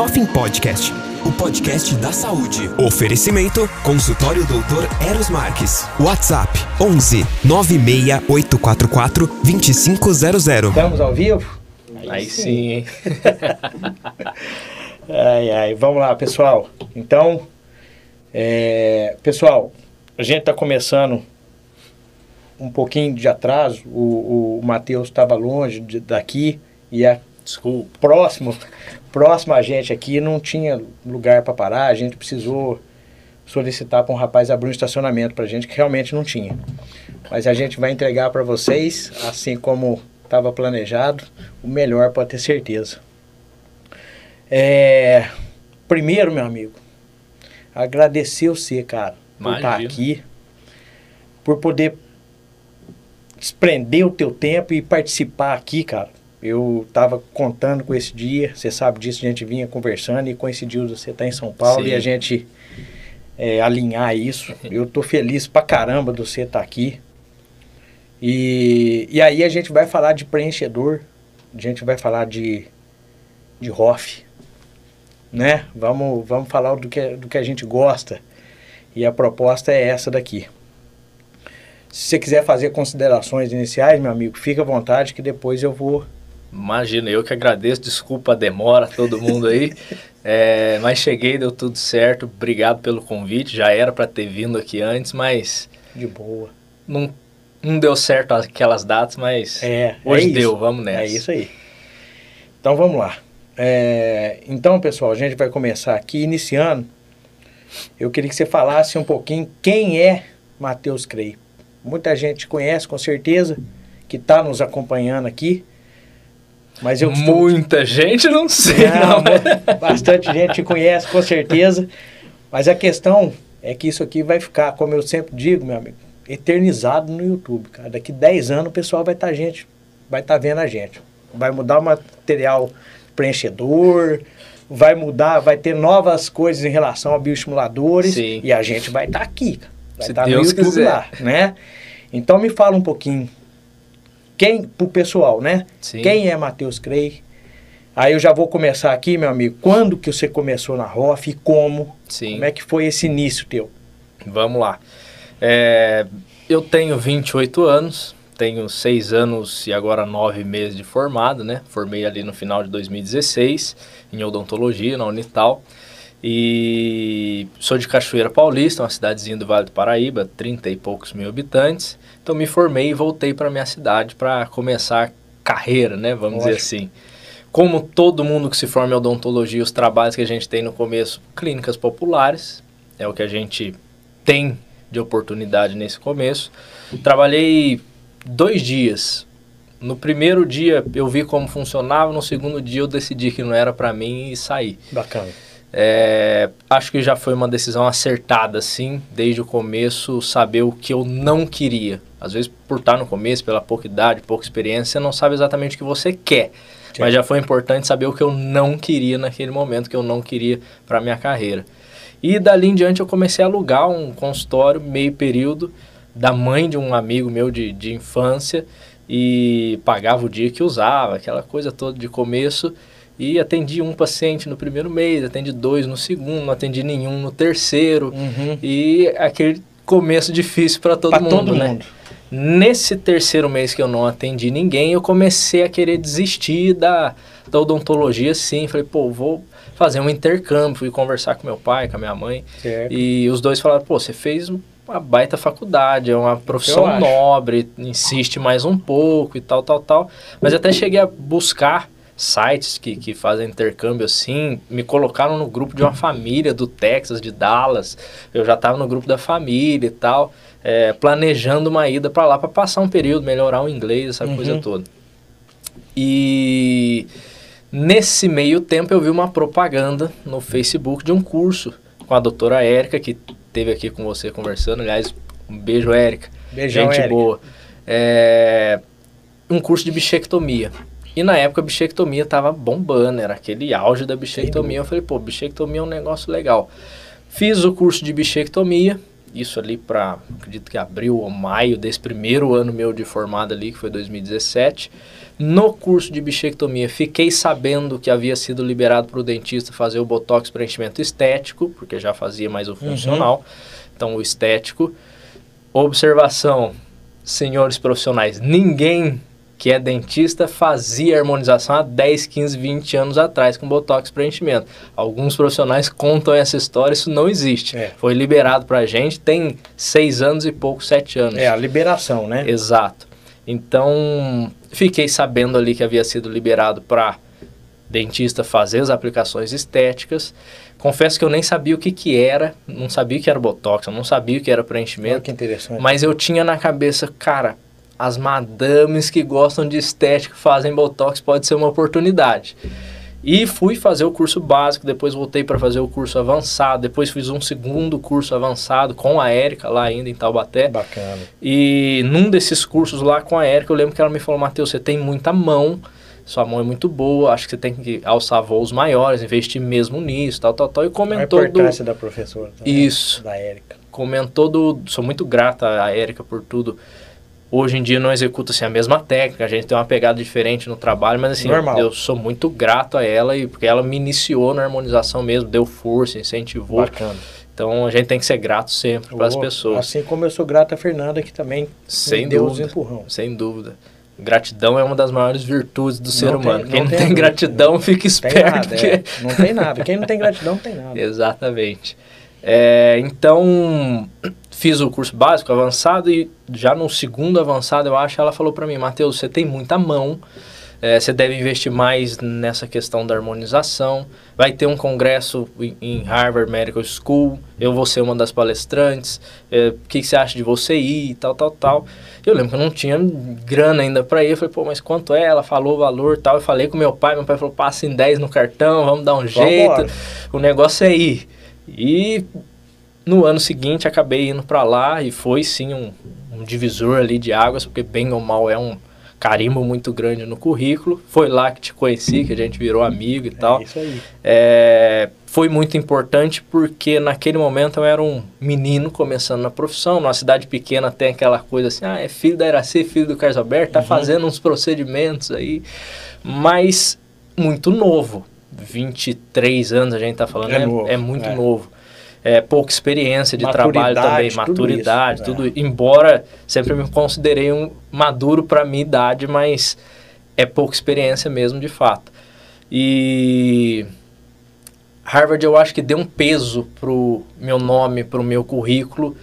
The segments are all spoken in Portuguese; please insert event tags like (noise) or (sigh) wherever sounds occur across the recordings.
Hoffing Podcast, o podcast da saúde. Oferecimento: Consultório Doutor Eros Marques. WhatsApp: 11 96844 2500. Estamos ao vivo? Aí, sim, hein? (laughs) ai, ai. Vamos lá, pessoal. Então, é, pessoal, a gente está começando um pouquinho de atraso. O, o Matheus estava longe de, daqui e é Desculpa. próximo, próximo a gente aqui não tinha lugar para parar. A gente precisou solicitar para um rapaz abrir um estacionamento para a gente que realmente não tinha. Mas a gente vai entregar para vocês, assim como estava planejado, o melhor pode ter certeza. É, primeiro, meu amigo, agradecer você, cara, por estar Imagina. aqui, por poder desprender o teu tempo e participar aqui, cara. Eu tava contando com esse dia, você sabe disso, a gente vinha conversando e coincidiu você estar em São Paulo Sim. e a gente é, alinhar isso. Eu tô feliz pra caramba de você estar aqui. E, e aí a gente vai falar de preenchedor, a gente vai falar de, de Hoff, né? Vamos, vamos falar do que, do que a gente gosta. E a proposta é essa daqui. Se você quiser fazer considerações iniciais, meu amigo, fica à vontade que depois eu vou. Imagina, eu que agradeço, desculpa a demora, todo mundo aí. (laughs) É, mas cheguei, deu tudo certo. Obrigado pelo convite. Já era para ter vindo aqui antes, mas De boa. não, não deu certo aquelas datas, mas É, hoje é deu, vamos nessa. É isso aí. Então vamos lá. É, então, pessoal, a gente vai começar aqui iniciando. Eu queria que você falasse um pouquinho quem é Matheus Crei. Muita gente conhece, com certeza, que está nos acompanhando aqui. Mas eu Muita gente não sei, Não, não. Bastante gente te conhece, com certeza. Mas a questão é que isso aqui vai ficar, como eu sempre digo, meu amigo, eternizado no YouTube, cara. Daqui 10 anos o pessoal vai estar gente, vai estar vendo a gente. Vai mudar o material preenchedor, vai mudar, vai ter novas coisas em relação a bioestimuladores Sim. e a gente vai estar aqui, cara. Vai estar Deus no YouTube quiser. lá, né? Então me fala um pouquinho quem pro pessoal, né? Sim. Quem é Matheus Crei? Aí eu já vou começar aqui, meu amigo. Quando que você começou na ROF e como? Sim. Como é que foi esse início teu? Vamos lá. É, eu tenho 28 anos, tenho 6 anos e agora 9 meses de formado, né? Formei ali no final de 2016 em odontologia na Unital. E sou de Cachoeira Paulista, uma cidadezinha do Vale do Paraíba, 30 e poucos mil habitantes. Então me formei e voltei para minha cidade para começar a carreira, né? Vamos dizer Lógico. assim. Como todo mundo que se forma em odontologia, os trabalhos que a gente tem no começo, clínicas populares, é o que a gente tem de oportunidade nesse começo. Trabalhei dois dias. No primeiro dia eu vi como funcionava, no segundo dia eu decidi que não era para mim e saí. Bacana. É, acho que já foi uma decisão acertada, sim, desde o começo, saber o que eu não queria. Às vezes, por estar no começo, pela pouca idade, pouca experiência, você não sabe exatamente o que você quer. Mas já foi importante saber o que eu não queria naquele momento, que eu não queria para minha carreira. E dali em diante eu comecei a alugar um consultório meio período da mãe de um amigo meu de, de infância e pagava o dia que usava, aquela coisa toda de começo. E atendi um paciente no primeiro mês, atendi dois no segundo, não atendi nenhum no terceiro. Uhum. E aquele começo difícil para todo Pra mundo, todo né? mundo. Nesse terceiro mês que eu não atendi ninguém, eu comecei a querer desistir da, da odontologia, sim. Falei, pô, vou fazer um intercâmbio. Fui conversar com meu pai, com a minha mãe. Certo. E os dois falaram, pô, você fez uma baita faculdade, é uma profissão nobre, insiste mais um pouco e tal, tal, tal. Mas até cheguei a buscar sites que, que fazem intercâmbio assim, me colocaram no grupo de uma família do Texas, de Dallas. Eu já estava no grupo da família e tal, é, planejando uma ida para lá para passar um período, melhorar o inglês, essa Uhum. coisa toda. E nesse meio tempo eu vi uma propaganda no Facebook de um curso com a doutora Érica, que esteve aqui com você conversando. Aliás, um beijo, Érica. Beijão, Gente Érica. boa. É, um curso de bichectomia. E na época a bichectomia tava bombando, era aquele auge da bichectomia. Eu falei, pô, bichectomia é um negócio legal. Fiz o curso de bichectomia isso ali para, acredito que abril ou maio desse primeiro ano meu de formado ali, que foi 2017. No curso de bichectomia, fiquei sabendo que havia sido liberado para o dentista fazer o botox preenchimento estético, porque já fazia mais o funcional. Uhum. Então, o estético. Observação, senhores profissionais, ninguém que é dentista fazia harmonização há 10, 15, 20 anos atrás com botox preenchimento. Alguns profissionais contam essa história, isso não existe. É. Foi liberado para a gente, tem 6 anos e pouco, 7 anos. É a liberação, né? Exato. Então, fiquei sabendo ali que havia sido liberado para dentista fazer as aplicações estéticas. Confesso que eu nem sabia o que, que era, não sabia o que era botox, eu não sabia o que era preenchimento. Olha que interessante. Mas eu tinha na cabeça, cara, as madames que gostam de estética fazem botox pode ser uma oportunidade. E fui fazer o curso básico, depois voltei para fazer o curso avançado, depois fiz um segundo curso avançado com a Érica lá ainda em Taubaté. Bacana. E num desses cursos lá com a Érica, eu lembro que ela me falou: "Matheus, você tem muita mão, sua mão é muito boa, acho que você tem que alçar voos maiores, investir mesmo nisso, tal, tal, tal". E comentou a importância do... da professora. Também, Isso. Da Érica. Comentou do, sou muito grata a Érica por tudo Hoje em dia não executa assim, a mesma técnica, a gente tem uma pegada diferente no trabalho, mas assim, Normal. eu sou muito grato a ela e porque ela me iniciou na harmonização mesmo, deu força, incentivou. Bacana. Então a gente tem que ser grato sempre para as pessoas. Assim como eu sou grato a Fernanda que também sem deu dúvida, os empurrão. Sem dúvida. Gratidão é uma das maiores virtudes do não ser humano. Quem não, não tem, gratidão fica esperto. Nada, porque... é. Não tem nada. Quem não tem gratidão não tem nada. (laughs) Exatamente. É, então, fiz o curso básico, avançado, e já no segundo avançado, eu acho, ela falou para mim, Matheus, você tem muita mão, é, você deve investir mais nessa questão da harmonização. Vai ter um congresso em Harvard Medical School, eu vou ser uma das palestrantes, é, o que, que, você acha de você ir, tal, tal, tal. Eu lembro que eu não tinha grana ainda para ir, eu falei, pô, mas quanto é? Ela falou o valor tal, eu falei com meu pai, meu pai falou, passa em 10 no cartão, vamos dar um jeito, o negócio é ir. E no ano seguinte acabei indo para lá e foi sim um, um, divisor ali de águas, porque bem ou mal é um carimbo muito grande no currículo. Foi lá que te conheci, que a gente virou amigo e é tal. Isso aí. É, foi muito importante porque naquele momento eu era um menino começando na profissão. Numa cidade pequena tem aquela coisa assim, ah, é filho da Iraci, filho do Carlos Alberto, tá uhum. fazendo uns procedimentos aí. Mas muito novo. 23 anos a gente está falando, é, é, novo, é muito é. novo. É, pouca experiência de trabalho também, maturidade, tudo, isso, tudo é. embora sempre me considerei um maduro para minha idade, mas é pouca experiência mesmo de fato. E Harvard eu acho que deu um peso pro meu nome, pro meu currículo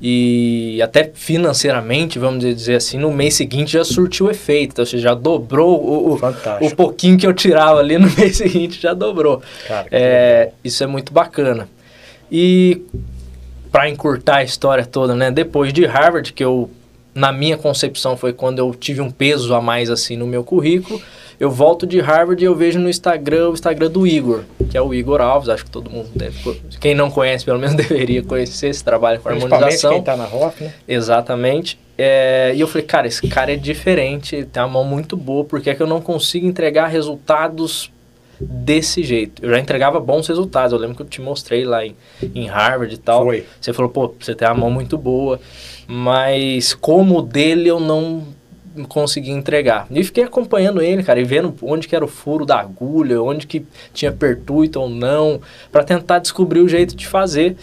e até financeiramente, vamos dizer assim, no mês seguinte já surtiu efeito. Então, você já dobrou o, o, pouquinho que eu tirava ali (laughs) no mês seguinte, já dobrou. Cara, é, isso é muito bacana. E para encurtar a história toda, né? Depois de Harvard, que eu, na minha concepção, foi quando eu tive um peso a mais assim no meu currículo eu volto de Harvard e eu vejo no Instagram o Instagram do Igor, que é o Igor Alves, acho que todo mundo deve, quem não conhece, pelo menos (laughs) deveria conhecer esse trabalho com harmonização. quem tá na ROF, né? Exatamente. É, e eu falei, cara, esse cara é diferente, tem uma mão muito boa, porque é que eu não consigo entregar resultados desse jeito. Eu já entregava bons resultados. Eu lembro que eu te mostrei lá em, em Harvard e tal. Foi. Você falou, pô, você tem uma mão muito boa. Mas como o dele eu não consegui entregar. E fiquei acompanhando ele, cara, e vendo onde que era o furo da agulha, onde que tinha pertuito ou não, para tentar descobrir o jeito de fazer.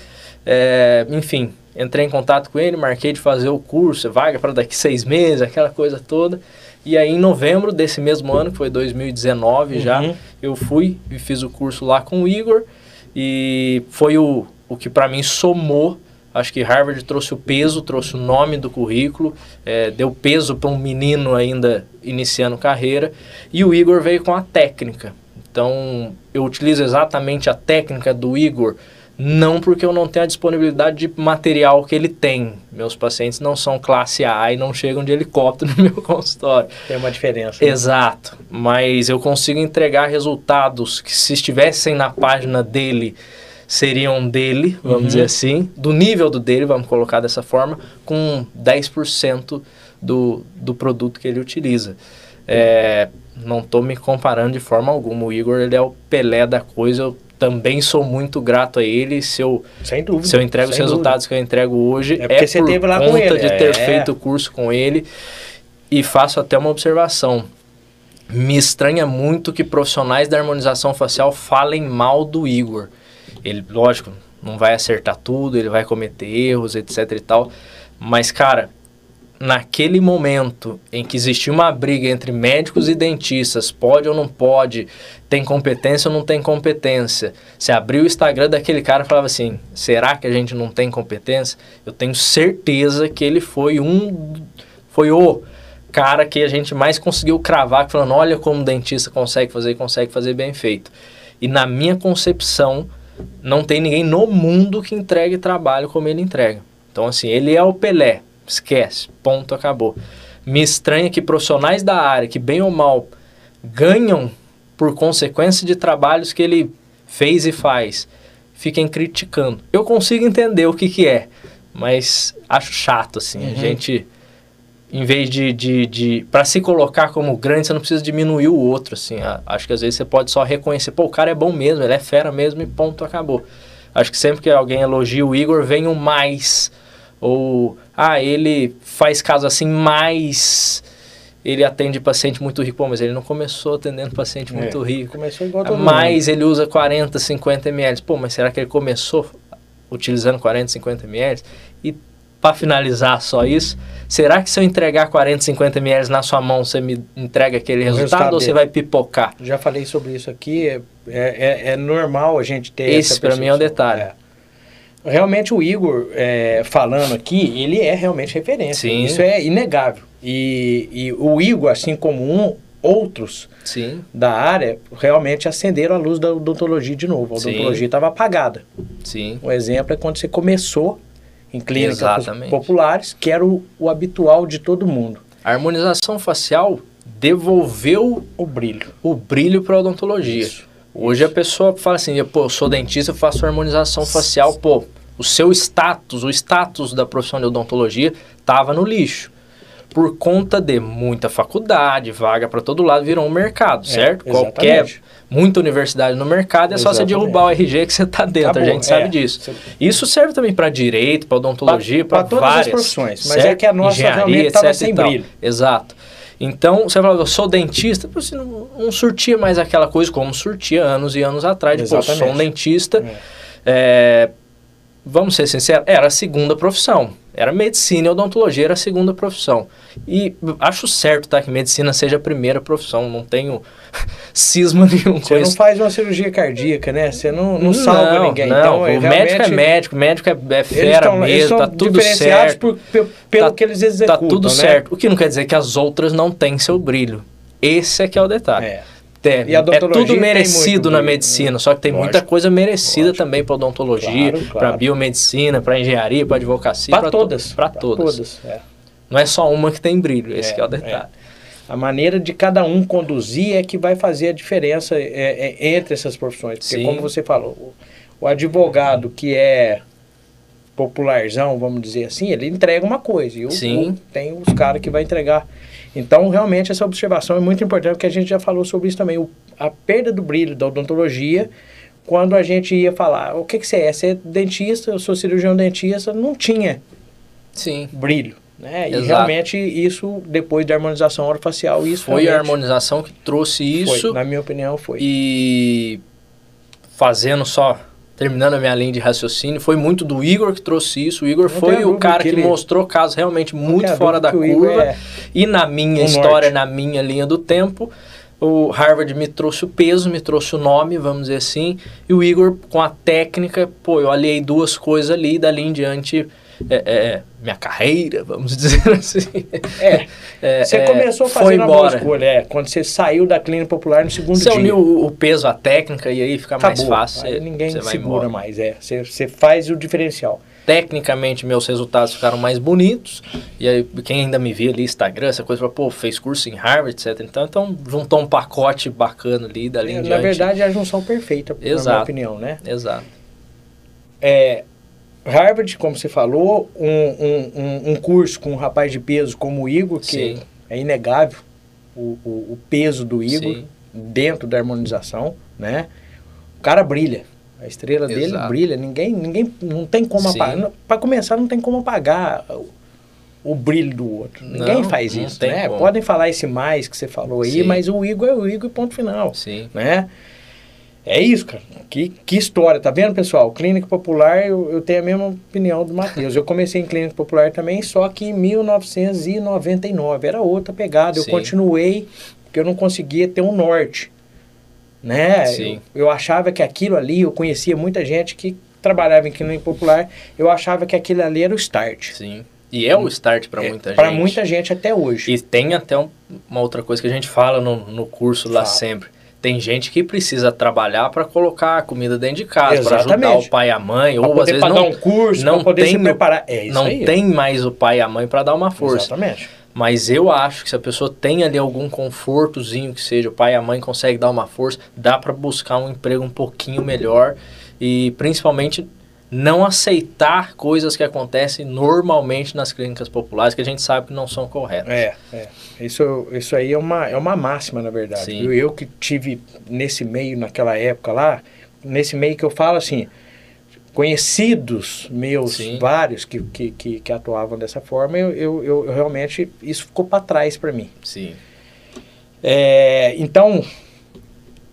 É, enfim, entrei em contato com ele, marquei de fazer o curso, vaga para daqui (laughs) seis meses, aquela coisa toda. E aí, em novembro desse mesmo ano, que foi 2019 uhum. já, eu fui e fiz o curso lá com o Igor. E foi o, o que para mim somou Acho que Harvard trouxe o peso, trouxe o nome do currículo, é, deu peso para um menino ainda iniciando carreira. E o Igor veio com a técnica. Então, eu utilizo exatamente a técnica do Igor, não porque eu não tenho a disponibilidade de material que ele tem. Meus pacientes não são classe A e não chegam de helicóptero (laughs) no meu consultório. Tem uma diferença. Né? Exato. Mas eu consigo entregar resultados que, se estivessem na página dele seriam dele, vamos uhum. dizer assim, do nível do dele, vamos colocar dessa forma, com 10% do, do produto que ele utiliza. É, não estou me comparando de forma alguma. O Igor ele é o Pelé da coisa. Eu também sou muito grato a ele se eu, Sem dúvida. se eu entrego os resultados que eu entrego hoje. É porque você por teve lá com conta ele, de ter é. feito o curso com ele. E faço até uma observação. Me estranha muito que profissionais da harmonização facial falem mal do Igor. Ele, lógico, não vai acertar tudo, ele vai cometer erros, etc e tal. Mas, cara, naquele momento em que existia uma briga entre médicos e dentistas, pode ou não pode, tem competência ou não tem competência. Você abriu o Instagram daquele cara e falava assim: será que a gente não tem competência? Eu tenho certeza que ele foi um. Foi o cara que a gente mais conseguiu cravar, falando: olha como o dentista consegue fazer e consegue fazer bem feito. E na minha concepção, não tem ninguém no mundo que entregue trabalho como ele entrega. Então, assim, ele é o Pelé. Esquece. Ponto, acabou. Me estranha que profissionais da área, que bem ou mal ganham por consequência de trabalhos que ele fez e faz, fiquem criticando. Eu consigo entender o que, que é, mas acho chato, assim. Uhum. A gente, em vez de. de, de para se colocar como grande, você não precisa diminuir o outro, assim. A- Acho que às vezes você pode só reconhecer, pô, o cara é bom mesmo, ele é fera mesmo e ponto, acabou. Acho que sempre que alguém elogia o Igor, vem um mais. Ou, ah, ele faz caso assim, mas ele atende paciente muito rico. Pô, mas ele não começou atendendo paciente muito É, rico. Começou igual todo Mas ele usa 40, 50 ml. Pô, mas será que ele começou utilizando 40, 50 ml? E para finalizar só isso, será que se eu entregar 40, 50 ml na sua mão, você me entrega aquele resultado, resultado ou você dele. vai pipocar? mundo. Já falei sobre isso aqui. É, é, é normal a gente ter Esse, pra mim, é percepção. detalhe. É. Realmente o Igor, é, falando aqui, ele é realmente referência. Sim. Isso é inegável. E, e o Igor, assim como um, outros Sim, da área, realmente acenderam a luz da odontologia de novo. A odontologia estava apagada. sim. Um exemplo é quando você começou em clínicas Exatamente. populares, que era o, o habitual de todo mundo. A harmonização facial devolveu O brilho. o brilho para a odontologia. Isso, Hoje a pessoa fala assim, pô, eu sou dentista, eu faço harmonização facial, pô, o seu status, o status da profissão de odontologia estava no lixo. Por conta de muita faculdade, vaga para todo lado, virou um mercado, certo? Qualquer, exatamente. muita universidade no mercado, é só você Exatamente. derrubar o RG que você está dentro, Acabou, a gente sabe é. disso. Você- Isso serve também para direito, para odontologia, para Pra- pra todas as várias. profissões, mas certo? é que a nossa Engenharia, realmente tava etc e sem brilho. Exato. Então, você fala, eu sou dentista, você não, não surtia mais aquela coisa como surtia anos e anos atrás. De, pô, eu sou um dentista. É. é, vamos ser sinceros, era a segunda profissão. Era medicina e odontologia era a segunda profissão. E acho certo, tá? Que medicina seja a primeira profissão. Não tenho (laughs) cisma nenhum Você não isso. faz uma cirurgia cardíaca, né? Você não, não salva ninguém. Não, então, o é, médico é médico, o médico é, é fera tão- mesmo, tá tudo certo. por- pe- pelo Tá- que eles executam, Tá tudo né? certo. O que não quer dizer que as outras não têm seu brilho. Esse é que é o detalhe. É. É, E a é tudo tem merecido muito na brilho, medicina, né? só que tem muita Lógico. coisa merecida Lógico. também para odontologia, Claro, para claro. biomedicina, para engenharia, para advocacia, Para todas. para pra todas. é. Não é só uma que tem brilho, esse É, que é o detalhe. A maneira de cada um conduzir é que vai fazer a diferença é, é, entre essas profissões. Porque, Sim. como você falou, o, o advogado que é popularzão, vamos dizer assim, ele entrega uma coisa. E o, Sim. o- tem os caras que vai entregar. Então, realmente, essa observação é muito importante, porque a gente já falou sobre isso também. O, a perda do brilho da odontologia, quando a gente ia falar, o que, que você é? Você é dentista, eu sou cirurgião dentista, não tinha Sim. brilho. Né? E realmente isso, depois da harmonização orofacial, isso Foi a harmonização que trouxe foi, isso na minha opinião, foi. e fazendo só terminando a minha linha de raciocínio, foi muito do Igor que trouxe isso. O Igor Não foi o cara que ele- mostrou casos realmente muito fora da curva. é E na minha um história, norte. na minha linha do tempo, o Harvard me trouxe o peso, me trouxe o nome, vamos dizer assim, e o Igor com a técnica, pô, eu aliei duas coisas ali, e dali em diante, é, é, minha carreira, vamos (laughs) dizer assim. É, é, você é, começou fazendo uma boa escolha, é, quando você saiu da clínica popular no segundo Você dia. uniu o, o peso à técnica e aí fica mais acabou. fácil. Aí você- ninguém você vai segura mais, é. Você, você faz o diferencial. Tecnicamente, meus resultados ficaram mais bonitos. E aí, quem ainda me via ali, Instagram, essa coisa, pô, fez curso em Harvard, etc. Então, então juntou um pacote bacana ali, dali em É, diante. na verdade, é a junção perfeita, na minha Exato. opinião, né? Exato. É, Harvard, como você falou, um, um, um, curso com um rapaz de peso como o Igor, que Sim. é inegável o, o, o peso do Igor Sim. dentro da harmonização, né? O cara brilha. A estrela dele Exato. brilha. Ninguém, ninguém não tem como Sim. apagar. Para começar, não tem como apagar o, o brilho do outro. Ninguém Não, faz não isso, né? como. Podem falar esse mais que você falou aí, Sim. mas o Igor é o Igor ponto final, Sim. né? É isso, cara. Que, que história, tá vendo, pessoal? Clínica Popular, eu, eu tenho a mesma opinião do Matheus. Eu comecei em Clínica Popular também, só que em 1999. Era outra pegada. Eu Sim. continuei, porque eu não conseguia ter um norte. Né? Sim. Eu, eu achava que aquilo ali, eu conhecia muita gente que trabalhava em Clínica Popular, eu achava que aquilo ali era o start. Sim. E é o start para muita gente. Para muita gente até hoje. E tem até um- uma outra coisa que a gente fala no, no curso lá Fala. sempre. Tem gente que precisa trabalhar para colocar a comida dentro de casa, para ajudar o pai e a mãe, Pra ou às poder vezes pagar não, um curso, não para poder tem se preparar. É isso não aí. tem mais o pai e a mãe para dar uma força. Exatamente. Mas eu acho que se a pessoa tem ali algum confortozinho que seja, o pai e a mãe conseguem dar uma força, dá para buscar um emprego um pouquinho melhor e principalmente não aceitar coisas que acontecem normalmente nas clínicas populares que a gente sabe que não são corretas. É, é. Isso, isso aí é uma, é uma máxima, na verdade. Sim. Eu, eu que tive nesse meio, naquela época lá, nesse meio que eu falo assim, conhecidos meus, Sim. vários que, que, que, que atuavam dessa forma, eu, eu, eu- eu realmente, isso ficou para trás para mim. Sim. É, então,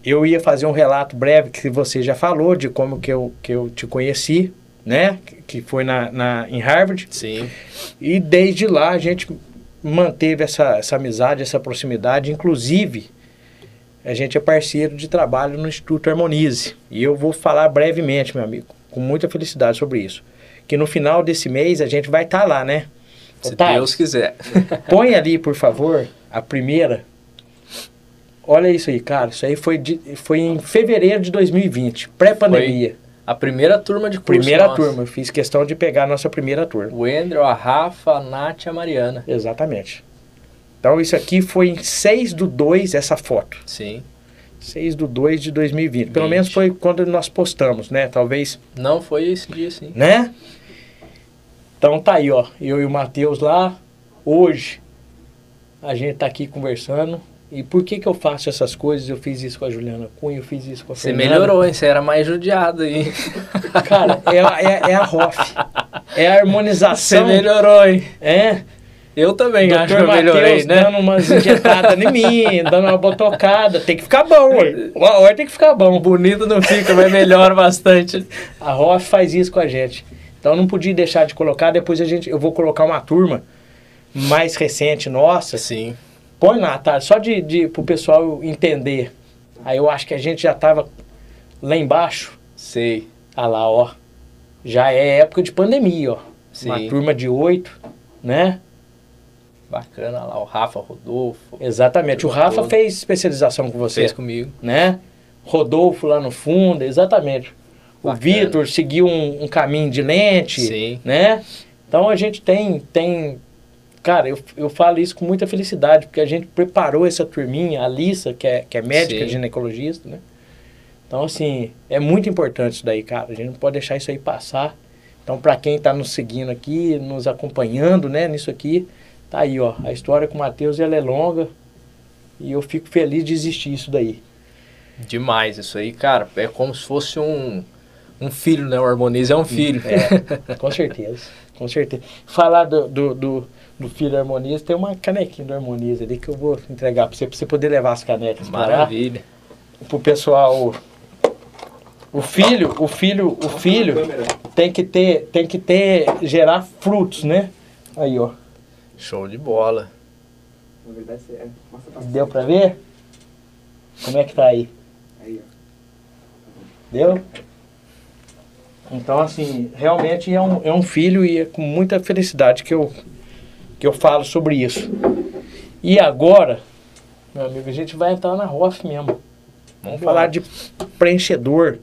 eu ia fazer um relato breve que você já falou de como que eu, que eu te conheci, né? Que- foi na, na, em Harvard. Sim. E desde lá a gente manteve essa, essa amizade, essa proximidade. Inclusive, a gente é parceiro de trabalho no Instituto Harmonize. E eu vou falar brevemente, meu amigo, com muita felicidade sobre isso. Que no final desse mês a gente vai estar lá, né? Se Otávio, Deus quiser. Põe ali, por favor, a primeira. Olha isso aí, cara. Isso aí foi, de- foi em fevereiro de 2020, pré-pandemia. A primeira turma de curso Primeira nossa. turma. Eu fiz questão de pegar a nossa primeira turma. O Andrew, a Rafa, a Nath e a Mariana. Exatamente. Então isso aqui foi em 6 do 2, essa foto. Sim. 6 do 2 de 2020. Pelo 20. menos foi quando nós postamos, né? Talvez, Não foi esse dia, sim. né? Então tá aí, ó. Eu e o Matheus lá. Hoje a gente tá aqui conversando. E por que que eu faço essas coisas? Eu fiz isso com a Juliana Cunha, eu fiz isso com a Você Fernanda. melhorou, hein? Você era mais judiado aí. (laughs) Cara, é, a- é, é a ROF. É a Você harmonização. melhorou, hein? É. Eu também acho que eu melhorei, né? dando umas injetadas em mim, dando uma botocada. Tem que ficar bom, ué. Uma hora tem que ficar bom. Bonito não fica, mas melhora bastante. A ROF faz isso com a gente. Então não podia deixar de colocar. Depois a gente, eu vou colocar uma turma mais recente nossa. Sim. Põe lá, tá? Só de, de pro pessoal entender. Aí eu acho que a gente já tava lá embaixo. Sei. Ah lá, ó. Já é época de pandemia, ó. Uma Sim. turma de oito, né? Bacana lá, o Rafa, Rodolfo. Exatamente. O Rafa toda. fez especialização com você. Fez comigo. né? Rodolfo lá no fundo, exatamente. O. Vitor seguiu um, um caminho de lente, Sim. né? Então a gente tem, tem, cara, eu, eu falo isso com muita felicidade, porque a gente preparou essa turminha, a Alissa, que é, que é médica, Sim. ginecologista, né? Então, assim, é muito importante isso daí, cara. A gente não pode deixar isso aí passar. Então, para quem está nos seguindo aqui, nos acompanhando, né, nisso aqui, tá aí, ó. A história com o Matheus, ela é longa e eu fico feliz de existir isso daí. Demais. Isso aí, cara, é como se fosse um, um filho, né? O Harmonize é um filho. É, (laughs) com certeza, com certeza. Falar do, do, do, do filho Harmoniza, tem uma canequinha do Harmoniza ali que eu vou entregar para você, para você poder levar as canecas para lá. Maravilha. Pro pessoal. O filho, o filho, o filho tem que ter, tem que ter, gerar frutos, né? Aí, ó. Show de bola. Na verdade, você é. Deu pra ver? Como é que tá aí? Aí, ó. Deu? Então, assim, realmente é um, é um filho e é com muita felicidade que eu, que eu falo sobre isso. E agora, meu amigo, a gente vai entrar na ROF mesmo. Vamos falar de preenchedor.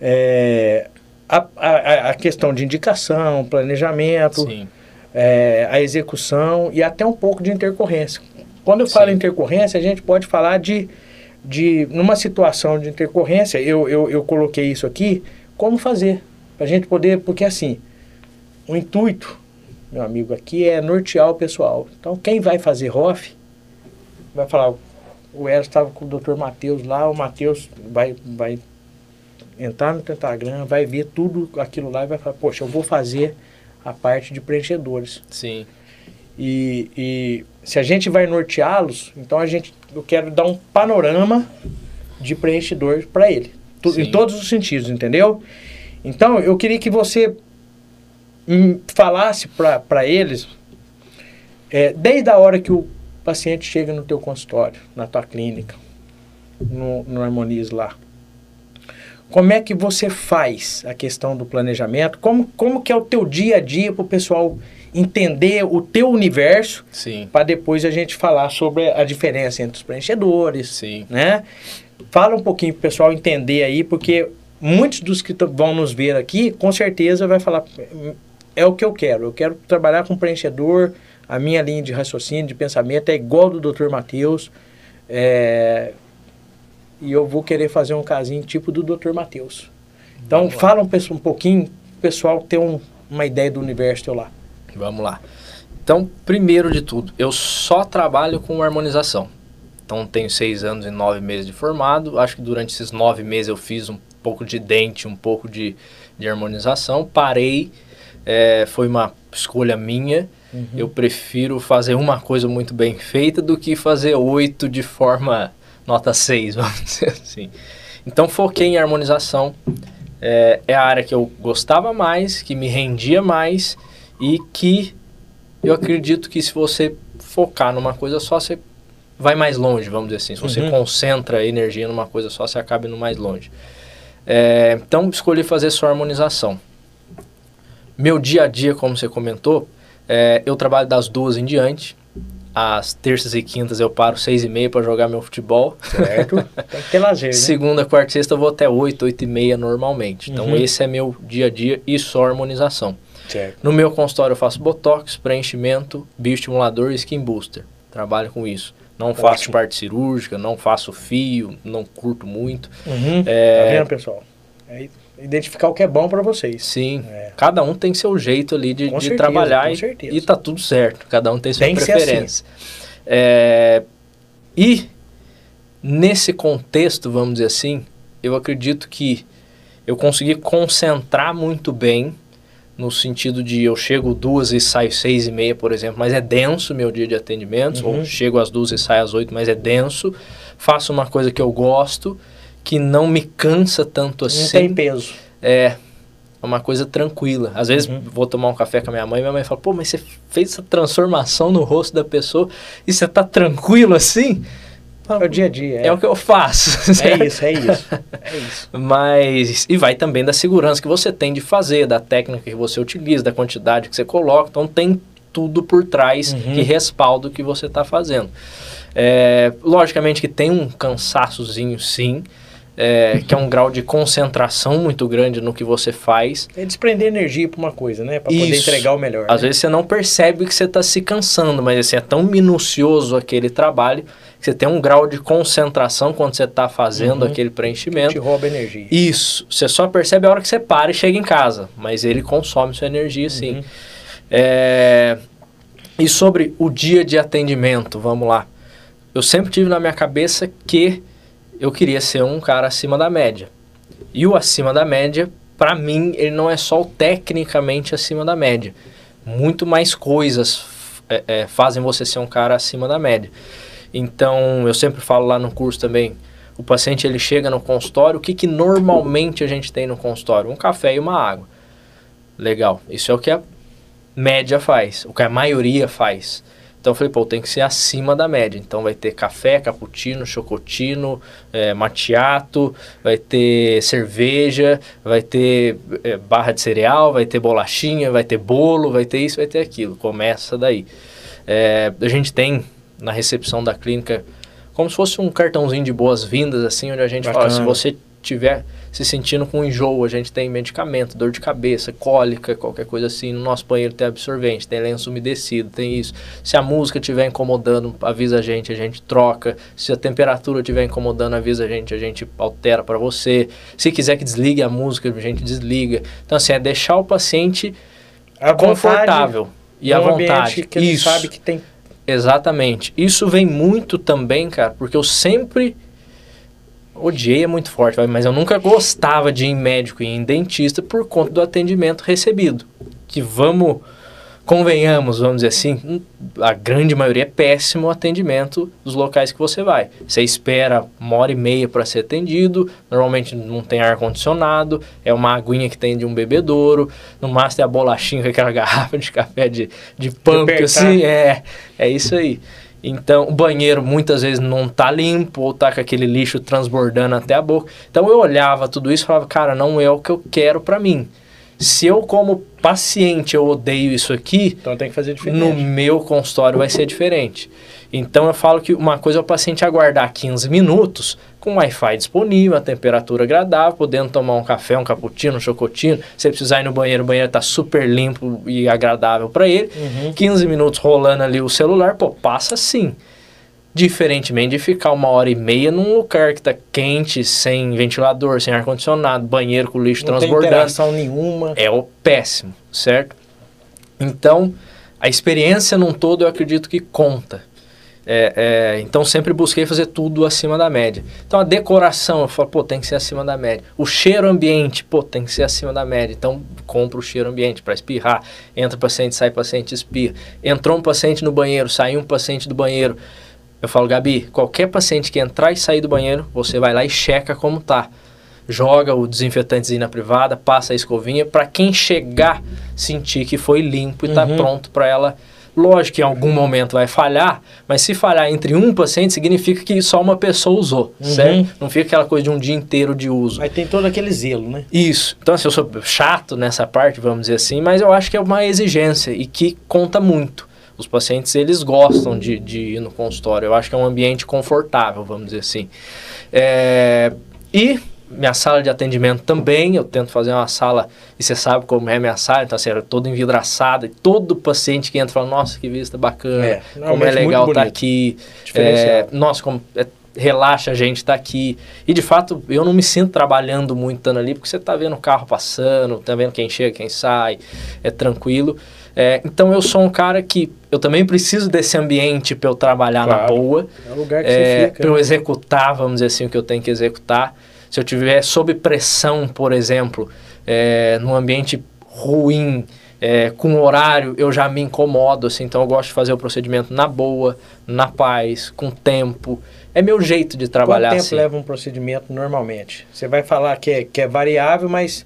É, a, a, a questão de indicação, planejamento, é, a execução e até um pouco de intercorrência. Quando eu falo Sim. intercorrência, a gente pode falar de, de numa situação de intercorrência, eu, eu, eu coloquei isso aqui, como fazer, para a gente poder, porque assim, o intuito, meu amigo, aqui é nortear o pessoal. Então, quem vai fazer ROF, vai falar, o Eros estava com o Dr. Matheus lá, o Matheus vai, vai entrar no teu Instagram, vai ver tudo aquilo lá e vai falar, poxa, eu vou fazer a parte de preenchedores. Sim. E, e se a gente vai norteá-los, então a gente, eu quero dar um panorama de preenchedor para ele. Tu- em todos os sentidos, entendeu? Então, eu queria que você falasse para eles, é, desde a hora que o paciente chega no teu consultório, na tua clínica, no, no lá, como é que você faz a questão do planejamento? Como, como que é o teu dia a dia para o pessoal entender o teu universo para depois a gente falar sobre a diferença entre os preenchedores, Sim. né? Fala um pouquinho para o pessoal entender aí, porque muitos dos que vão nos ver aqui, com certeza vai falar, é o que eu quero, eu quero trabalhar com preenchedor, a minha linha de raciocínio, de pensamento é igual do Dr. Matheus, é, e eu vou querer fazer um casinho tipo do Dr. Matheus. Então, Vamos fala um, um pouquinho, o pessoal ter um- uma ideia do universo teu lá. Vamos lá. Então, primeiro de tudo, eu só trabalho com harmonização. Então, tenho seis anos e nove meses de formado. Acho que durante esses nove meses eu fiz um pouco de dente, um pouco de, de harmonização. Parei, é, foi uma escolha minha. Eu prefiro fazer uma coisa muito bem feita do que fazer oito de forma nota 6, (laughs) vamos dizer assim. Então, foquei em harmonização. É, é a área que eu gostava mais, que me rendia mais e que eu acredito que se você focar numa coisa só, você vai mais longe, vamos dizer assim. Se você Uhum. concentra a energia numa coisa só, você acaba indo mais longe. É, então, escolhi fazer só harmonização. Meu dia a dia, como você comentou, é, eu trabalho das duas em diante. Às terças e quintas eu paro seis e meia para jogar meu futebol. Certo? (laughs) Tem que ter lazer, né? Segunda, quarta e sexta eu vou até oito, oito e meia normalmente. Então Uhum. esse é meu dia a dia e só harmonização. Certo. No meu consultório eu faço botox, preenchimento, bioestimulador e skin booster. Trabalho com isso. Não faço Ótimo. parte cirúrgica, não faço fio, não curto muito. Uhum. É, Tá vendo, pessoal? É identificar o que é bom para vocês. Sim, É. cada um tem seu jeito ali de, de certeza, trabalhar com e, certeza. e tá tudo certo. Cada um tem sua Tem ser assim. preferência. É, e nesse contexto, vamos dizer assim, eu acredito que eu consegui concentrar muito bem no sentido de eu chego duas e saio seis e meia, por exemplo, mas é denso meu dia de atendimentos, Uhum. ou chego às duas e saio às oito, mas é denso. Faço uma coisa que eu gosto, que não me cansa tanto Não assim. tem peso. É uma coisa tranquila. Às vezes Uhum. vou tomar um café com a minha mãe e minha mãe fala, pô, mas você fez essa transformação no rosto da pessoa e você tá tranquilo assim? É o dia a dia. É, É o que eu faço. É isso, é (laughs) isso. É isso. (laughs) Mas. E vai também da segurança que você tem de fazer, da técnica que você utiliza, da quantidade que você coloca. Então tem tudo por trás Uhum. que respalda o que você está fazendo. É, logicamente que tem um cansaçozinho, sim. É, que é um grau de concentração muito grande no que você faz. É desprender energia para uma coisa, né? Para poder entregar o melhor. Às né? vezes você não percebe que você está se cansando, mas assim, é tão minucioso aquele trabalho que você tem um grau de concentração quando você está fazendo Uhum. aquele preenchimento. Te rouba energia. Isso, você só percebe a hora que você para e chega em casa, mas ele consome sua energia sim. Uhum. É, E sobre o dia de atendimento, vamos lá. Eu sempre tive na minha cabeça que eu queria ser um cara acima da média. E o acima da média, para mim, ele não é só o tecnicamente acima da média. Muito mais coisas é, é, fazem você ser um cara acima da média. Então, eu sempre falo lá no curso também, o paciente ele chega no consultório, o que, que normalmente a gente tem no consultório? Um café e uma água. Legal, isso é o que a média faz, o que a maioria faz. Então eu falei, pô, tem que ser acima da média. Então vai ter café, cappuccino, chocotino, é, macchiato, vai ter cerveja, vai ter é, barra de cereal, vai ter bolachinha, vai ter bolo, vai ter isso, vai ter aquilo. Começa daí. É, a gente tem na recepção da clínica como se fosse um cartãozinho de boas-vindas, assim, onde a gente fala, se Bacana. você tiver se sentindo com enjoo, a gente tem medicamento, dor de cabeça, cólica, qualquer coisa assim. No nosso banheiro tem absorvente, tem lenço umedecido, tem isso. Se a música estiver incomodando, avisa a gente, a gente troca. Se a temperatura estiver incomodando, avisa a gente, a gente altera para você. Se quiser que desligue a música, a gente desliga. Então, assim, é deixar o paciente vontade, confortável e à vontade. que ele isso. sabe que tem Exatamente. Isso vem muito também, cara, porque eu sempre odiei é muito forte, mas eu nunca gostava de ir em médico e em dentista por conta do atendimento recebido. Que vamos, convenhamos, vamos dizer assim, a grande maioria é péssimo o atendimento dos locais que você vai. Você espera uma hora e meia para ser atendido, normalmente não tem ar-condicionado, é uma aguinha que tem de um bebedouro, no máximo é a bolachinha com aquela (laughs) garrafa de café de, de pump, assim, é, é isso aí. Então, o banheiro muitas vezes não tá limpo ou tá com aquele lixo transbordando até a boca. Então, eu olhava tudo isso e falava, cara, não é o que eu quero para mim. Se eu, como paciente, eu odeio isso aqui, Então tem que fazer diferente. no meu consultório vai ser diferente. Então eu falo que uma coisa é o paciente aguardar 15 minutos com Wi-Fi disponível, a temperatura agradável, podendo tomar um café, um cappuccino, um chocotino. Se ele precisar ir no banheiro, o banheiro está super limpo e agradável para ele. 15 minutos rolando ali o celular, pô, passa sim. Diferentemente de ficar uma hora e meia num lugar que está quente, sem ventilador, sem ar-condicionado, banheiro com lixo Não tem transbordando interação nenhuma. é o péssimo, certo? Então, a experiência num todo eu acredito que conta. É, é, então, sempre busquei fazer tudo acima da média. Então, a decoração, eu falo, pô, tem que ser acima da média. O cheiro ambiente, pô, tem que ser acima da média. Então, compra o cheiro ambiente para espirrar. Entra paciente, sai paciente, espirra. Entrou um paciente no banheiro, saiu um paciente do banheiro. Eu falo, Gabi, qualquer paciente que entrar e sair do banheiro, você vai lá e checa como tá joga o desinfetantezinho na privada, passa a escovinha para quem chegar sentir que foi limpo e está Uhum. pronto para ela. Lógico que em algum momento vai falhar, mas se falhar entre um paciente significa que só uma pessoa usou, Uhum. certo? Não fica aquela coisa de um dia inteiro de uso. Aí tem todo aquele zelo, né? Isso. Então, assim, eu sou chato nessa parte, vamos dizer assim, mas eu acho que é uma exigência e que conta muito. Os pacientes, eles gostam de, de ir no consultório. Eu acho que é um ambiente confortável, vamos dizer assim. É, E minha sala de atendimento também, eu tento fazer uma sala, e você sabe como é minha sala, então assim, ela é toda envidraçada, e todo paciente que entra fala, nossa, que vista bacana, É, como é legal estar bonito. aqui, é, nossa, como é, relaxa a gente estar aqui. E de fato, eu não me sinto trabalhando muito estando ali, porque você está vendo o carro passando, tá vendo quem chega, quem sai, é tranquilo. É, então eu sou um cara que eu também preciso desse ambiente para eu trabalhar na Claro. boa, É o lugar que é, você fica. para eu executar, vamos dizer assim, o que eu tenho que executar. Se eu tiver sob pressão, por exemplo, é, num ambiente ruim, é, com horário, eu já me incomodo, assim, então eu gosto de fazer o procedimento na boa, na paz, com tempo. É meu jeito de trabalhar Quanto tempo assim. leva um procedimento normalmente? Você vai falar que é, que é variável, mas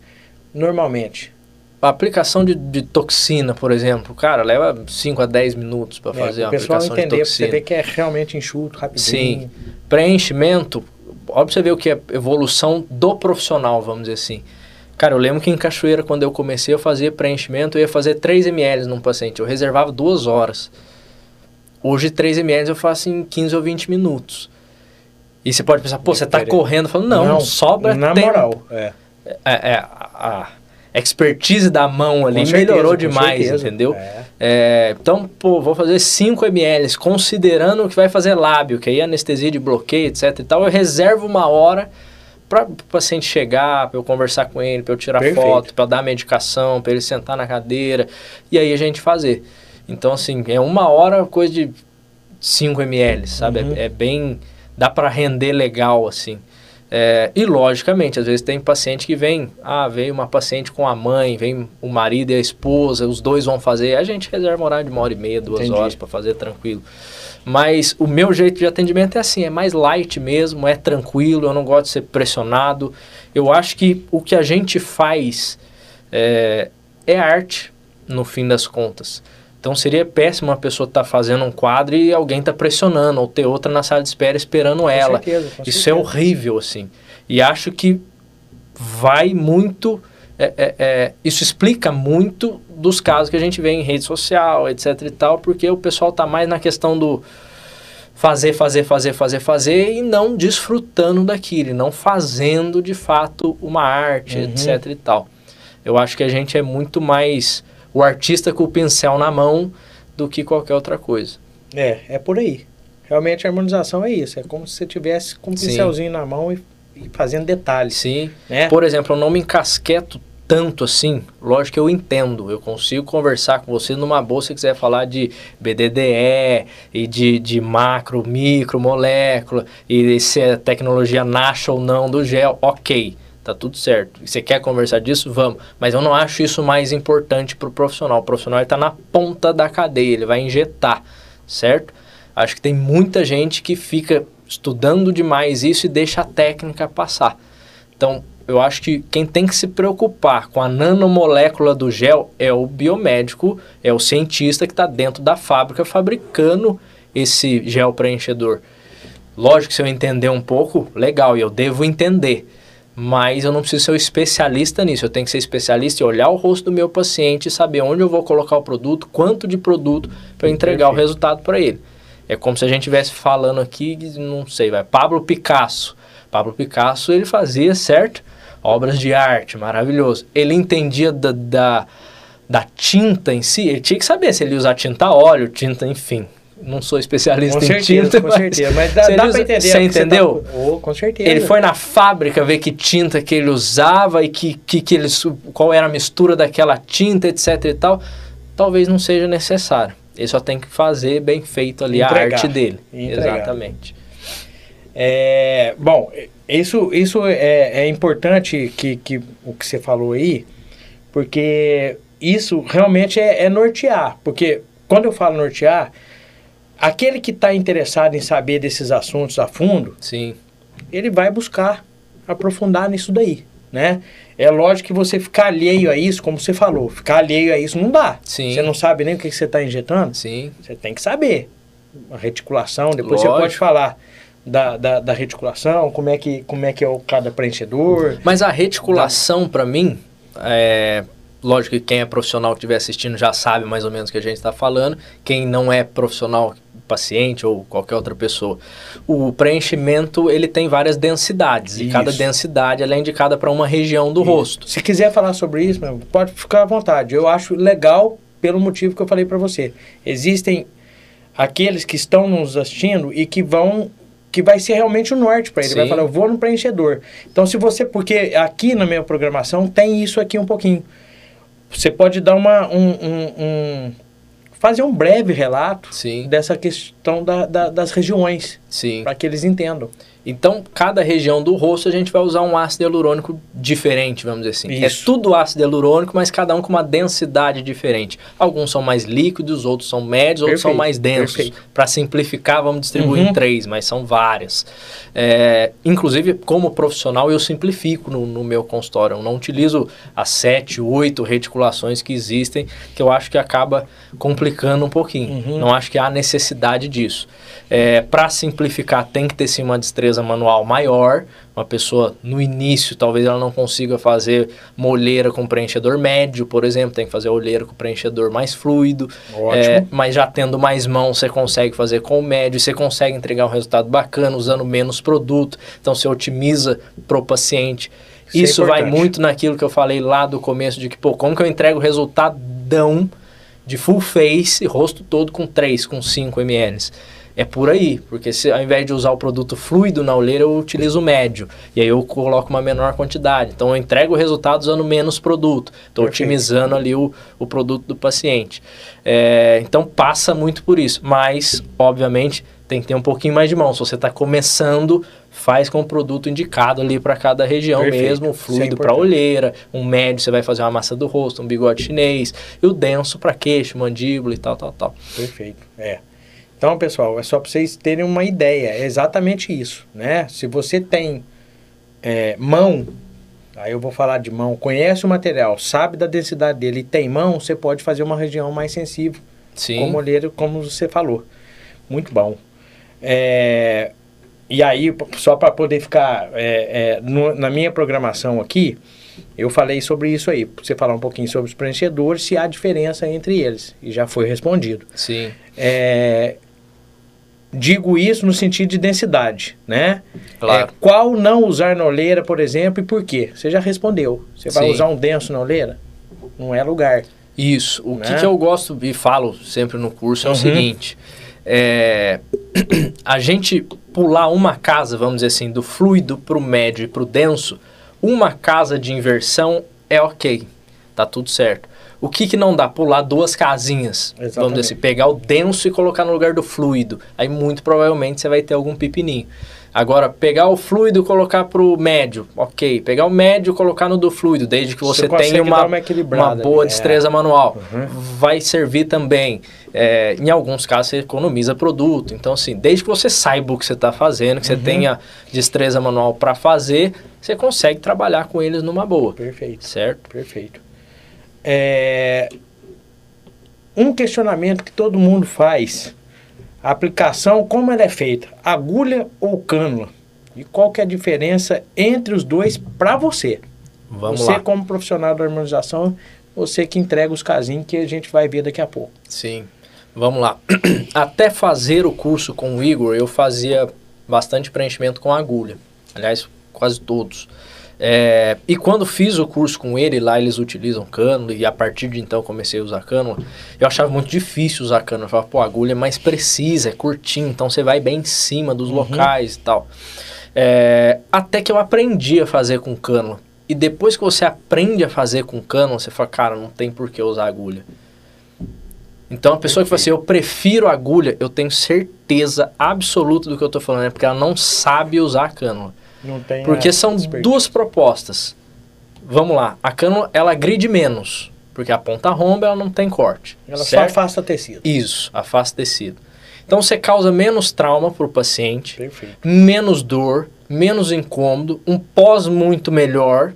normalmente. A aplicação de, de toxina, por exemplo, cara, leva 5 a 10 minutos para É, fazer uma pessoal aplicação de entender, você toxina. ver que é realmente enxuto, rapidinho. Sim. Preenchimento, ó, pra você ver o que é evolução do profissional, vamos dizer assim. Cara, eu lembro que em Cachoeira, quando eu comecei a fazer preenchimento, eu ia fazer 3 ml num paciente. Eu reservava duas horas. Hoje, 3 ml eu faço em 15 ou 20 minutos. E você pode pensar, pô, você tá Diferente. correndo. Eu falo, não, sobra Na tempo. moral, é. É, é, a a expertise da mão ali certeza, melhorou demais, certeza. entendeu? É. É, então, pô, vou fazer 5 ml, considerando que vai fazer lábio, que aí é anestesia de bloqueio, etc e tal, eu reservo uma hora para o paciente chegar, para eu conversar com ele, para eu tirar Perfeito. foto, para dar medicação, para ele sentar na cadeira, e aí a gente fazer. Então, assim, é uma hora coisa de 5 ml, sabe? Uhum. É, é bem... dá para render legal, assim. É, e logicamente, às vezes tem paciente que vem, ah, veio uma paciente com a mãe, vem o marido e a esposa, os dois vão fazer, a gente reserva um horário de uma hora e meia, duas Entendi. horas para fazer tranquilo. Mas o meu jeito de atendimento é assim, é mais light mesmo, é tranquilo, eu não gosto de ser pressionado. Eu acho que o que a gente faz é, é arte, no fim das contas. Então seria péssimo uma pessoa estar fazendo um quadro e alguém tá pressionando, ou ter outra na sala de espera esperando Com ela. certeza, Isso é certeza. horrível, assim. E acho que vai muito. é, é, é, isso explica muito dos casos que a gente vê em rede social, etc e tal, porque o pessoal tá mais na questão do fazer, fazer, fazer, fazer, fazer e não desfrutando daquilo, e não fazendo de fato uma arte, Uhum. etc e tal. Eu acho que a gente é muito mais o artista com o pincel na mão do que qualquer outra coisa. É, é por aí. Realmente a harmonização é isso. É como se você tivesse com um Sim. pincelzinho na mão e, e fazendo detalhes. Sim. Né? Por exemplo, eu não me encasqueto tanto assim, lógico que eu entendo, eu consigo conversar com você numa boa se quiser falar de BDDE e de, de macro, micro, molécula e se a tecnologia nasce ou não do gel, ok, tá tudo certo. Você quer conversar disso? Vamos. Mas eu não acho isso mais importante para o profissional. O profissional está na ponta da cadeia, ele vai injetar, certo? Acho que tem muita gente que fica estudando demais isso e deixa a técnica passar. Então, eu acho que quem tem que se preocupar com a nanomolécula do gel é o biomédico, é o cientista que está dentro da fábrica fabricando esse gel preenchedor. Lógico que se eu entender um pouco, legal, e eu devo entender. Mas eu não preciso ser um especialista nisso. Eu tenho que ser especialista e olhar o rosto do meu paciente e saber onde eu vou colocar o produto, quanto de produto para entregar Perfeito. o resultado para ele. É como se a gente estivesse falando aqui, não sei, vai, Pablo Picasso. Pablo Picasso, ele fazia, certo? obras de arte, maravilhoso. Ele entendia da, da, da tinta em si, ele tinha que saber se ele usar tinta óleo, tinta, enfim. Não sou especialista com em certeza, tinta, com certeza, mas dá, dá usa, entender. Você entendeu? Tá... Oh, com certeza. Ele foi na fábrica ver que tinta que ele usava e que, que, que ele, qual era a mistura daquela tinta, etc e tal. Talvez não seja necessário. Ele só tem que fazer bem feito ali Entregar. a arte dele. Entregar. Exatamente. É, bom, isso, isso é, é importante que, que o que você falou aí, porque isso realmente é, é nortear. Porque quando eu falo nortear, aquele que está interessado em saber desses assuntos a fundo, Sim. ele vai buscar aprofundar nisso daí, né? É lógico que você ficar alheio a isso, como você falou, ficar alheio a isso não dá. Sim. Você não sabe nem o que, que você está injetando. Sim. Você tem que saber. A reticulação, depois lógico. você pode falar da, da, da, reticulação, como é, que, como é que é o cada preenchedor. Mas a reticulação, da... para mim, é, lógico que quem é profissional que estiver assistindo já sabe mais ou menos o que a gente está falando. Quem não é profissional, paciente ou qualquer outra pessoa, o preenchimento ele tem várias densidades isso. e cada densidade é indicada para uma região do isso. rosto. Se quiser falar sobre isso, pode ficar à vontade. Eu acho legal pelo motivo que eu falei para você. Existem aqueles que estão nos assistindo e que vão que vai ser realmente o norte para ele. Sim. Vai falar, eu vou no preenchedor. Então, se você. Porque aqui na minha programação tem isso aqui um pouquinho. Você pode dar uma. Um, um, um fazer um breve relato Sim. dessa questão da, da, das regiões. Para que eles entendam. Então, cada região do rosto a gente vai usar um ácido hialurônico diferente, vamos dizer assim. É Isso. É tudo ácido hialurônico, mas cada um com uma densidade diferente. Alguns são mais líquidos, outros são médios, outros são mais densos. Para simplificar, vamos distribuir uhum. em três, mas são várias. É, inclusive, como profissional, eu simplifico no, no, meu consultório. Eu não utilizo as sete, oito reticulações que existem, que eu acho que acaba complicando um pouquinho. Uhum. Não acho que há necessidade disso. É, Para simplificar, tem que ter sim uma destreza manual maior. Uma pessoa no início, talvez ela não consiga fazer molheira com preenchedor médio, por exemplo, tem que fazer olheira com preenchedor mais fluido. É, mas já tendo mais mão, você consegue fazer com o médio, você consegue entregar um resultado bacana usando menos produto. Então você otimiza para o paciente. Isso, é Isso é vai muito naquilo que eu falei lá do começo de que, pô, como que eu entrego o resultadão de full face, rosto todo com 3, com 5 ml? É por aí, porque se ao invés de usar o produto fluido na olheira, eu utilizo o médio. E aí eu coloco uma menor quantidade. Então eu entrego o resultado usando menos produto. Estou otimizando ali o, o produto do paciente. É, então passa muito por isso. Mas, obviamente, tem que ter um pouquinho mais de mão. Se você está começando, faz com o produto indicado ali para cada região Perfeito. mesmo, um fluido é para olheira, um médio você vai fazer uma massa do rosto, um bigode chinês, e o denso para queixo, mandíbula e tal, tal, tal. Perfeito, é. Então, pessoal, é só para vocês terem uma ideia. É exatamente isso, né? Se você tem é, mão, aí eu vou falar de mão, conhece o material, sabe da densidade dele e tem mão, você pode fazer uma região mais sensível. Sim. Como olheiro, como você falou. Muito bom. É, e aí, só para poder ficar é, é, no, na minha programação aqui, eu falei sobre isso aí. Você falar um pouquinho sobre os preenchedores, se há diferença entre eles. E já foi respondido. Sim. É, Digo isso no sentido de densidade, né? Claro. É, qual não usar na oleira, por exemplo, e por quê? Você já respondeu. Você vai Sim. usar um denso na oleira? Não é lugar. Isso. O né? que, que, eu gosto e falo sempre no curso é uhum. o seguinte: é, (clears throat) a gente pular uma casa, vamos dizer assim, do fluido para o médio e para o denso, uma casa de inversão é ok, tá tudo certo. O que, que não dá? Pular duas casinhas. Vamos Exatamente. dizer assim, pegar o denso e colocar no lugar do fluido. Aí muito provavelmente você vai ter algum pepininho. Agora, pegar o fluido e colocar pro médio, ok. Pegar o médio e colocar no do fluido, desde que Você você, tenha uma, uma uma boa ali, é. destreza manual. Uhum. Vai servir também. É, em alguns casos, você economiza produto. Então, assim, desde que você saiba o que você está fazendo, que Uhum. você tenha destreza manual para fazer, você consegue trabalhar com eles numa boa. Perfeito. Certo? Perfeito. É, um questionamento que todo mundo faz. A aplicação, como ela é feita? Agulha ou cânula? E qual que é a diferença entre os dois para você? Vamos você lá. como profissional da harmonização, você que entrega os casinhos que a gente vai ver daqui a pouco. Sim. Vamos lá. (clears throat) Até fazer o curso com o Igor, eu fazia bastante preenchimento com agulha. Aliás, quase todos. É, e quando fiz o curso com ele, lá eles utilizam cânula, e a partir de então comecei a usar cânula, eu achava muito difícil usar cânula. Eu falava, pô, a agulha é mais precisa, é curtinho, então você vai bem em cima dos locais e tal. É, até que eu aprendi a fazer com cânula. E depois que você aprende a fazer com cânula, você fala, cara, não tem por que usar agulha. Então a pessoa que fala assim, eu prefiro agulha, eu tenho certeza absoluta do que eu tô falando, é porque ela não sabe usar cânula. Porque são duas propostas. Vamos lá, a cânula ela gride menos, porque a ponta romba ela não tem corte. Ela só certo? afasta tecido. Isso, afasta tecido. Então você causa menos trauma para o paciente, Perfeito. menos dor, menos incômodo, um pós muito melhor,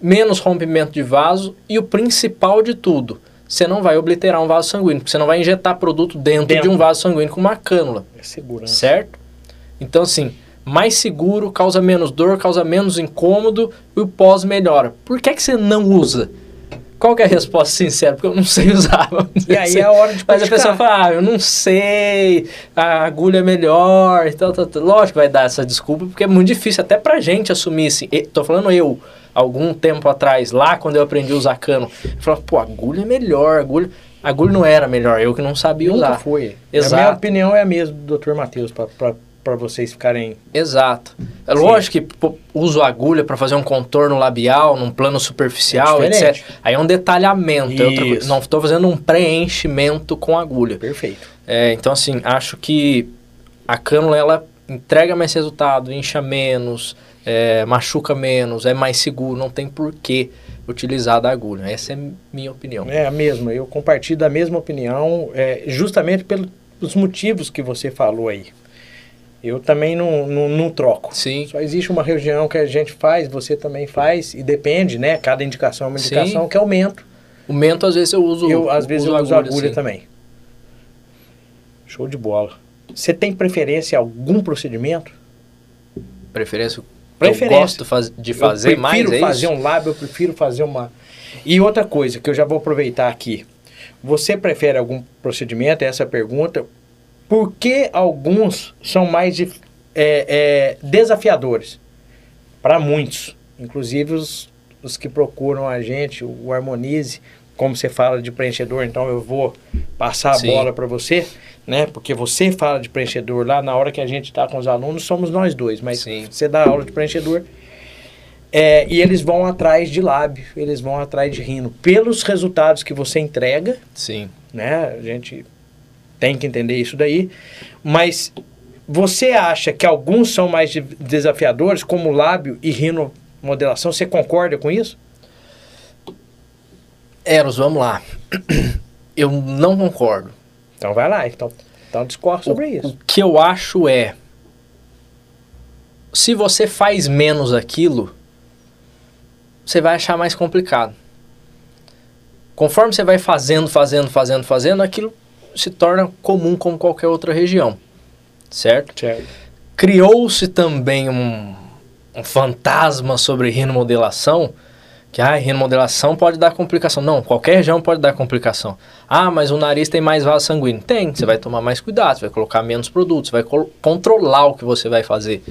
menos rompimento de vaso e o principal de tudo, você não vai obliterar um vaso sanguíneo, porque você não vai injetar produto dentro, Dentro. de um vaso sanguíneo com uma cânula, É segurança. certo? Então assim, mais seguro, causa menos dor, causa menos incômodo e o pós melhora. Por que, que você não usa? Qual que é a resposta sincera? Porque eu não sei usar. (laughs) E aí é a hora de Mas a praticar. pessoa fala, ah, eu não sei, a agulha é melhor, então, tá, tá. lógico que vai dar essa desculpa, porque é muito difícil até pra gente assumir assim. E- Tô falando eu, algum tempo atrás, lá quando eu aprendi a usar cano, eu falava, pô, agulha é melhor, agulha, agulha não era melhor, eu que não sabia Nunca usar. foi. Exato. A minha opinião é a mesma do Dr. Matheus, para vocês ficarem... Exato. É Sim. lógico que pô, uso agulha pra fazer um contorno labial, num plano superficial, É etc. Aí é um detalhamento, é outra não estou fazendo um preenchimento com agulha. Perfeito. É, então, assim, acho que a cânula ela entrega mais resultado, incha menos, é, machuca menos, é mais seguro, não tem por que utilizar da agulha. Essa é minha opinião. É a mesma, eu compartilho da mesma opinião, é, justamente pelos motivos que você falou aí. Eu também não, não, não troco. Sim, Só existe uma região que a gente faz, você também faz, e depende, né? Cada indicação é uma Sim. indicação que aumento. o mento às vezes eu uso. Eu, às vezes, eu uso agulha sim. também. Show de bola. Você tem preferência em algum procedimento? Preferência. Preferência. Eu gosto faz- de fazer eu mais. prefiro é fazer isso? um lábio, eu prefiro fazer uma. E outra coisa que eu já vou aproveitar aqui. Você prefere algum procedimento? Essa é pergunta. Por que alguns são mais é, é, desafiadores? Para muitos, inclusive os, os que procuram a gente, o Harmonize, como você fala de preenchedor, então eu vou passar a Sim. bola para você, né? Porque você fala de preenchedor lá, na hora que a gente está com os alunos, somos nós dois, mas Sim. você dá aula de preenchedor. É, e eles vão atrás de lábio, eles vão atrás de rino. Pelos resultados que você entrega, Sim. né? A gente tem que entender isso daí. Mas você acha que alguns são mais de- desafiadores, como lábio e rino modelação? Você concorda com isso? Eros, vamos lá. (clears throat) Eu não concordo. Então vai lá, então, então discorre sobre o, isso. o que eu acho é. Se você faz menos aquilo, você vai achar mais complicado. Conforme você vai fazendo, fazendo, fazendo, fazendo, aquilo se torna comum como qualquer outra região. Certo? Certo. Criou-se também um, um fantasma sobre rinomodelação, que ah, rinomodelação pode dar complicação. Não, qualquer região pode dar complicação. Ah, mas o nariz tem mais vaso sanguíneo. Tem, você vai tomar mais cuidado, você vai colocar menos produtos, você vai controlar o que você vai fazer.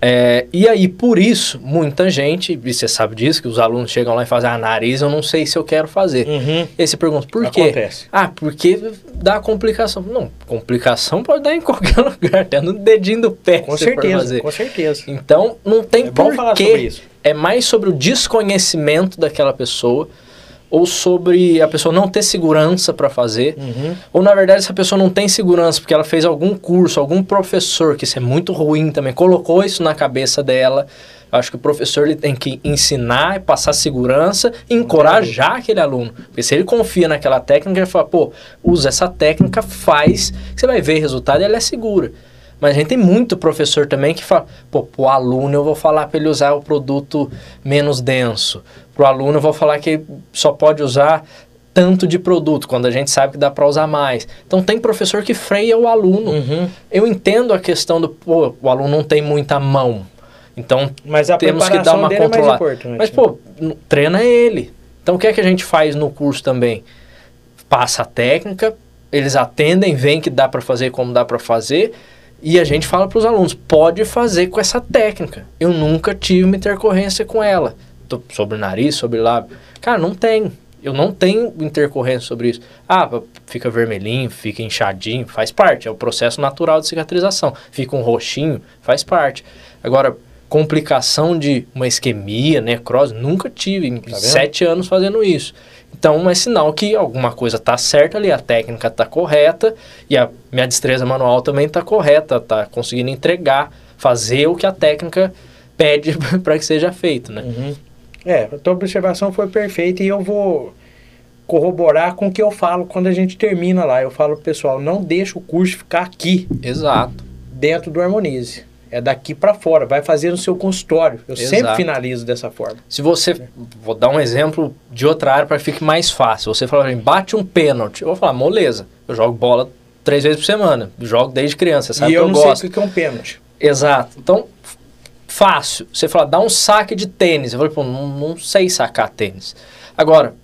É, e aí, por isso, muita gente, e você sabe disso, que os alunos chegam lá e fazem, ah, nariz eu não sei se eu quero fazer. Uhum. E aí você pergunta, por quê? Acontece. Ah, porque dá complicação. Não, complicação pode dar em (laughs) qualquer lugar, até no dedinho do pé. Com certeza, com certeza. Então, não tem É porquê. sobre isso. é mais sobre o desconhecimento daquela pessoa ou sobre a pessoa não ter segurança para fazer, Uhum. ou na verdade essa pessoa não tem segurança porque ela fez algum curso, algum professor, que isso é muito ruim também, colocou isso na cabeça dela. Acho que o professor ele tem que ensinar, passar segurança e encorajar aquele aluno. Porque se ele confia naquela técnica, ele fala, pô, usa essa técnica, faz, você vai ver resultado e ela é segura. Mas a gente tem muito professor também que fala, pô, pro aluno eu vou falar para ele usar o produto menos denso. Pro aluno eu vou falar que só pode usar tanto de produto, quando a gente sabe que dá para usar mais. Então tem professor que freia o aluno. Uhum. Eu entendo a questão do, pô, o aluno não tem muita mão. Então a temos que dar uma é controlada. importante. Mas, né? pô, treina ele. Então, o que é que a gente faz no curso também? Passa a técnica, eles atendem, veem que dá para fazer como dá para fazer, e a gente fala para os alunos, pode fazer com essa técnica. Eu nunca tive uma intercorrência com ela. Sobre nariz, sobre lábio. Cara, não tem. Eu não tenho intercorrência sobre isso. Ah, fica vermelhinho, fica inchadinho, faz parte. É o processo natural de cicatrização. Fica um roxinho, faz parte. Agora, complicação de uma isquemia, necrose, nunca tive. Em Tá sete anos fazendo isso. Então, é sinal que alguma coisa tá certa ali, a técnica tá correta e a minha destreza manual também tá correta, tá conseguindo entregar, fazer o que a técnica pede (laughs) para que seja feito, né? Uhum. É, a tua observação foi perfeita e eu vou corroborar com o que eu falo quando a gente termina lá. Eu falo, pessoal, não deixa o curso ficar aqui, Exato. dentro do Harmonize. É daqui para fora, vai fazer no seu consultório. Eu sempre Exato. finalizo dessa forma. Se você, vou dar um exemplo de outra área para que fique mais fácil. Você fala bate um pênalti. Eu vou falar, moleza, eu jogo bola três vezes por semana. Jogo desde criança, sabe e que eu eu, não gosto. sei o que é um pênalti. Exato. Então, fácil. Você fala, dá um saque de tênis. Eu falei, pô, não, não sei sacar tênis. Agora,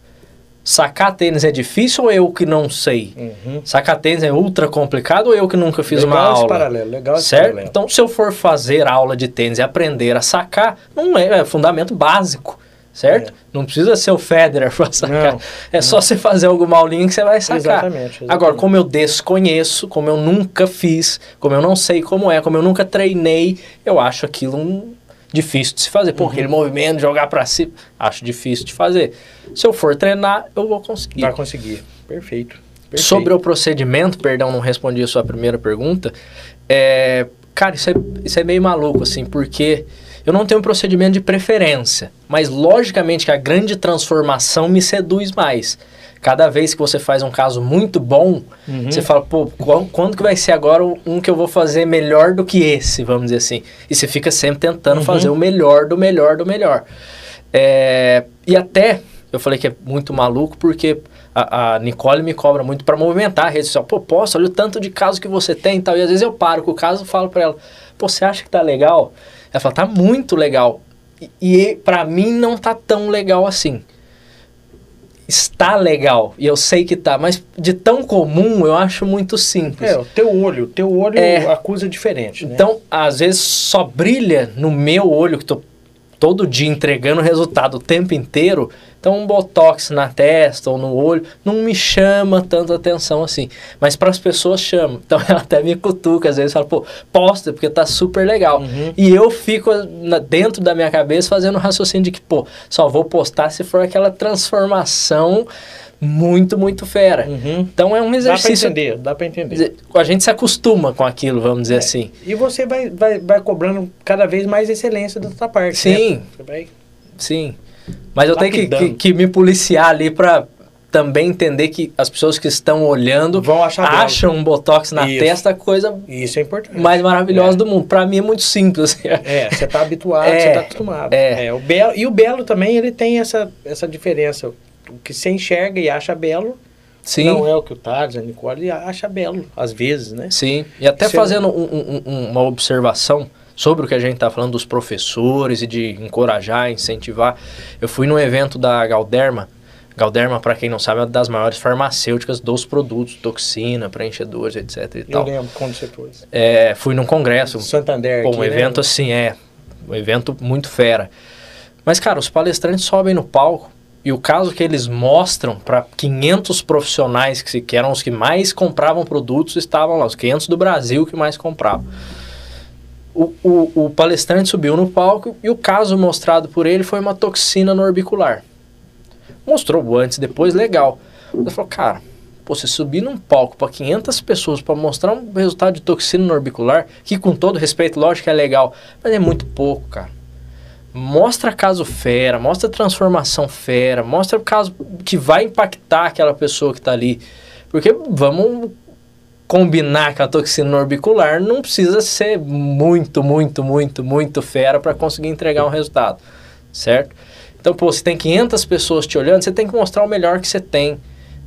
sacar tênis é difícil ou eu que não sei? Uhum. Sacar tênis é ultra complicado ou eu que nunca fiz legal uma esse aula? paralelo, legal Certo? paralelo. Então, se eu for fazer aula de tênis e aprender a sacar, não é, é fundamento básico, certo? É. Não precisa ser o Federer (laughs) para sacar. Não, é só você fazer alguma aulinha que você vai sacar. Exatamente, exatamente. Agora, como eu desconheço, como eu nunca fiz, como eu não sei como é, como eu nunca treinei, eu acho aquilo um difícil de se fazer. Uhum. Pô, aquele movimento, jogar para cima, acho difícil de fazer. Se eu for treinar, eu vou conseguir. Vai conseguir. Perfeito. Perfeito. Sobre o procedimento, perdão, não respondi a sua primeira pergunta. É, cara, isso é, isso é meio maluco, assim, porque eu não tenho um procedimento de preferência, mas logicamente que a grande transformação me seduz mais. Cada vez que você faz um caso muito bom, Uhum. você fala, pô, qual- quando que vai ser agora um que eu vou fazer melhor do que esse, vamos dizer assim? E você fica sempre tentando Uhum. fazer o melhor do melhor do melhor. É, e até, eu falei que é muito maluco porque a, a Nicole me cobra muito para movimentar a rede social. Pô, posso, olha o tanto de caso que você tem e tal. E às vezes eu paro com o caso e falo para ela, pô, você acha que tá legal? Ela fala, tá muito legal. E, e para mim não tá tão legal assim. Está legal, e eu sei que tá, mas de tão comum eu acho muito simples. É, o teu olho, o teu olho É. acusa diferente, né? Então, às vezes só brilha no meu olho, que tô todo dia entregando resultado o tempo inteiro. Então, um botox na testa ou no olho não me chama tanta atenção assim. Mas para as pessoas chama. Então, (laughs) ela até me cutuca, às vezes fala, pô, posta, porque tá super legal. Uhum. E eu fico na- dentro da minha cabeça fazendo um raciocínio de que, pô, só vou postar se for aquela transformação muito, muito fera. Uhum. Então, é um Dá pra exercício. entender, dá pra entender. A gente se acostuma com aquilo, vamos dizer assim. E você vai, vai, vai cobrando cada vez mais excelência da tua parte. Sim. Né? Vai... Sim. Mas eu tenho que, Lapidando. que, que me policiar ali pra também entender que as pessoas que estão olhando Vão achar belo. acham um botox na Isso. testa a coisa Isso é importante. mais maravilhosa É. do mundo. Pra mim é muito simples. assim. É, você tá habituado, É, você tá acostumado. é. o belo, e o belo também, ele tem essa, essa diferença. O que você enxerga e acha belo, Sim. não é o que o Thales, a Nicole acha belo, às vezes, né? Sim, e até Isso é- fazendo um- um- um- uma observação sobre o que a gente está falando dos professores e de encorajar, incentivar. Eu fui num evento da Galderma. Galderma, para quem não sabe, é uma das maiores farmacêuticas dos produtos, toxina, preenchedores, etc. E Eu tal. lembro quando você foi. É, fui num congresso, Santander Pô, um né? evento assim, é. Um evento muito fera. Mas, cara, os palestrantes sobem no palco e o caso que eles mostram para 500 profissionais que, se- eram os que mais compravam produtos estavam lá, os 500 do Brasil que mais compravam. O, o, o palestrante subiu no palco e o caso mostrado por ele foi uma toxina no orbicular. Mostrou antes, depois, legal. Ele falou, cara, pô, você subir num palco para 500 pessoas para mostrar um resultado de toxina no orbicular, que com todo respeito, lógico que é legal, mas é muito pouco, cara. Mostra caso fera, mostra transformação fera, mostra caso que vai impactar aquela pessoa que está ali. Porque vamos combinar com a toxina orbicular, não precisa ser muito, muito, muito, muito fera para conseguir entregar um resultado, certo? Então, pô, se tem 500 pessoas te olhando, você tem que mostrar o melhor que você tem.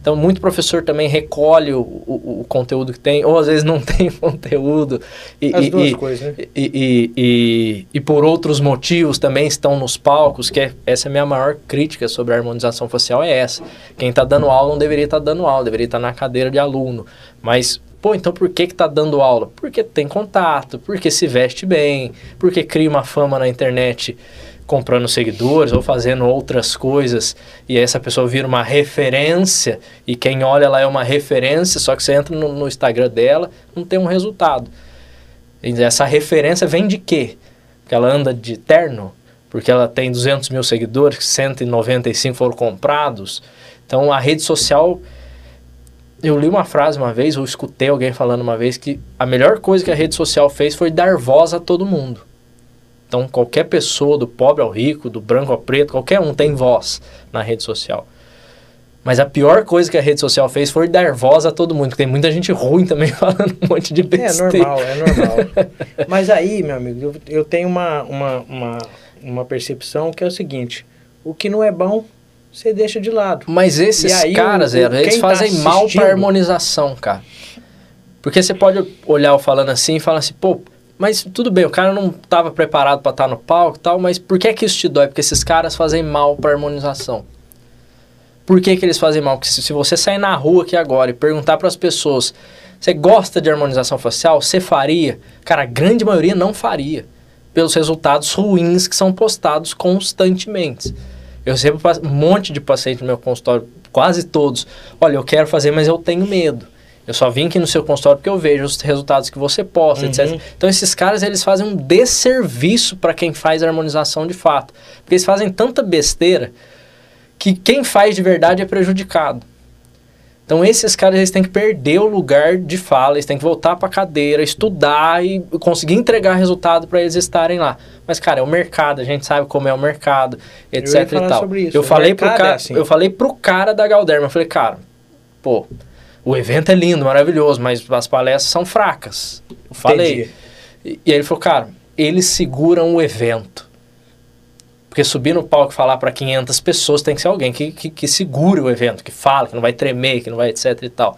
Então, muito professor também recolhe o, o, o conteúdo que tem, ou às vezes não (laughs) tem conteúdo. E, As e, duas e, coisas, né? E, e, e, por outros motivos também estão nos palcos, que é, essa é a minha maior crítica sobre a harmonização facial, é essa. Quem está dando aula não deveria estar tá dando aula, deveria estar tá na cadeira de aluno. Mas Pô, então por que que tá dando aula? Porque tem contato, porque se veste bem, porque cria uma fama na internet comprando seguidores ou fazendo outras coisas e essa pessoa vira uma referência e quem olha lá é uma referência, só que você entra no, no Instagram dela, não tem um resultado. E essa referência vem de quê? Porque ela anda de terno? Porque ela tem 200 mil seguidores, 195 foram comprados. Então a rede social eu li uma frase uma vez, ou escutei alguém falando uma vez, que a melhor coisa que a rede social fez foi dar voz a todo mundo. Então, qualquer pessoa, do pobre ao rico, do branco ao preto, qualquer um tem voz na rede social. Mas a pior coisa que a rede social fez foi dar voz a todo mundo, porque tem muita gente ruim também (laughs) falando um monte de é besteira. É normal, é normal. Mas aí, meu amigo, eu, eu tenho uma, uma, uma, uma percepção que é o seguinte: o que não é bom, você deixa de lado. Mas esses aí, caras, o, o, eles tá fazem tá mal para harmonização, cara. Porque você pode olhar o falando assim e falar assim, pô, mas tudo bem, o cara não estava preparado para estar tá no palco e tal, mas por que que isso te dói? Porque esses caras fazem mal para harmonização. Por que que eles fazem mal? Porque se, se você sair na rua aqui agora e perguntar para as pessoas, você gosta de harmonização facial? Você faria? Cara, a grande maioria não faria. Pelos resultados ruins que são postados constantemente. Eu recebo um monte de pacientes no meu consultório, quase todos. Olha, eu quero fazer, mas eu tenho medo. Eu só vim aqui no seu consultório porque eu vejo os resultados que você posta, uhum. etc. Então esses caras eles fazem um desserviço para quem faz a harmonização de fato, porque eles fazem tanta besteira que quem faz de verdade é prejudicado. Então esses caras eles têm que perder o lugar de fala, eles têm que voltar para a cadeira, estudar e conseguir entregar resultado para eles estarem lá. Mas cara, é o mercado, a gente sabe como é o mercado, etc eu e tal. Eu falei pro cara, é assim. eu falei pro cara da Galderma, eu falei, cara, pô, o evento é lindo, maravilhoso, mas as palestras são fracas. Eu falei. E, e aí ele falou, cara, eles seguram o evento. Porque subir no palco e falar para 500 pessoas tem que ser alguém que, que, que, segure o evento, que fala, que não vai tremer, que não vai etc e tal.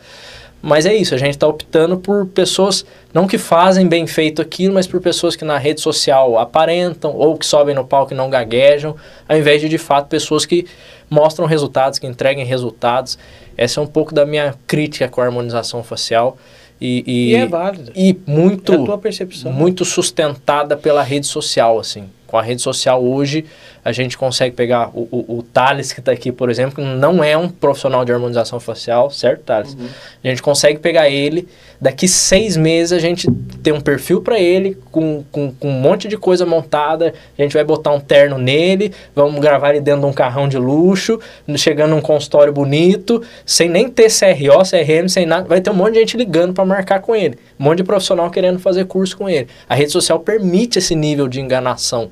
Mas é isso, a gente está optando por pessoas, não que fazem bem feito aquilo, mas por pessoas que na rede social aparentam ou que sobem no palco e não gaguejam, ao invés de de fato pessoas que mostram resultados, que entreguem resultados. Essa é um pouco da minha crítica com a harmonização facial. E, e, e é válido. E muito, é muito sustentada pela rede social, assim. Com a rede social hoje, a gente consegue pegar o, o, o Thales, que está aqui, por exemplo, não é um profissional de harmonização facial, certo, Thales? Uhum. A gente consegue pegar ele, daqui seis meses a gente tem um perfil para ele, com, com, com, um monte de coisa montada, a gente vai botar um terno nele, vamos gravar ele dentro de um carrão de luxo, chegando num consultório bonito, sem nem ter CRO, CRM, sem nada, vai ter um monte de gente ligando para marcar com ele, um monte de profissional querendo fazer curso com ele. A rede social permite esse nível de enganação.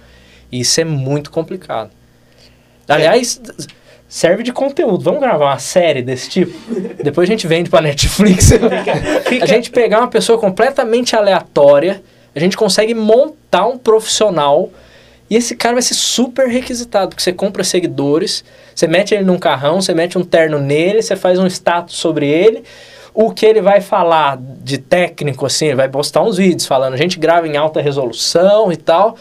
Isso é muito complicado. Aliás, serve de conteúdo. Vamos gravar uma série desse tipo? Depois a gente vende para Netflix. (laughs) A gente pegar uma pessoa completamente aleatória, a gente consegue montar um profissional e esse cara vai ser super requisitado, porque você compra seguidores, você mete ele num carrão, você mete um terno nele, você faz um status sobre ele. O que ele vai falar de técnico, assim, ele vai postar uns vídeos falando, a gente grava em alta resolução e tal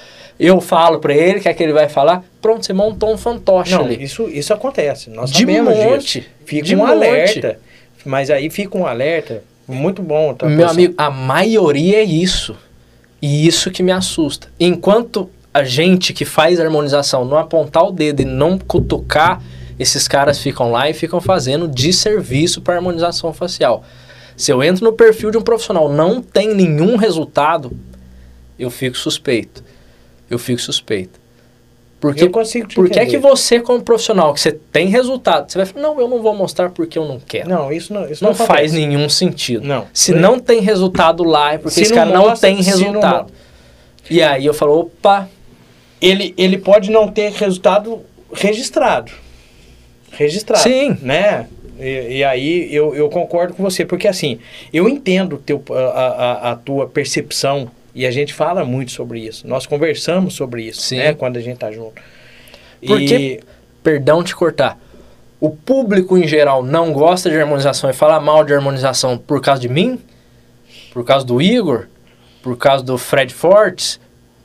eu falo para ele, que é que ele vai falar, pronto, você montou um fantoche Não, ali. Isso, isso acontece, nós de sabemos monte, disso. Fica de um monte. alerta, mas aí fica um alerta muito bom. Tá, Meu amigo, a maioria é isso. E isso que me assusta. Enquanto a gente que faz harmonização não apontar o dedo e não cutucar, esses caras ficam lá e ficam fazendo de serviço para harmonização facial. Se eu entro no perfil de um profissional, não tem nenhum resultado, eu fico suspeito. Eu fico suspeito. Porque, eu consigo te por que é que você, como profissional, que você tem resultado, você vai falar, não, eu não vou mostrar porque eu não quero. Não, isso não, isso não não, faz acontece. nenhum sentido. Não. Se não tem resultado lá, é porque Se esse não cara não mostra, tem não resultado. mo- E aí eu falo, opa, Ele, ele pode não ter resultado registrado. Registrado. Sim. Né? E, e aí eu, eu concordo com você, porque assim, eu entendo teu, a, a, a tua percepção e a gente fala muito sobre isso. Nós conversamos sobre isso, Sim. né? Quando a gente tá junto. Porque- perdão te cortar. O público em geral não gosta de harmonização e fala mal de harmonização por causa de mim? Por causa do Igor? Por causa do Fred Fortes?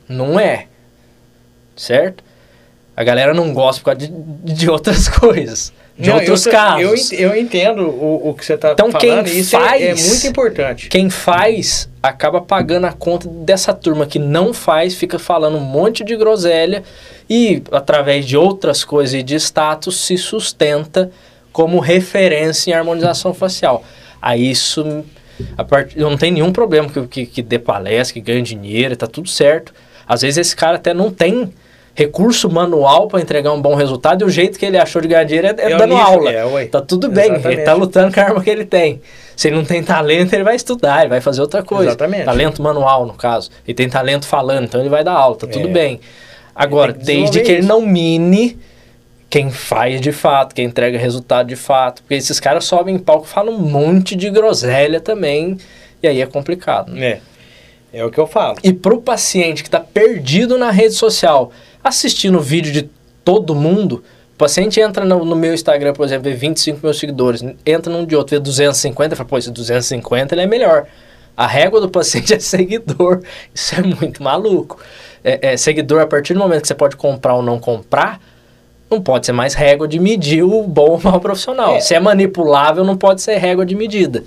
Não é. Certo? A galera não gosta por causa de, de outras (laughs) coisas. De Não, outros eu, casos. Eu, eu entendo o, o que você está Então, quem falando, e isso é- faz- é, muito importante. Quem faz acaba pagando a conta dessa turma que não faz, fica falando um monte de groselha e, através de outras coisas e de status, se sustenta como referência em harmonização facial. Aí isso. A part... Eu não tenho nenhum problema que, que, que dê palestra, que ganhe dinheiro, tá tudo certo. Às vezes esse cara até não tem recurso manual para entregar um bom resultado e o jeito que ele achou de ganhar dinheiro é, é É dando aula. é. Tá tudo bem, ele Exatamente. tá lutando com a arma que ele tem. Se ele não tem talento, ele vai estudar, ele vai fazer outra coisa. Exatamente. Talento manual, no caso. Ele tem talento falando, então ele vai dar aula, tá tudo É. bem. Agora, que desde que ele não mine quem faz de fato, quem entrega resultado de fato. Porque esses caras sobem em palco e falam um monte de groselha também, e aí é complicado. né? É, é o que eu falo. E pro paciente que está perdido na rede social, assistindo vídeo de todo mundo, o paciente entra no, no meu Instagram, por exemplo, vê 25 mil seguidores, entra num de outro, vê 250, fala, pô, esse 250 ele é melhor. A régua do paciente (laughs) é seguidor. Isso é muito maluco. É, é, seguidor, a partir do momento que você pode comprar ou não comprar, não pode ser mais régua de medir o bom ou mau profissional. É. Se é manipulável, não pode ser régua de medida.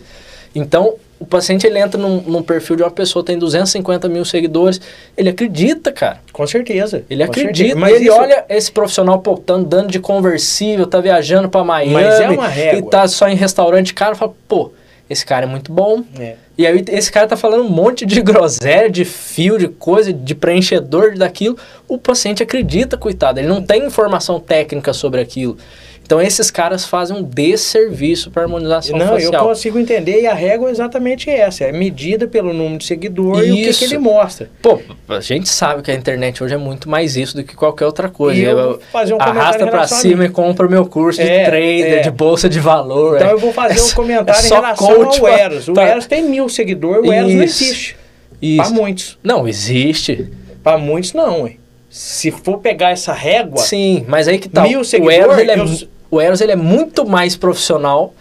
Então, o paciente ele entra num, num perfil de uma pessoa que tem 250 mil seguidores, ele acredita, cara. Com certeza. Ele com acredita. certeza. Mas ele isso- olha esse profissional, pô, tá andando de conversível, tá viajando pra Miami Mas é uma régua. e tá só em restaurante caro, fala, pô, esse cara é muito bom. É. E aí esse cara tá falando um monte de (laughs) groselha, de fio, de coisa, de preenchedor daquilo. O paciente acredita, coitado. Ele não tem informação técnica sobre aquilo. Então esses caras fazem um desserviço para harmonização Não, eu facial. consigo entender e a régua é exatamente essa. É medida pelo número de seguidor e o que, que Isso. ele mostra. Pô, a gente sabe que a internet hoje é muito mais isso do que qualquer outra coisa. E eu fazer um Arrasta em pra relação a cima e compra o meu curso de É, trader, é. de bolsa de valor. Então é. eu vou fazer É um comentário é em só relação coach ao Eros. O Eros tem mil seguidores, o Eros não Isso. existe. Isso. Para muitos. Não, existe. Para muitos não, ué. Se for pegar essa régua, Sim, mas aí que tá. Mil o seguidor, Eros, ele é, eu- o Eros ele é muito mais profissional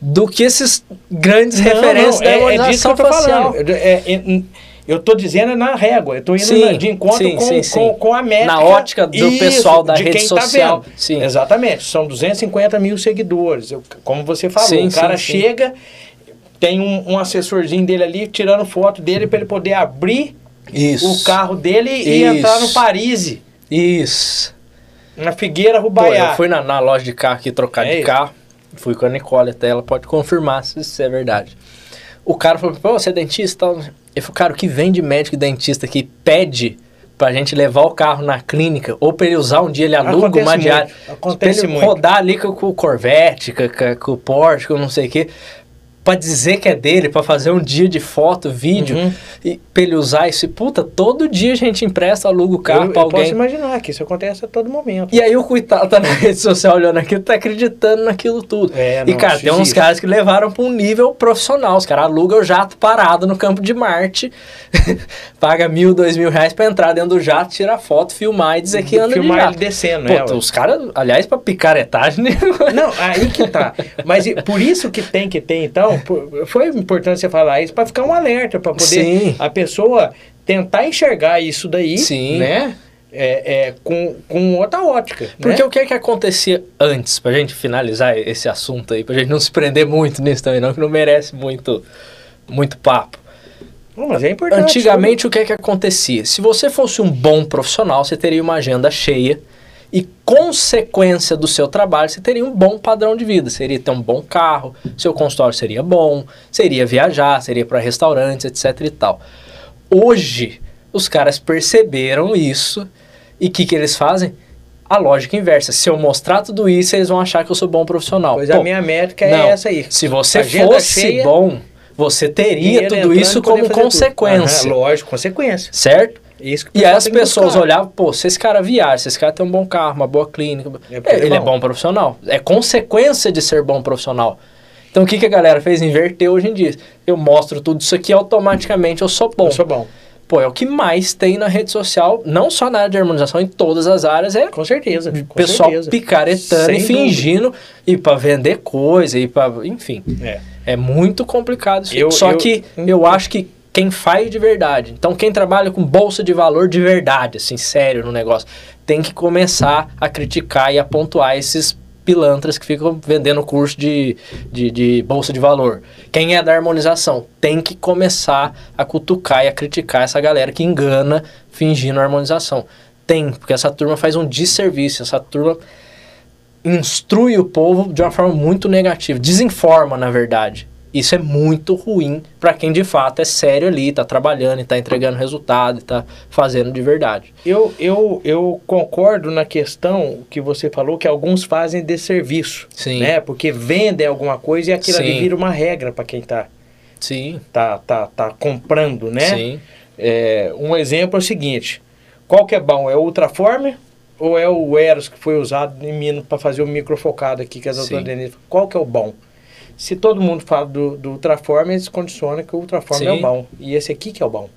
do que esses grandes Não, referências não, da é, é disso que harmonização eu tô facial. Eu, é- é- eu tô dizendo é na régua. Eu tô indo Sim, na- de encontro sim, com, sim, com, com a métrica. Na ótica do pessoal da de rede quem tá social. vendo. Sim. Exatamente. São 250 mil seguidores. Eu- como você falou, o cara chega, tem um, um assessorzinho dele ali tirando foto dele para ele poder abrir Isso. o carro dele e Isso. entrar no Paris, Isso. Na Figueira Pô, Rubaiá. eu fui na, na loja de carro aqui trocar É de isso. carro. Fui com a Nicole até, ela pode confirmar se isso é verdade. O cara falou, pô, você é dentista? e? Ele falou, cara, o que vem de médico e dentista que pede pra gente levar o carro na clínica, ou pra ele usar um dia, ele aluga Acontece uma diária. acontece pra ele muito. rodar ali com, com o Corvette, com, com- com o Porsche, com não sei o quê. Pra dizer que é dele, pra fazer um dia de foto, vídeo, Uhum. e pra ele usar isso. E, puta, todo dia a gente empresta, aluga o carro eu, pra eu posso alguém. imaginar que isso acontece a todo momento. E aí o coitado tá na (laughs) rede social olhando aquilo, tá acreditando naquilo tudo. É, e não, cara, isso tem uns existe. caras que levaram pra um nível profissional. Os caras alugam o jato parado no campo de Marte, (laughs) paga mil, dois mil reais pra entrar dentro do jato, tirar foto, filmar e dizer que anda Filmar de ele jato. descendo, Pô, né? os caras, aliás, pra picaretagem, né? Não, aí que tá. Mas e- por isso que tem que ter, então, foi importante você falar isso para ficar um alerta, para poder Sim. a pessoa tentar enxergar isso daí, Sim. né? É, é, com, com outra ótica. Porque né? o que é que acontecia antes, pra gente finalizar esse assunto aí, pra gente não se prender muito nisso também, não, que não merece muito, muito papo. Não, mas é importante. Antigamente, o que é que acontecia? Se você fosse um bom profissional, você teria uma agenda cheia e, consequência do seu trabalho, você teria um bom padrão de vida. Seria ter um bom carro, seu consultório seria bom, seria viajar, seria para restaurantes, etc e tal. Hoje, Os caras perceberam isso e o que, que eles fazem? A lógica inversa. Se eu mostrar tudo isso, eles vão achar que eu sou bom profissional. Pois Pô, a minha métrica não. é essa aí. Se você Agenda fosse cheia, bom, você teria tudo isso como consequência. Aham, lógico, consequência. Certo? Isso que o E aí as pessoas buscar. olhavam, pô, se esse cara viaja, se esse cara tem um bom carro, uma boa clínica, É porque ele, ele é é bom. profissional. É consequência de ser bom profissional. Então o que, que a galera fez? Inverteu hoje em dia. Eu mostro tudo isso aqui, automaticamente eu sou bom. Eu sou bom. Pô, é o que mais tem na rede social, não só na área de harmonização, em todas as áreas, é Com certeza. Com pessoal certeza. picaretando Sem e fingindo e para vender coisa e para, enfim. É. É muito complicado isso. Eu- Só eu- que eu acho que quem faz de verdade, então quem trabalha com bolsa de valor de verdade, assim, sério no negócio, tem que começar a criticar e a pontuar esses pilantras que ficam vendendo curso de, de, de bolsa de valor. Quem é da harmonização tem que começar a cutucar e a criticar essa galera que engana fingindo harmonização. Tem, porque essa turma faz um desserviço, essa turma instrui o povo de uma forma muito negativa, desinforma, na verdade. Isso é muito ruim para quem de fato é sério ali, tá trabalhando e tá entregando resultado e tá fazendo de verdade. Eu, eu, eu concordo na questão que você falou que alguns fazem de serviço. Sim. Né? Porque vendem alguma coisa e aquilo ali Sim. vira uma regra para quem tá, Sim, tá, tá, tá comprando, né? sim. É, um exemplo é o seguinte: qual que é bom? É o Ultraformer ou é o Eros que foi usado em Minas para fazer o microfocado aqui que a doutora. Denise? Qual que é o bom? Se todo mundo fala do, do Ultraformer, eles condicionam que o Ultraformer é Sim. o bom. E esse aqui que é o bom.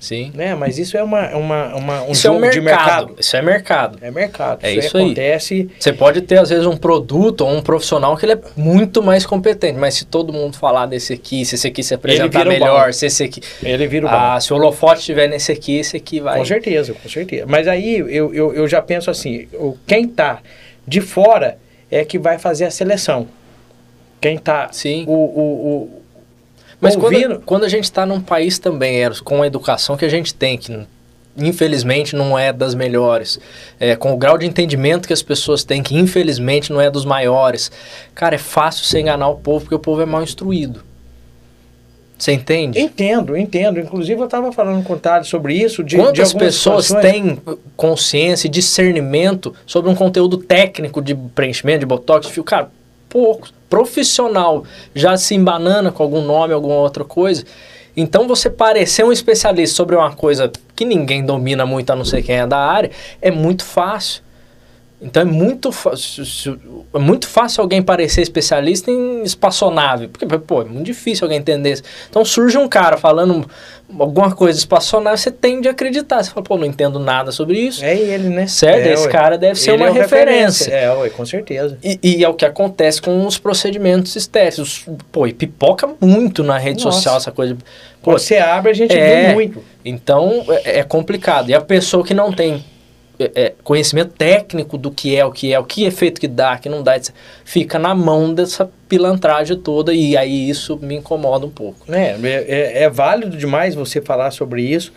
Sim. Né? Mas isso é uma, uma, uma, um isso é jogo um mercado. de mercado. Isso é mercado. É mercado. É isso aí. acontece. Você pode ter, às vezes, um produto ou um profissional que ele é muito mais competente, mas se todo mundo falar desse aqui, se esse aqui se apresentar melhor, bom. se esse aqui. Ele vira o bom. Ah, se o holofote estiver nesse aqui, esse aqui vai. Com certeza, com certeza. Mas aí eu, eu, eu já penso assim, quem tá de fora é que vai fazer a seleção. Quem tá Sim. o, o, o Mas ouvindo, quando, quando a gente está num país também, Eros, com a educação que a gente tem, que infelizmente não é das melhores, é, com o grau de entendimento que as pessoas têm, que infelizmente não é dos maiores, cara, é fácil você enganar o povo porque o povo é mal instruído. Você entende? entendo, entendo. Inclusive eu estava falando com o Thales sobre isso. De, de Quantas algumas pessoas situações- têm consciência e discernimento sobre um conteúdo técnico de preenchimento, de botox, de fio? Cara, poucos. Profissional já se embanana com algum nome, alguma outra coisa. Então você parecer um especialista sobre uma coisa que ninguém domina muito, a não ser quem é da área, é muito fácil. Então é muito, fácil, é muito fácil alguém parecer especialista em espaçonave, porque pô, é muito difícil alguém entender isso. Então surge um cara falando alguma coisa espaçonave, você tende a acreditar. Você fala, pô, não entendo nada sobre isso. É ele, né? Certo? É, Esse ué. cara deve ser Ele uma é o referência. É, ué, com certeza. E, e é o que acontece com os procedimentos estéticos. Pô, e pipoca muito na rede Nossa. social essa coisa. Pô, Quando você abre, a gente é. vê muito. então é, é complicado. E a pessoa que não tem é, é, conhecimento técnico do que é, o que é, o que efeito que dá, que não dá, etc., fica na mão dessa pilantragem toda e aí isso me incomoda um pouco. É, é, é válido demais você falar sobre isso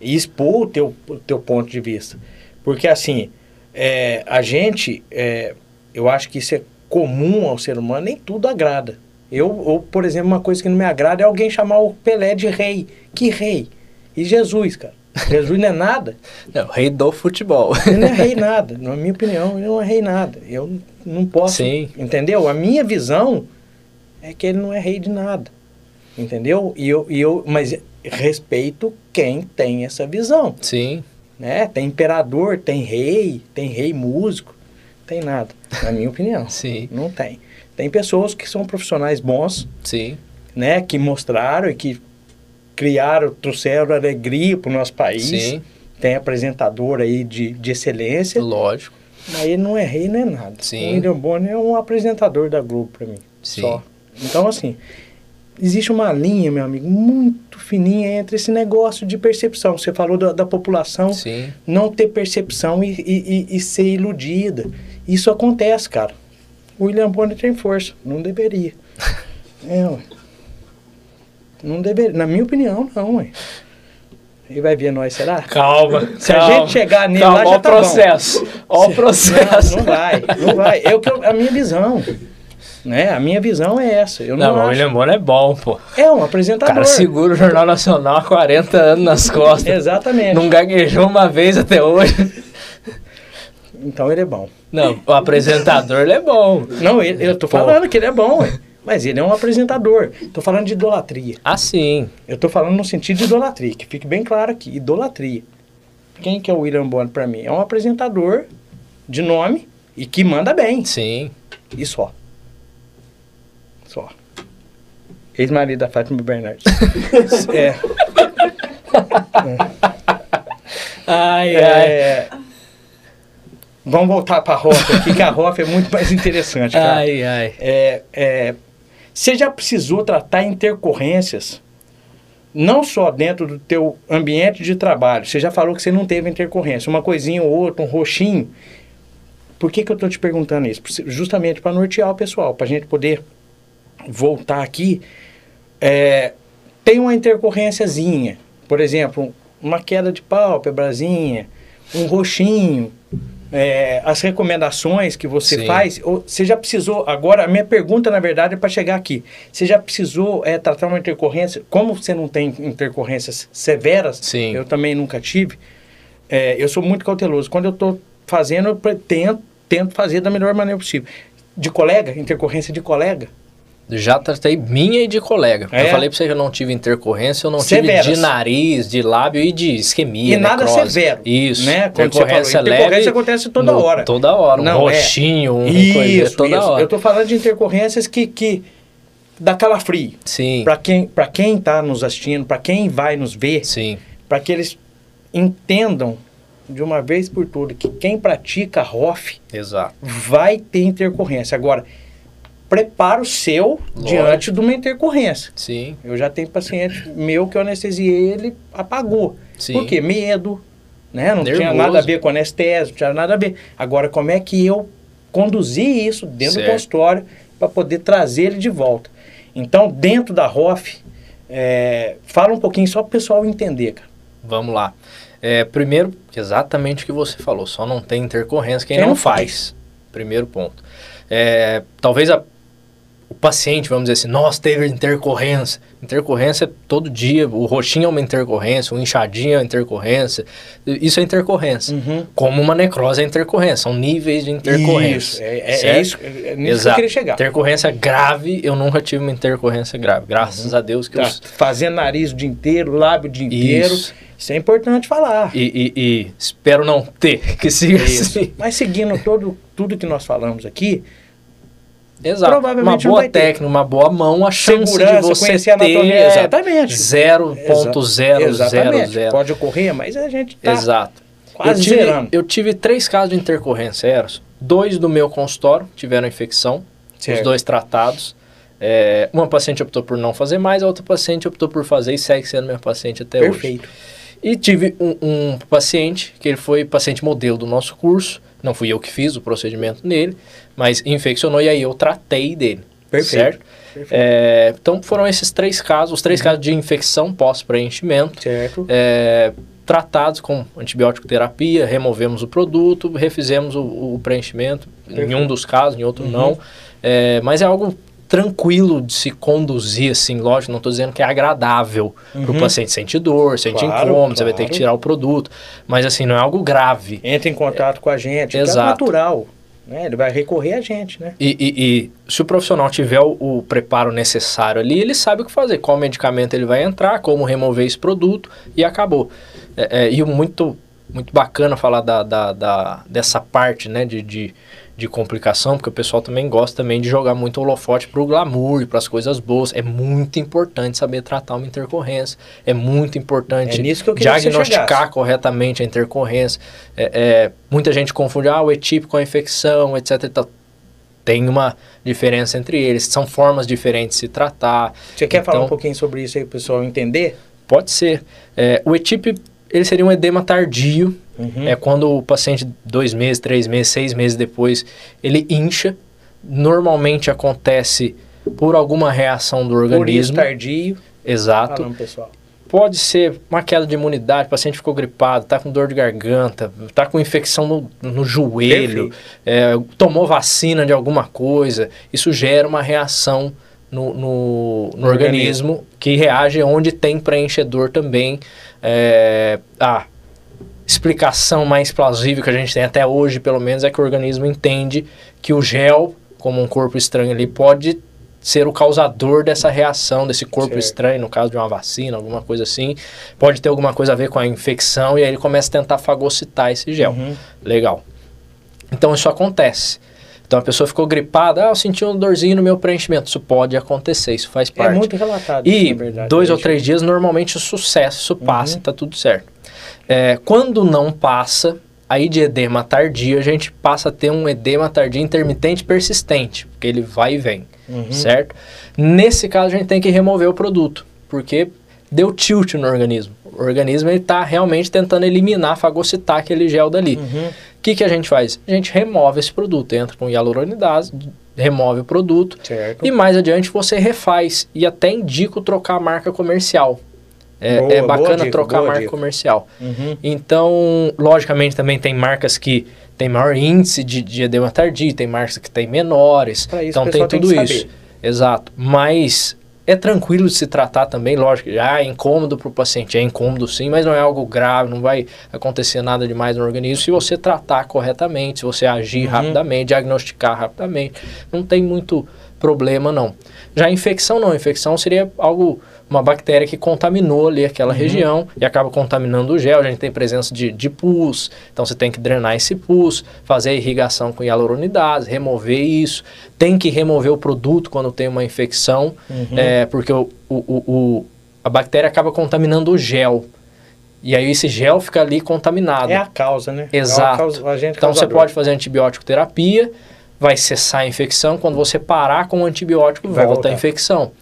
e expor o teu, o teu ponto de vista. Porque assim, é, a gente, é, eu acho que isso é comum ao ser humano, nem tudo agrada. Eu, ou, por exemplo, uma coisa que não me agrada é alguém chamar o Pelé de rei. Que rei? E Jesus, cara? Jesus não é nada. Não, rei do futebol. Ele não é rei nada. Na minha opinião, ele não é rei nada. Eu não posso. Sim. Entendeu? A minha visão é que ele não é rei de nada. Entendeu? E eu, e eu, mas respeito quem tem essa visão. Sim, Né? Tem imperador, tem rei, tem rei músico. Tem nada, na minha opinião. (laughs) sim, Não tem. Tem pessoas que são profissionais bons, sim, né? Que mostraram e que criaram, trouxeram alegria para o nosso país. sim, Tem apresentador aí de, de excelência. lógico. Mas ele não é rei, não é nada. Sim. O William Bonner é um apresentador da Globo para mim. Sim. Só. Então, assim, existe uma linha, meu amigo, muito fininha entre esse negócio de percepção. Você falou da, da população Sim, não ter percepção e, e, e- e ser iludida. Isso acontece, cara. O William Bonner tem força. Não deveria. (laughs) é, ué. Não deveria. Na minha opinião, não, ué. Ele vai ver nós, será? calma. (laughs) Se a calma, gente chegar nele calma, lá, ó já o tá bom. processo. Ó o processo. Não, não (laughs) vai, não vai. É o que eu- a minha visão. Né? A minha visão é essa. Eu Não, não, o William Bonner é bom, pô. É um O apresentador. cara segura o Jornal Nacional há 40 anos nas costas. Exatamente. Não gaguejou uma vez até hoje. Então ele é bom. Não, o apresentador ele é bom. Não, ele- eu tô Pô. falando que ele é bom, ué. Mas ele é um apresentador. Tô falando de idolatria. Ah, sim. Eu tô falando no sentido de idolatria, que fique bem claro aqui, idolatria. Quem que é o William Bonner pra mim? É um apresentador de nome e que manda bem. Sim. E só. Só. Ex-marido da Fátima Bernardes. (laughs) (laughs) é, Ai, ai. é, Vamos voltar pra Rofa aqui, que a Rofa é muito mais interessante, cara. Ai, ai. É, é, você já precisou tratar intercorrências, não só dentro do teu ambiente de trabalho. Você já falou que você não teve intercorrência, uma coisinha ou outra, um roxinho. Por que, que eu estou te perguntando isso? Justamente para nortear o pessoal, para a gente poder voltar aqui. É, tem uma intercorrênciazinha, por exemplo, uma queda de pálpebrazinha, um roxinho, é, as recomendações que você Sim. faz, ou você já precisou, agora a minha pergunta na verdade é para chegar aqui, você já precisou é, tratar uma intercorrência, como você não tem intercorrências severas, Sim. eu também nunca tive, é, eu sou muito cauteloso, quando eu estou fazendo, eu tento, tento fazer da melhor maneira possível. De colega, intercorrência de colega, Já tratei minha e de colega. É? Eu falei pra você que eu não tive intercorrência, eu não Severas. tive de nariz, de lábio e de isquemia. E nada necrose. severo, Isso. né? Intercorrência leve. intercorrência acontece toda no- hora. Toda hora. Um Não, é. roxinho, um isso, coisa, toda isso. hora. Eu tô falando de intercorrências que, que dá calafrio. Sim. Para quem, pra quem tá nos assistindo, para quem vai nos ver, Sim. para que eles entendam de uma vez por todas que quem pratica ROF Exato. vai ter intercorrência. Agora, prepara o seu Lógico. diante de uma intercorrência. Sim. Eu já tenho paciente meu que eu anestesiei, ele apagou. Sim. Por quê? Medo, né? Não tinha Nervoso. nada a ver com anestesia, não tinha nada a ver. Agora, como é que eu conduzi isso dentro Certo. do consultório para poder trazer ele de volta? Então, dentro da ROF, é, fala um pouquinho só para o pessoal entender, cara. Vamos lá. É, primeiro, exatamente o que você falou, só não tem intercorrência quem, Quem não, não faz. Primeiro ponto. É, talvez a- paciente, vamos dizer assim, nossa, teve intercorrência. Intercorrência é todo dia, o roxinho é uma intercorrência, o inchadinho é uma intercorrência. Isso é intercorrência. Uhum. Como uma necrose é intercorrência, são níveis de intercorrência. Isso, é, é- é isso, é, é nisso que eu Exato. queria chegar. Intercorrência grave, eu nunca tive uma intercorrência grave. Graças a Deus que Tá, eu fazendo nariz o dia inteiro, lábio o dia inteiro. Isso. Isso é importante falar. E, e- e espero não ter que siga Isso. assim. Mas seguindo todo, tudo que nós falamos aqui, Exato. Provavelmente uma boa técnica, uma boa mão, a chance Segurança, de você conhecer ter anatomia, é exatamente. 0.000. Exatamente. Pode ocorrer, mas a gente tá Exato. quase eu tive, zerando. eu tive três casos de intercorrência, Eros. Dois do meu consultório tiveram infecção, Certo. os dois tratados. É, uma paciente optou por não fazer mais, a outra paciente optou por fazer e segue sendo minha paciente até hoje. Perfeito. E tive um, um paciente, que ele foi paciente modelo do nosso curso, não fui eu que fiz o procedimento nele, mas infeccionou e aí eu tratei dele. Perfeito. Certo? Perfeito. É, então foram esses três casos, os três casos de infecção pós-preenchimento, Certo. é, tratados com antibiótico terapia, removemos o produto, refizemos o, o preenchimento, em Perfeito. um dos casos, em outro Uhum. não. É, mas é algo tranquilo de se conduzir, assim, lógico, não estou dizendo que é agradável para o Uhum. paciente sente dor, sente Claro, incômodo, você vai ter que claro. tirar o produto, mas assim, não é algo grave. Entra em contato com a gente, é Exato. natural. Né? Ele vai recorrer a gente, né? E, e- e se o profissional tiver o, o preparo necessário ali, ele sabe o que fazer, qual medicamento ele vai entrar, como remover esse produto e acabou. É, é, e muito, muito bacana falar da, da- da- dessa parte né, de, de, de complicação, porque o pessoal também gosta também de jogar muito holofote para o glamour e para as coisas boas. É muito importante saber tratar uma intercorrência, é muito importante É diagnosticar corretamente a intercorrência. É, é, muita gente confunde ah, o etípico com a infecção, etc. e tal. Tem uma diferença entre eles, são formas diferentes de se tratar. Você quer falar Então- um pouquinho sobre isso aí para o pessoal entender? Pode ser. É, o etípe, ele seria um edema tardio, Uhum. é quando o paciente, dois meses, três meses, seis meses depois, ele incha. Normalmente acontece por alguma reação do Por organismo. tardio. Exato. Falando, pessoal. pode ser uma queda de imunidade, o paciente ficou gripado, está com dor de garganta, está com infecção no, no joelho, é, tomou vacina de alguma coisa. Isso gera uma reação no, no, no organismo, organismo, que reage onde tem preenchedor também. É, a explicação mais plausível que a gente tem até hoje, pelo menos, é que o organismo entende que o gel, como um corpo estranho ali, pode ser o causador dessa reação, desse corpo certo. estranho, no caso de uma vacina, alguma coisa assim. Pode ter alguma coisa a ver com a infecção e aí ele começa a tentar fagocitar esse gel. Uhum. Legal. Então isso acontece. Então a pessoa ficou gripada, ah, eu senti um dorzinho no meu preenchimento. Isso pode acontecer, isso faz é parte. É muito relatado. E isso, verdade, dois ou três dias, normalmente o sucesso, isso passa uhum. e tá tudo certo. É, quando não passa, aí de edema tardio, a gente passa a ter um edema tardio intermitente persistente, porque ele vai e vem uhum. certo? Nesse caso, a gente tem que remover o produto, porque deu tilt no organismo. O organismo está realmente tentando eliminar, fagocitar aquele gel dali. Uhum. Que, que a gente faz? A gente remove esse produto, entra com hialuronidase, remove o produto certo. e mais adiante você refaz e até indico trocar a marca comercial. É, boa, é bacana dica, trocar a marca dica. comercial. Uhum. Então, logicamente, também tem marcas que tem maior índice de, de edema tardio, tem marcas que tem menores. Isso, então tem tudo tem isso. Exato. Mas é tranquilo de se tratar também, lógico, já é incômodo para o paciente, é incômodo sim, mas não é algo grave, não vai acontecer nada demais no organismo se você tratar corretamente, se você agir uhum. rapidamente, diagnosticar rapidamente, não tem muito problema não. Já a infecção não, a infecção seria algo uma bactéria que contaminou ali aquela uhum. região e acaba contaminando o gel. A gente tem presença de, de pus, então você tem que drenar esse pus, fazer a irrigação com hialuronidase, remover isso. Tem que remover o produto quando tem uma infecção, uhum. é, porque o, o, o, a bactéria acaba contaminando o gel. E aí esse gel fica ali contaminado. É a causa, né? Exato. É causa, então você pode fazer antibiótico terapia, vai cessar a infecção. Quando você parar com o antibiótico, volta, volta a infecção.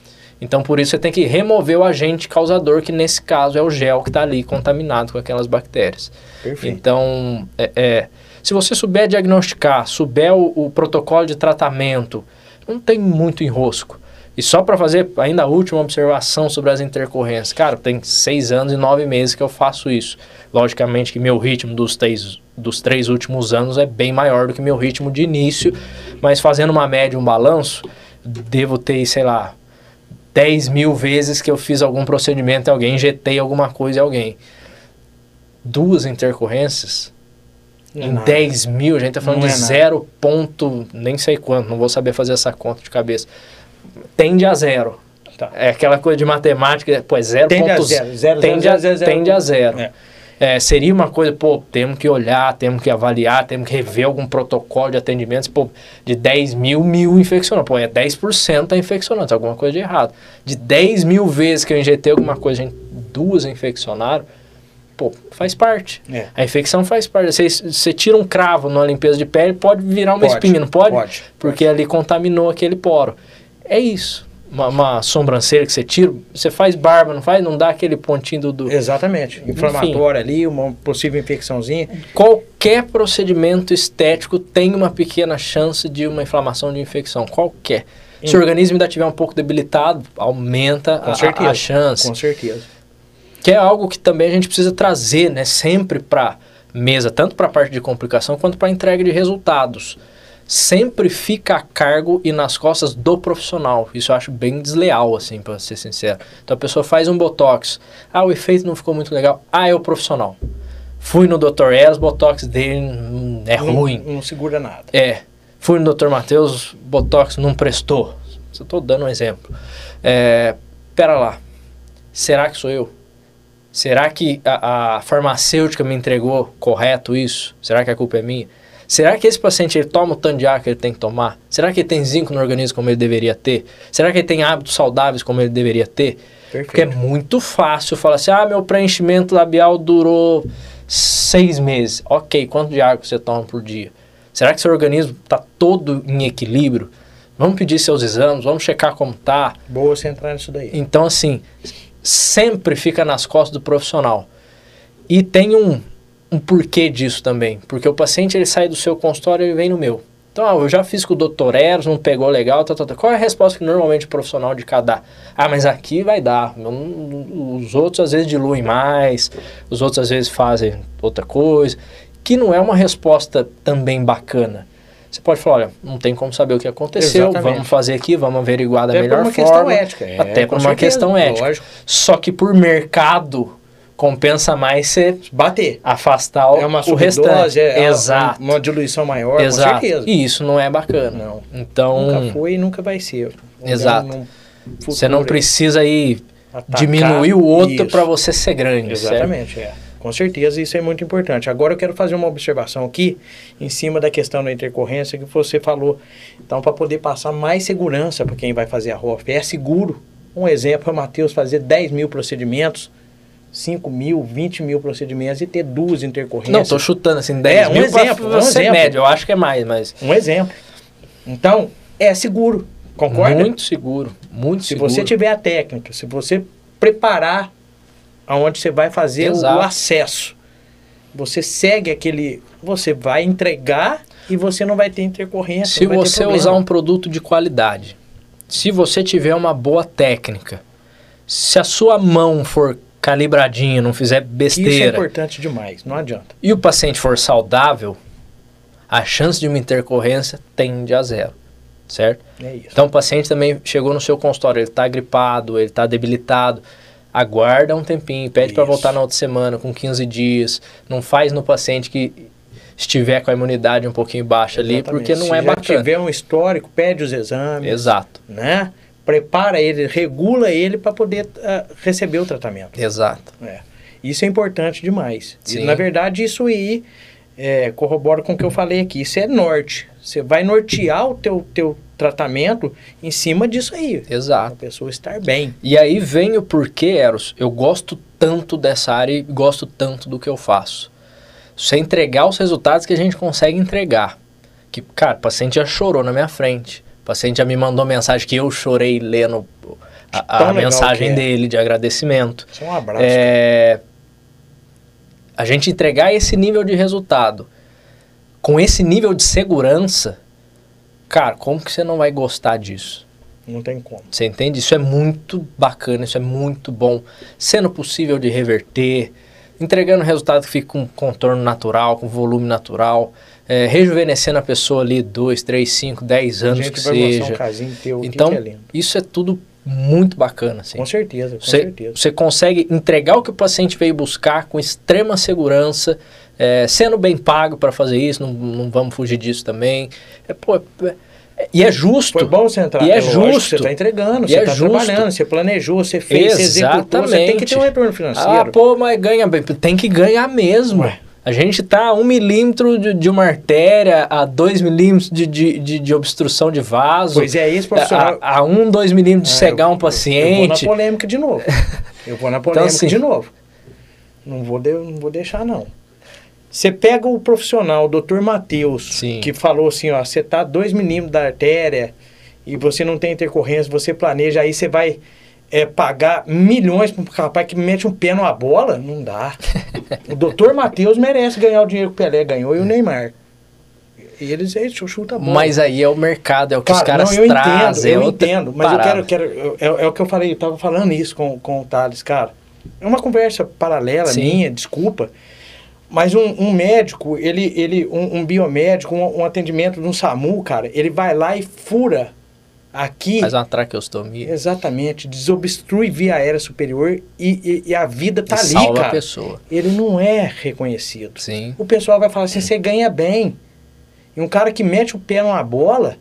Então, por isso, você tem que remover o agente causador, que nesse caso é o gel que está ali contaminado com aquelas bactérias. Perfeito. Então, é, é, se você souber diagnosticar, souber o, o, protocolo de tratamento, não tem muito enrosco. E só para fazer ainda a última observação sobre as intercorrências. Cara, tem seis anos e nove meses que eu faço isso. Logicamente que meu ritmo dos três, dos três últimos anos é bem maior do que meu ritmo de início, mas fazendo uma média, um balanço, devo ter, sei lá, 10 mil vezes que eu fiz algum procedimento em alguém, injetei alguma coisa em alguém. Duas intercorrências em nada. 10 mil, a gente tá falando não de é zero ponto, nem sei quanto, não vou saber fazer essa conta de cabeça. Tende a zero. Tá. É aquela coisa de matemática, pô, é zero tende ponto, a zero. zero, tende, zero, a, zero, zero, tende a zero. É. É, seria uma coisa, pô, temos que olhar, temos que avaliar, temos que rever algum protocolo de atendimento. Pô, de 10 mil, mil infeccionou. Pô, é 10% tá infeccionando, tem alguma coisa de errado. De 10 mil vezes que eu injetei alguma coisa, duas infeccionaram, pô, faz parte. É. A infecção faz parte. Você, você tira um cravo numa limpeza de pele, pode virar uma pode, espinha, não pode? Pode. Porque pode. ali contaminou aquele poro. É isso uma, uma, sobrancelha que você tira, você faz barba, não faz? Não dá aquele pontinho do... do... Exatamente. Inflamatório Enfim, ali, uma possível infecçãozinha. Qualquer procedimento estético tem uma pequena chance de uma inflamação de infecção. Qualquer. Se o organismo ainda estiver um pouco debilitado, aumenta a, a, a chance. Com certeza. Que é algo que também a gente precisa trazer, né? Sempre para mesa, tanto para a parte de complicação quanto para a entrega de resultados sempre fica a cargo e nas costas do profissional. Isso eu acho bem desleal, assim, para ser sincero. Então a pessoa faz um botox, ah, o efeito não ficou muito legal, ah, é o profissional. Fui no Dr. Es, botox dele hum, é não, ruim. Não segura nada. É. Fui no Dr. Matheus, botox não prestou. Só estou dando um exemplo. É, pera lá, será que sou eu? Será que a, a farmacêutica me entregou correto isso? Será que a culpa é minha? Será que esse paciente ele toma o tanto de ar que ele tem que tomar? Será que ele tem zinco no organismo como ele deveria ter? Será que ele tem hábitos saudáveis como ele deveria ter? Perfeito. Porque é muito fácil falar assim: ah, meu preenchimento labial durou seis meses. Ok, quanto de água você toma por dia? Será que seu organismo está todo em equilíbrio? Vamos pedir seus exames, vamos checar como tá. Boa você entrar nisso daí. Então, assim, sempre fica nas costas do profissional. E tem um, um porquê disso também. Porque o paciente ele sai do seu consultório e vem no meu. Então, ah, eu já fiz com o doutor Eros, não pegou legal, tá, tá, tá. qual é a resposta que normalmente o profissional de cá dá? Ah, mas aqui vai dar. Os outros às vezes diluem mais, os outros às vezes fazem outra coisa, que não é uma resposta também bacana. Você pode falar, olha, não tem como saber o que aconteceu, Exatamente. vamos fazer aqui, vamos averiguar da Até por melhor uma forma. questão ética. é, até por uma certeza, questão ética. Lógico. Só que por mercado, compensa mais você Bater. afastar o, É uma o restante. é, é Exato. uma diluição maior, Exato. com certeza. E isso não é bacana. Não. Então, Nunca foi e nunca vai ser. Exato. Você não futuro precisa aí atacar diminuir o outro para você ser grande. Exatamente, é. Com certeza isso é muito importante. Agora eu quero fazer uma observação aqui em cima da questão da intercorrência que você falou. Então, para poder passar mais segurança para quem vai fazer a ROF, é seguro. Um exemplo é o Matheus fazer 10 mil procedimentos, 5 mil, 20 mil procedimentos e ter duas intercorrências. Não, tô chutando assim, 10 É, um mil pra exemplo, um você exemplo. médio. Eu acho que é mais, mas Um exemplo. Então, é seguro. Concorda? muito seguro, muito Se seguro. você tiver a técnica, se você preparar aonde você vai fazer o, Exato. o acesso, você segue aquele, você vai entregar e você não vai ter intercorrência. Se você problema. usar um produto de qualidade, se você tiver uma boa técnica, se a sua mão for calibradinha, não fizer isso é besteira, importante demais, não adianta. e o paciente for saudável, a chance de uma intercorrência tende a zero, certo? É isso. Então o paciente também chegou no seu consultório, ele está gripado, ele está debilitado, aguarda um tempinho, pede para voltar na outra semana com 15 dias, não faz no paciente que estiver com a imunidade um pouquinho baixa ali, Exatamente. porque não Se é já bacana. tiver um histórico, pede os exames, Exato, né? Prepara ele, regula ele para poder ah, receber o tratamento. exato. É. Isso é importante demais. E, Sim. na verdade, isso aí é, corrobora com o que eu falei aqui. Isso é norte. Você vai nortear o teu, teu tratamento em cima disso aí. A Exato. pessoa estar bem. E aí vem o porquê, Eros, eu gosto tanto dessa área e gosto tanto do que eu faço. Você entregar os resultados que a gente consegue entregar. Que, cara, o paciente já chorou na minha frente. O paciente já me mandou mensagem que eu chorei lendo a, a mensagem é. dele de agradecimento. Isso é um abraço. É, a gente entregar esse nível de resultado com esse nível de segurança, cara, como que você não vai gostar disso? Não tem como. Você entende? Isso é muito bacana, isso é muito bom. Sendo possível de reverter, entregando resultado que fica com contorno natural, com volume natural, é, rejuvenescendo a pessoa ali 2, 3, 5, 10 A anos gente que vai um seja. casinho teu Então, que é isso é tudo muito bacana. Assim. Com certeza, com Você, certeza. você consegue entregar o que o paciente veio buscar com extrema segurança, é, sendo bem pago para fazer isso, não, não vamos fugir disso também. É, pô, é- é- e é justo. Foi bom você entrar. E é que justo. Você está entregando, você é está justo. trabalhando, você planejou, você fez, você executou, você tem que ter um retorno financeiro. Ah, pô, mas ganha bem. Tem que ganhar mesmo. Ué. A gente tá a um milímetro de, de uma artéria, a dois milímetros de, de, de, de obstrução de vaso. Pois é, esse profissional... A, a um, dois milímetros de Ah, cegar eu- um Eu vou na paciente. polêmica de novo. (laughs) Eu vou na polêmica assim- de novo. Não vou, de- não vou deixar, não. Você pega o profissional, o doutor Matheus, que falou assim, ó, você tá 2 milímetros da artéria e você não tem intercorrência, você planeja, aí você vai é, pagar milhões para um rapaz que mete um pé numa bola? Não dá. (laughs) o doutor Matheus merece ganhar o dinheiro que o Pelé ganhou e o Neymar. E eles, eles chuta bola. Mas aí é o mercado, é o que os Cara, caras não, eu trazem. entendo, é eu entendo, mas parada. eu quero, quero eu- é, é o que eu falei, eu tava falando isso com, com o Thales, cara. É uma conversa paralela Sim. minha, desculpa. Mas um, um médico, ele, ele um, um biomédico, um, um atendimento de um SAMU, cara, ele vai lá e fura aqui, Faz uma traqueostomia. exatamente, desobstrui via aérea superior e, e- e a vida tá e ali, salva a cara. pessoa. Ele não é reconhecido. Sim. O pessoal vai falar assim, você ganha bem. E um cara que mete o pé numa bola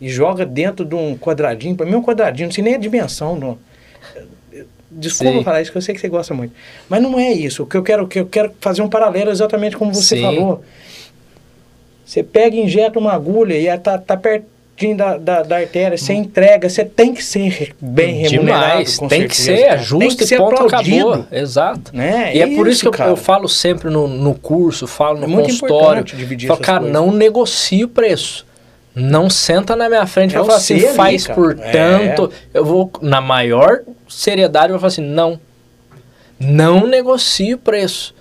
e joga dentro de um quadradinho, para mim um quadradinho, não sei nem a dimensão. Não. Desculpa Sim. falar isso, que eu sei que você gosta muito. Mas não é isso. O que eu quero, que eu quero fazer um paralelo exatamente como você Sim. falou. Você pega e injeta uma agulha e ela tá, tá pertinho da, da, da artéria, você entrega, você tem que ser bem remunerado. Demais. Tem que certeza, ser, é cara. justo tem que e ser ponto aplaudido. acabou. Exato. Né? E é, por isso que eu, eu falo sempre no, no curso, falo no É consultório. Falo, cara, coisas. não negocie o preço. Não senta na minha frente e É vai falar assim, ali, faz cara. por É. tanto. Eu vou, na maior seriedade, eu vou falar assim, não. Não negocie o preço.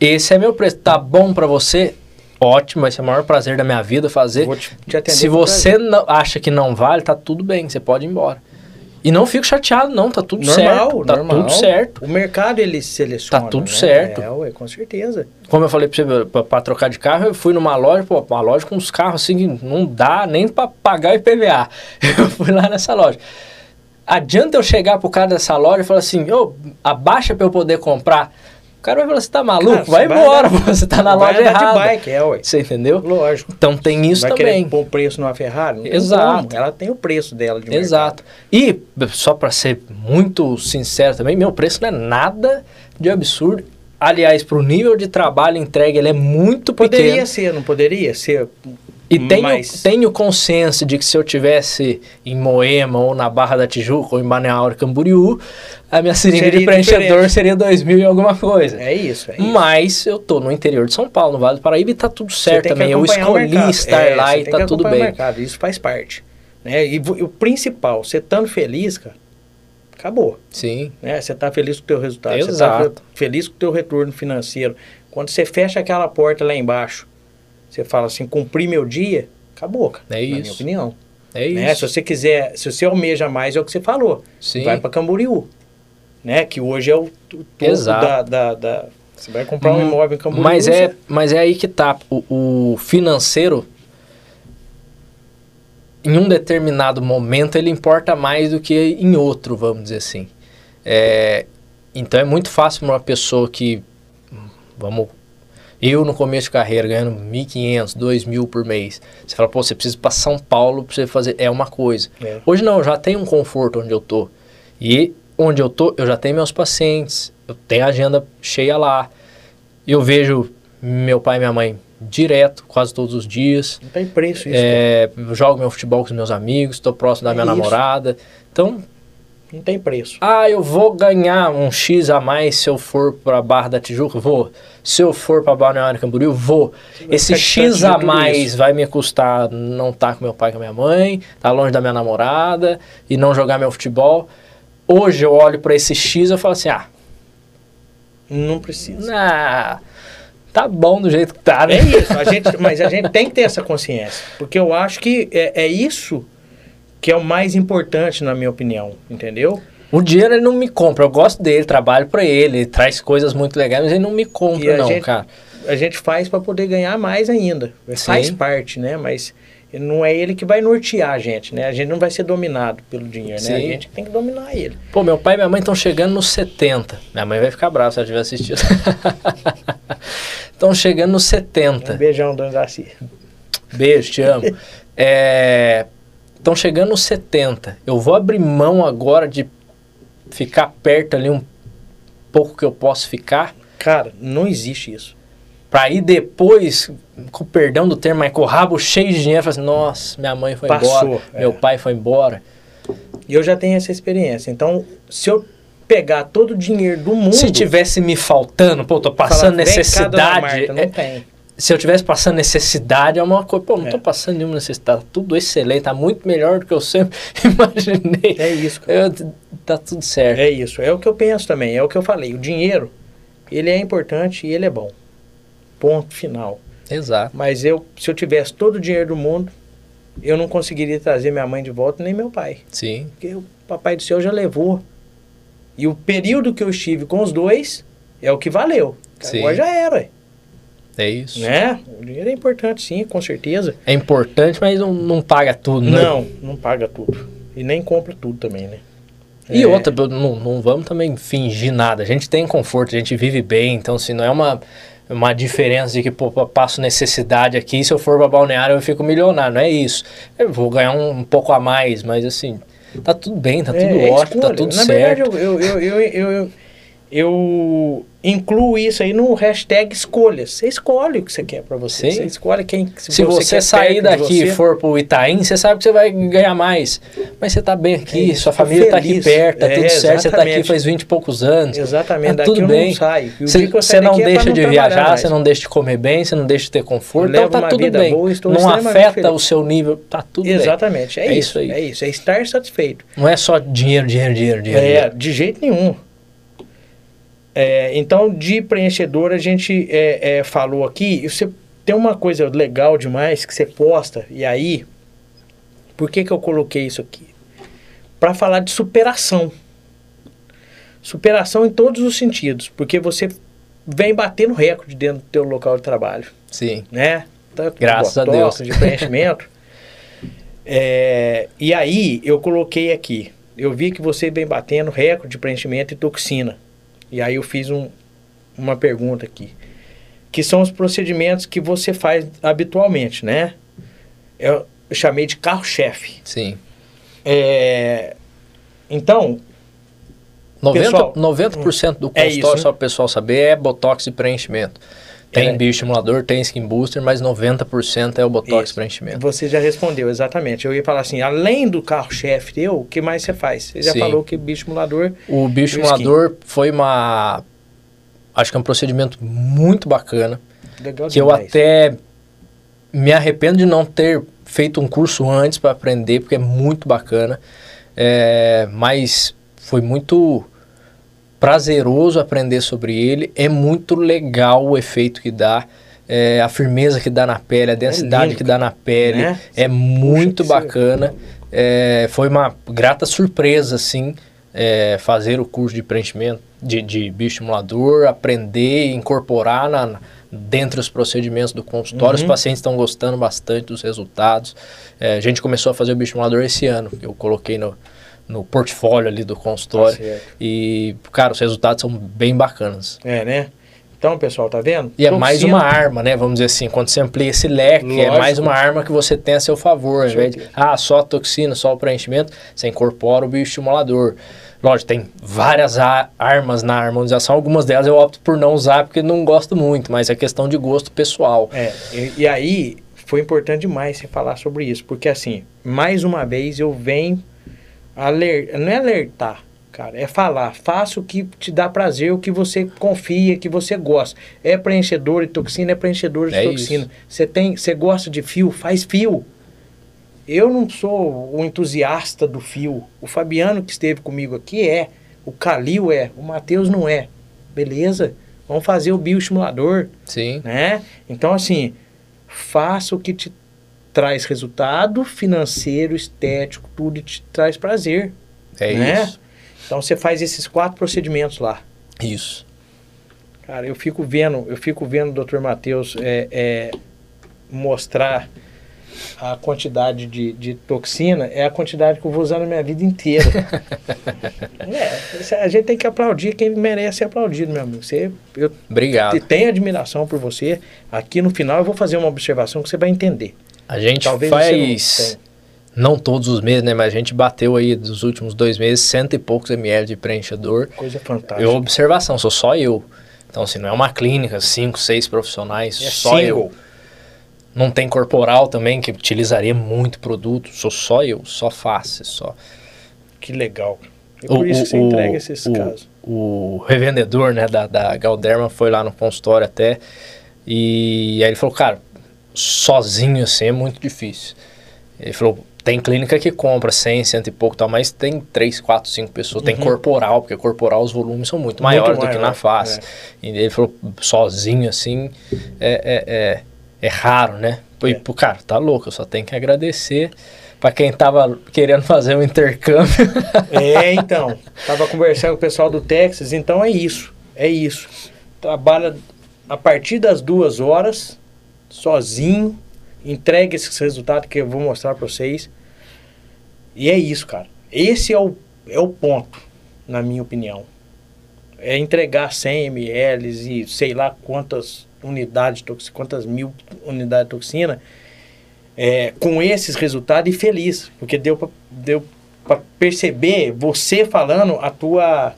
Esse é meu preço. Tá bom pra você? Ótimo, vai ser o maior prazer da minha vida fazer. Vou te, te Se você não- acha que não vale, tá tudo bem, você pode ir embora. E não fico chateado, não, tá tudo normal, certo. Tá normal. tudo certo. O mercado ele seleciona. Tá tudo né? certo. É, ué, com certeza. Como eu falei pra você, pra, pra trocar de carro, eu fui numa loja, pô, uma loja com uns carros assim, que não dá nem pra pagar IPVA. (laughs) Eu fui lá nessa loja. Adianta eu chegar pro cara dessa loja e falar assim, ô, abaixa pra eu poder comprar. O cara vai falar, você tá maluco? Cara, vai vai embora, andar- (laughs) você tá na Vai loja errada. de bike, é, ué. Você entendeu? Lógico. Então tem isso vai também. querer pôr preço numa Ferrari? Não tem Exato. como. Ela tem o preço dela de mercado. Exato. E, só para ser muito sincero também, meu preço não é nada de absurdo. Aliás, para o nível de trabalho entregue, ele é muito Poderia pequeno. ser, não poderia ser. E tenho, mas- tenho consciência de que se eu tivesse em Moema, ou na Barra da Tijuca, ou em Banaus, Camboriú, a minha seringa Seria de preenchedor diferente. seria 2 mil e alguma coisa. É isso, é isso. Mas eu tô no interior de São Paulo, no Vale do Paraíba, e tá tudo Você certo tem também. Eu o escolhi estar É, lá você e tem tá tudo o bem. mercado, isso faz parte. Né? E, e o principal, você estando feliz, cara, acabou. Sim, Né? Você está feliz com o teu resultado, você Exato. está feliz com o teu retorno financeiro. Quando você fecha aquela porta lá embaixo, você fala assim, cumpri meu dia, acabou, cara. É na minha isso. opinião. é Né? Se isso. você quiser, se você almeja mais, é o que você falou. Sim. Vai para Camboriú, né? Que hoje é o, o topo da, da, da- Você vai comprar um Hum, imóvel em Camboriú. Mas é, você- mas é aí que tá. O, o financeiro, em um determinado momento, ele importa mais do que em outro, vamos dizer assim. É, então é muito fácil para uma pessoa que, vamos, eu no começo de carreira ganhando 1.500, 2.000 por mês, você fala, pô, você precisa ir para São Paulo para você fazer, é uma coisa. É. Hoje não, eu já tenho um conforto onde eu tô. E onde eu tô, eu já tenho meus pacientes, eu tenho a agenda cheia lá. Eu vejo meu pai e minha mãe direto, quase todos os dias. Não tem preço isso. É, eu jogo meu futebol com os meus amigos, estou próximo da É minha isso. namorada. Então. Não tem preço. ah, eu vou ganhar um X a mais se eu for para Barra da Tijuca? Vou. Se eu for para Balneário Camboriú? Vou. Esse X a mais isso. vai me custar não estar com meu pai e com a minha mãe, estar longe da minha namorada e não jogar meu futebol. Hoje eu olho para esse X e eu falo assim, ah, Não precisa. tá bom do jeito que tá, né? É isso, a gente, mas a gente tem que ter essa consciência. Porque eu acho que é, é isso que é o mais importante, na minha opinião. Entendeu? O dinheiro ele não me compra, eu gosto dele, trabalho para ele, ele traz coisas muito legais, mas ele não me compra não, gente- cara. A gente faz para poder ganhar mais ainda. Faz Sim. parte, né? Mas não é ele que vai nortear a gente, né? A gente não vai ser dominado pelo dinheiro, né? A Sim. gente tem que dominar ele. Pô, meu pai e minha mãe estão chegando nos 70. Minha mãe vai ficar brava se ela tiver assistido. (laughs) Estão chegando nos 70. Um beijão, Dona Darcy. Beijo, te amo. Estão chegando nos 70. Eu vou abrir mão agora de ficar perto ali um pouco que eu posso ficar. Cara, não existe isso. Pra ir depois, com o perdão do termo, mas com o rabo cheio de dinheiro, falar assim, nossa, minha mãe foi Passou, embora, é. meu pai foi embora. E eu já tenho essa experiência. Então, se eu pegar todo o dinheiro do mundo. Se tivesse me faltando, pô, tô passando falar, "Vem cá, dona necessidade. Marta", não é- tem. Se eu tivesse passando necessidade, é uma coisa. Pô, não É. tô passando nenhuma necessidade. Tá tudo excelente, tá muito melhor do que eu sempre (laughs) imaginei. É isso, cara. Eu- tá tudo certo. É isso. É o que eu penso também. É o que eu falei. O dinheiro, ele é importante e ele é bom. Ponto final. Exato. Mas eu, se eu tivesse todo o dinheiro do mundo, eu não conseguiria trazer minha mãe de volta nem meu pai. Sim. Porque o papai do céu já levou. E o período que eu estive com os dois é o que valeu. Sim. Agora já era, É isso. né? O dinheiro é importante, sim, com certeza. É importante, mas não, não paga tudo, né? Não, não paga tudo. E nem compra tudo também, né? E É, outra, não, não vamos também fingir nada. A gente tem conforto, a gente vive bem, então se não é uma, uma diferença de que, pô, eu passo necessidade aqui, se eu for pra balneário eu fico milionário. Não é isso. Eu vou ganhar um, um pouco a mais, mas assim, tá tudo bem, tá é- tudo é ótimo, tá escolha. tudo Na certo. verdade, eu, eu, eu, eu, eu, eu incluo isso aí no hashtag escolhas. Você escolhe o que você quer pra você. Sim. Você escolhe quem Se você, quer sair daqui e você. for pro Itaim, você sabe que você vai ganhar mais. Mas você tá bem aqui, É, sua tô família tá aqui perto, tá É, tudo certo, você tá aqui exatamente. faz 20 e poucos anos. Exatamente, Tá daqui tudo bem. não Você você não é pra deixa não de viajar, você não deixa de comer bem, você não deixa de ter conforto. Então tá tudo bem. boa, não afeta feliz. o seu nível, tá tudo bem. Exatamente, é, É isso, isso aí. É isso, é estar satisfeito. Não é só dinheiro, dinheiro, dinheiro, dinheiro. É, de jeito nenhum. É, então, de preenchedor, a gente é, é, falou aqui, você tem uma coisa legal demais que você posta, e aí, por que, que eu coloquei isso aqui? Para falar de superação. Superação em todos os sentidos, porque você vem batendo recorde dentro do teu local de trabalho, Sim. né? Tanto de Graças a Deus. de preenchimento. (laughs) É, e aí, eu coloquei aqui, eu vi que você vem batendo recorde de preenchimento e toxina. E aí eu fiz um, uma pergunta aqui, que são os procedimentos que você faz habitualmente, né? Eu, chamei de carro-chefe. Sim. É, então, 90%, Pessoal, 90% do é consultório, isso, né? só para o pessoal saber, é botox e preenchimento. Tem É. bioestimulador, tem skin booster, mas 90% é o botox Isso. preenchimento. você já respondeu exatamente. Eu ia falar assim, além do carro-chefe teu, o que mais você faz? Você já Sim. falou que bioestimulador O bioestimulador foi uma. Acho que é um procedimento muito bacana. legal que eu demais. até me arrependo de não ter feito um curso antes para aprender, porque é muito bacana. É, mas foi muito prazeroso aprender sobre ele. É muito legal o efeito que dá, é, a firmeza que dá na pele, a densidade lindo, que dá na pele. né? É muito bacana. É, foi uma grata surpresa, assim, é, fazer o curso de preenchimento de, de bioestimulador, aprender e incorporar na, na- dentre os procedimentos do consultório. Os Uhum. pacientes estão gostando bastante dos resultados. É, a gente começou a fazer o bioestimulador esse ano, eu coloquei no, no portfólio ali do consultório. Tá e, cara, os resultados são bem bacanas. É, né? Então, pessoal, tá vendo? E é mais Toxina- uma arma, né? Vamos dizer assim, quando você amplia esse leque, é Lógico. mais uma arma que você tem a seu favor. Ao invés de, ah, só a toxina, só o preenchimento, você incorpora o bioestimulador. Lógico, tem várias armas na harmonização, algumas delas eu opto por não usar porque não gosto muito, mas é questão de gosto pessoal. É, e, e aí foi importante demais você falar sobre isso, porque assim, mais uma vez eu venho não é alertar, cara, é falar, faça o que te dá prazer, o que você confia, que você gosta. É preenchedor de toxina, é preenchedor de É toxina. Você tem, você gosta de fio, faz fio. Eu não sou o entusiasta do fio. O Fabiano que esteve comigo aqui é, o Calil é, o Matheus não é. Beleza? Vamos fazer o bioestimulador Sim, né? Então, assim, faça o que te traz resultado financeiro, estético, tudo e te traz prazer. é né? isso. Então, você faz esses quatro procedimentos lá. Isso. Cara, eu fico vendo, eu fico vendo o Dr. Matheus é, é, mostrar a quantidade de, de toxina, é a quantidade que eu vou usar na minha vida inteira. (laughs) é, a gente tem que aplaudir quem merece ser aplaudido, meu amigo. Você, eu Obrigado. te- tenho admiração por você. Aqui no final eu vou fazer uma observação que você vai entender. A gente Talvez faz, não todos os meses, né? Mas a gente bateu aí dos últimos dois meses cento e poucos ml de preenchedor. Coisa fantástica. Eu, observação, sou só eu. Então, assim, não é uma clínica, cinco, seis profissionais, É só single. eu. Não tem corporal também, que utilizaria muito produto. Sou só eu, só face, só. Que legal. E por isso que você entrega esses o, casos. O revendedor, né, da, da Galderma foi lá no consultório até. E aí ele falou, cara, sozinho assim é muito difícil. Ele falou, tem clínica que compra 100, cento e pouco tal, mas tem 3, 4, 5 pessoas. Tem corporal, porque corporal os volumes são muito, Uhum. Muito maiores do que maior, na face. é. E ele falou, sozinho assim, é, é, é, é raro, né? E, É. pô, cara, tá louco, eu só tenho que agradecer pra quem tava querendo fazer um intercâmbio. (laughs) É, então. Tava conversando com o pessoal do Texas, então é isso. É isso. Trabalha a partir das duas horas, sozinho, entrega esses resultados que eu vou mostrar para vocês. E é isso, cara. Esse é o, é o ponto, na minha opinião. É entregar 100 ml e sei lá quantas unidades, quantas mil unidades de toxina, é, com esses resultados e feliz, porque deu para deu pra perceber você falando a tua.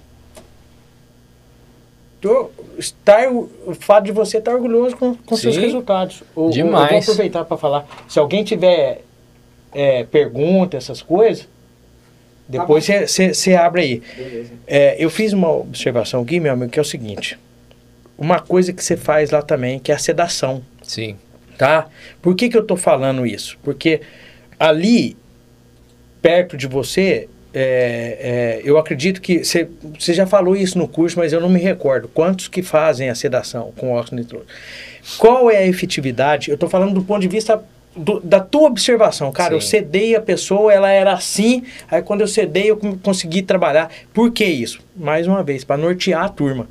tu- estar, o fato de você estar orgulhoso com, com seus Sim, resultados. O- o- Eu demais. vou aproveitar para falar. Se alguém tiver é, pergunta, essas coisas, depois você abre aí. Beleza. É, eu fiz uma observação aqui, meu amigo, que é o seguinte. Uma coisa que você faz lá também, que é a sedação Sim, tá? Por que, que eu tô falando isso? Porque ali, perto de você, é, é, eu acredito que você já falou isso no curso, mas eu não me recordo. Quantos que fazem a sedação com óxido nitroso? Qual é a efetividade? Eu estou falando do ponto de vista do- da tua observação. Cara, eu Sim. sedei a pessoa, ela era assim, aí quando eu sedei eu consegui trabalhar. Por que isso? Mais uma vez, para nortear a turma.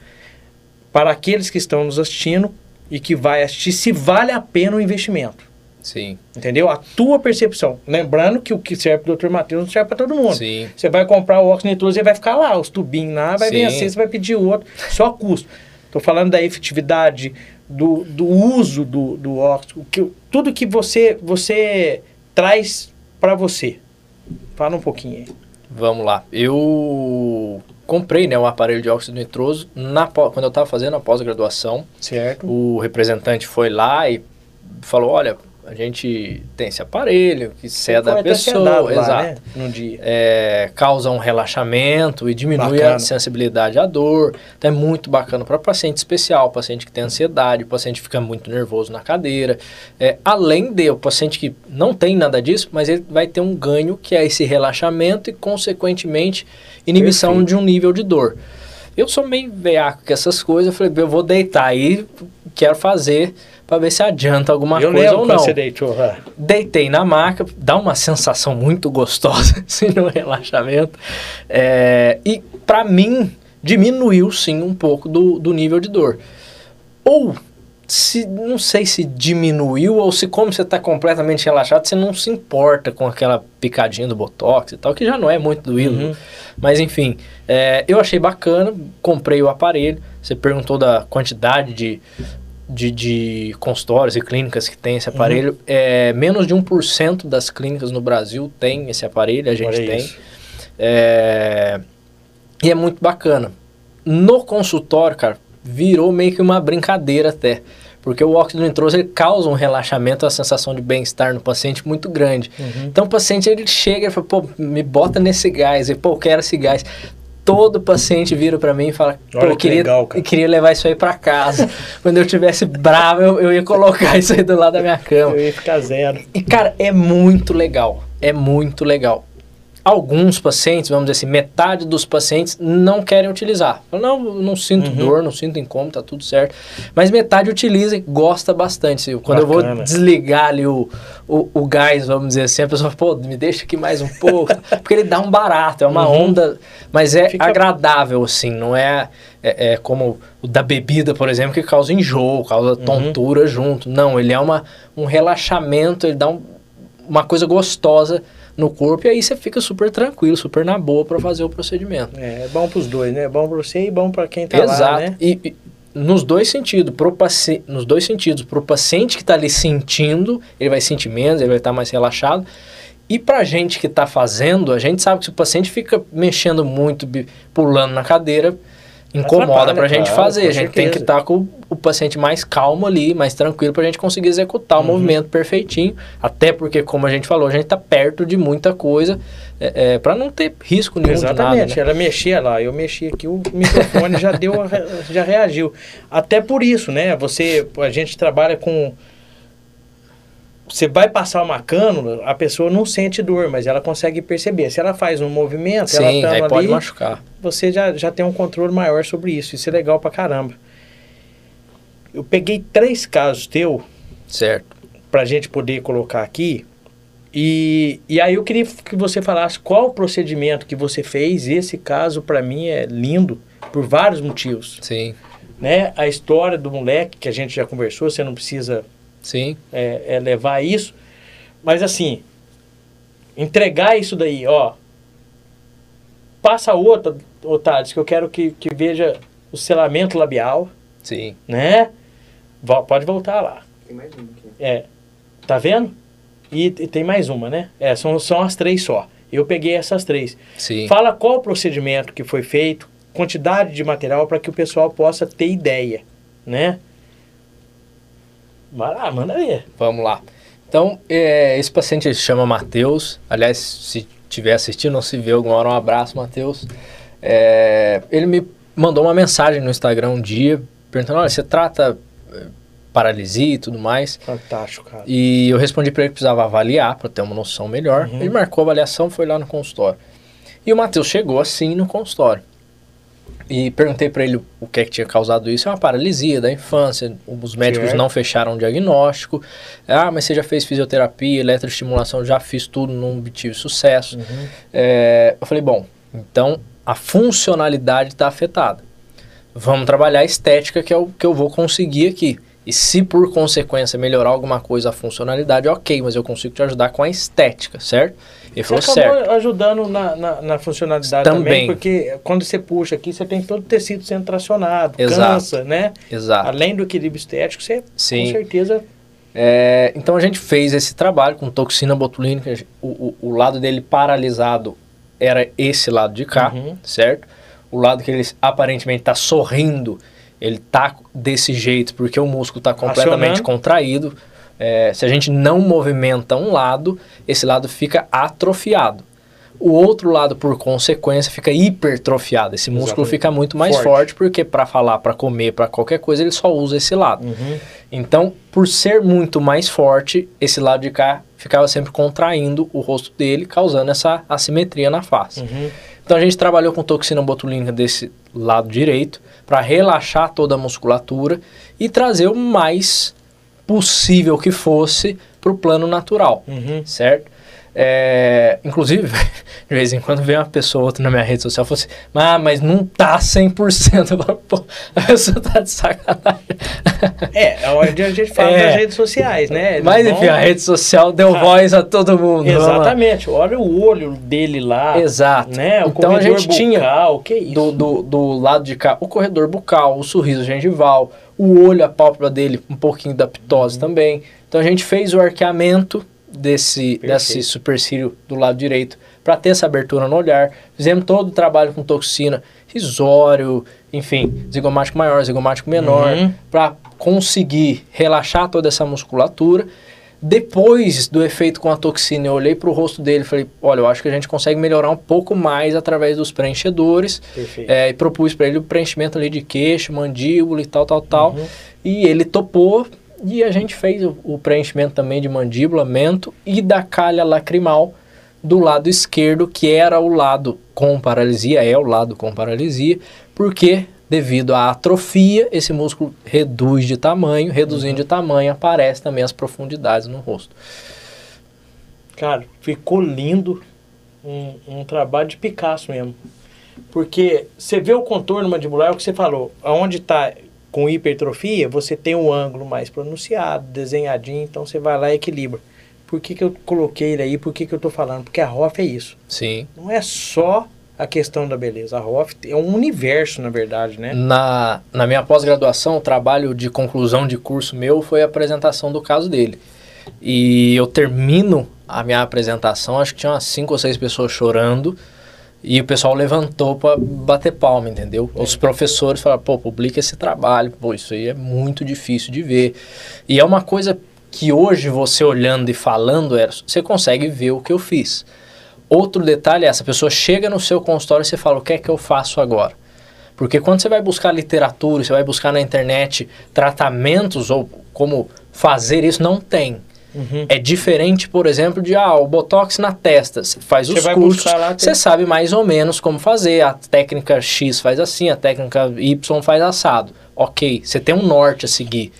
Para aqueles que estão nos assistindo e que vai assistir, se vale a pena o investimento. Sim, Entendeu? A tua percepção. Lembrando que o que serve pro Dr. Matheus não serve para todo mundo. sim. Você vai comprar o óxido nitroso e vai ficar lá, os tubinhos lá, vai Sim. vencer, você vai pedir outro. Só custo. Estou falando da efetividade, do, do uso do, do óxido, o que, tudo que você, você traz para você. Fala um pouquinho aí. Vamos lá. Eu comprei né, um aparelho de óxido nitroso na, quando eu estava fazendo a pós-graduação. Certo? O representante foi lá e falou: Olha, a gente tem esse aparelho que ceda a pessoa. lá, exato. né, num dia. É, causa um relaxamento e diminui Bacana. a sensibilidade à dor. Então é muito bacana para paciente especial, paciente que tem ansiedade, paciente que fica muito nervoso na cadeira. É, além de o paciente que não tem nada disso, mas ele vai ter um ganho que é esse relaxamento e, consequentemente, inibição Perfeito. de um nível de dor. Eu sou meio veaco com essas coisas, eu falei, eu vou deitar aí, quero fazer para ver se adianta alguma eu coisa ou não você deitou. ah, deitei na maca, dá uma sensação muito gostosa, (laughs) assim, no relaxamento. É, e para mim, diminuiu sim um pouco do, do nível de dor. Ou, se, não sei se diminuiu, ou se como você está completamente relaxado, você não se importa com aquela picadinha do Botox e tal, que já não é muito doído. Uhum. Mas enfim, é, eu achei bacana, comprei o aparelho. Você perguntou da quantidade de, de, de consultórios e clínicas que tem esse Uhum. aparelho. É, menos de 1% das clínicas no Brasil tem esse aparelho, a gente Olha tem. É, e é muito bacana. No consultório, cara, virou meio que uma brincadeira até. Porque o óxido nitroso ele causa um relaxamento, uma sensação de bem-estar no paciente muito grande. Uhum. Então o paciente ele chega e fala, pô, me bota nesse gás, e pô, eu quero esse gás. Todo paciente vira pra mim e fala, Olha eu que queria, legal, cara. eu queria levar isso aí pra casa. (laughs) Quando eu tivesse bravo, eu, eu ia colocar isso aí do lado da minha cama. Eu ia ficar zero. E, cara, é muito legal. É muito legal. Alguns pacientes, vamos dizer assim, metade dos pacientes não querem utilizar. Não, eu não sinto Uhum. dor, não sinto incômodo, tá tudo certo. Mas metade utiliza e gosta bastante. Quando eu Bacana. vou desligar ali o, o, o gás, vamos dizer assim, a pessoa fala, pô, me deixa aqui mais um pouco. (laughs) Porque ele dá um barato, é uma Uhum. onda, mas é Fica- agradável, assim, não é, é, é como o da bebida, por exemplo, que causa enjoo, causa Uhum. tontura junto. Não, ele é uma, um relaxamento, ele dá um, uma coisa gostosa no corpo e aí você fica super tranquilo, super na boa para fazer o procedimento. É, é bom pros dois, né? É bom pra você e bom pra quem tá Exato. lá, né? E, e nos dois sentidos, pro paci nos dois sentidos, pro paciente que está ali sentindo, ele vai sentir menos, ele vai estar mais relaxado. E pra gente que está fazendo, a gente sabe que se o paciente fica mexendo muito, pulando na cadeira, incomoda Atrapalha, pra gente claro, fazer. A gente tem que estar com o- paciente mais calmo ali, mais tranquilo, pra gente conseguir executar Uhum. o movimento perfeitinho. Até porque, como a gente falou, a gente tá perto de muita coisa, é, é, para não ter risco nenhum Exatamente, de nada. Né? ela mexia lá, eu mexi aqui, o microfone já deu, a (laughs) já reagiu. Até por isso, né? Você, a gente trabalha com você vai passar uma cânula, a pessoa não sente dor, mas ela consegue perceber. Se ela faz um movimento, Sim, ela aí tá pode ali, machucar. você já, já tem um controle maior sobre isso. Isso é legal pra caramba. Eu peguei três casos teu Certo. pra gente poder colocar aqui. E, e aí eu queria que você falasse qual o procedimento que você fez. Esse caso pra mim é lindo por vários motivos, Sim, né? A história do moleque que a gente já conversou, você não precisa sim. é, é levar isso, mas assim entregar isso daí, ó. Passa outra, Otávio, que eu quero que, que veja o selamento labial, Sim. né? Vo- Pode voltar lá. Tem mais um aqui. É, tá vendo? E, e tem mais uma, né? É, são, são as três só. Eu peguei essas três. Sim. Fala qual o procedimento que foi feito, quantidade de material para que o pessoal possa ter ideia, né? Vai lá, manda ver. Vamos lá. Então, é, esse paciente se chama Matheus. Aliás, se estiver assistindo ou se vê alguma hora, um abraço, Matheus. É, ele me mandou uma mensagem no Instagram um dia, perguntando: olha, você trata eh, paralisia e tudo mais? Fantástico, cara. E eu respondi para ele que precisava avaliar para ter uma noção melhor. Uhum. Ele marcou a avaliação, foi lá no consultório. E o Matheus chegou assim no consultório. E perguntei para ele o que é que tinha causado isso. É uma paralisia da infância. Os médicos não fecharam o diagnóstico. Ah, mas você já fez fisioterapia, eletroestimulação, já fiz tudo, não obtive sucesso. É, eu falei, bom, então a funcionalidade está afetada. Vamos trabalhar a estética, que é o que eu vou conseguir aqui. E se por consequência melhorar alguma coisa a funcionalidade, ok, mas eu consigo te ajudar com a estética, certo? Ele Você falou acabou certo. ajudando na, na, na funcionalidade também. Também. porque quando você puxa aqui, você tem todo o tecido sendo tracionado, Exato. cansa, né? Exato. Além do equilíbrio estético, você Sim. com certeza É, então a gente fez esse trabalho com toxina botulínica. O, o, o lado dele paralisado era esse lado de cá, Uhum. certo? O lado que ele aparentemente está sorrindo, ele tá desse jeito porque o músculo está completamente Acionando. contraído. É, se a gente não movimenta um lado, esse lado fica atrofiado. O outro lado, por consequência, fica hipertrofiado. Esse músculo Exatamente. fica muito mais Forte. forte, porque para falar, para comer, para qualquer coisa, ele só usa esse lado. Então, por ser muito mais forte, esse lado de cá ficava sempre contraindo o rosto dele, causando essa assimetria na face. Uhum. Então a gente trabalhou com toxina botulínica desse lado direito para relaxar toda a musculatura e trazer o mais possível que fosse para o plano natural, Uhum. certo? É, inclusive, (laughs) de vez em quando vem uma pessoa ou outra na minha rede social e fala assim, ah, mas não tá 100%. (laughs) Eu falo, pô, a pessoa tá de sacanagem. (laughs) É, é onde a gente fala É. das redes sociais, né? Eles Mas vão- enfim, a rede social deu Ah, voz a todo mundo. Exatamente. Olha o olho dele lá. Exato. Né? O Então a gente tinha bucal, que isso? do, do, do lado de cá o corredor bucal, o sorriso gengival, o olho, a pálpebra dele, um pouquinho da ptose também. Então a gente fez o arqueamento desse, desse supercílio do lado direito para ter essa abertura no olhar. Fizemos todo o trabalho com toxina risório, enfim, zigomático maior, zigomático menor, Uhum. para conseguir relaxar toda essa musculatura. Depois do efeito com a toxina, eu olhei para o rosto dele e falei: olha, eu acho que a gente consegue melhorar um pouco mais através dos preenchedores. É, e propus para ele o preenchimento ali de queixo, mandíbula e tal, tal, tal. Uhum. E ele topou e a gente fez o, o preenchimento também de mandíbula, mento e da calha lacrimal do lado esquerdo, que era o lado com paralisia, é o lado com paralisia, porque devido à atrofia, esse músculo reduz de tamanho, reduzindo de tamanho, aparece também as profundidades no rosto. Cara, ficou lindo. Um, um trabalho de Picasso mesmo. Porque você vê o contorno mandibular, é o que você falou. Aonde está com hipertrofia, você tem o ângulo mais pronunciado, desenhadinho, então você vai lá e equilibra. Por que, que eu coloquei ele aí? Por que, que eu tô falando? Porque a ROF é isso. Sim. Não é só a questão da beleza. A ROF é um universo, na verdade, né? Na, na minha pós-graduação, o trabalho de conclusão de curso meu foi a apresentação do caso dele. E eu termino a minha apresentação, acho que tinha umas cinco ou seis pessoas chorando, e o pessoal levantou para bater palma, entendeu? Os professores falaram, pô, publica esse trabalho, pô, isso aí é muito difícil de ver. E é uma coisa que hoje você olhando e falando, Eros, você consegue ver o que eu fiz. Outro detalhe é essa pessoa chega no seu consultório e você fala, o que é que eu faço agora? Porque quando você vai buscar literatura, você vai buscar na internet tratamentos ou como fazer isso, não tem. Uhum. É diferente, por exemplo, de ah, o botox na testa. Você faz Você os cursos, lá, tem- você sabe mais ou menos como fazer. A técnica X faz assim, a técnica Y faz assado. Ok, você tem um norte a seguir.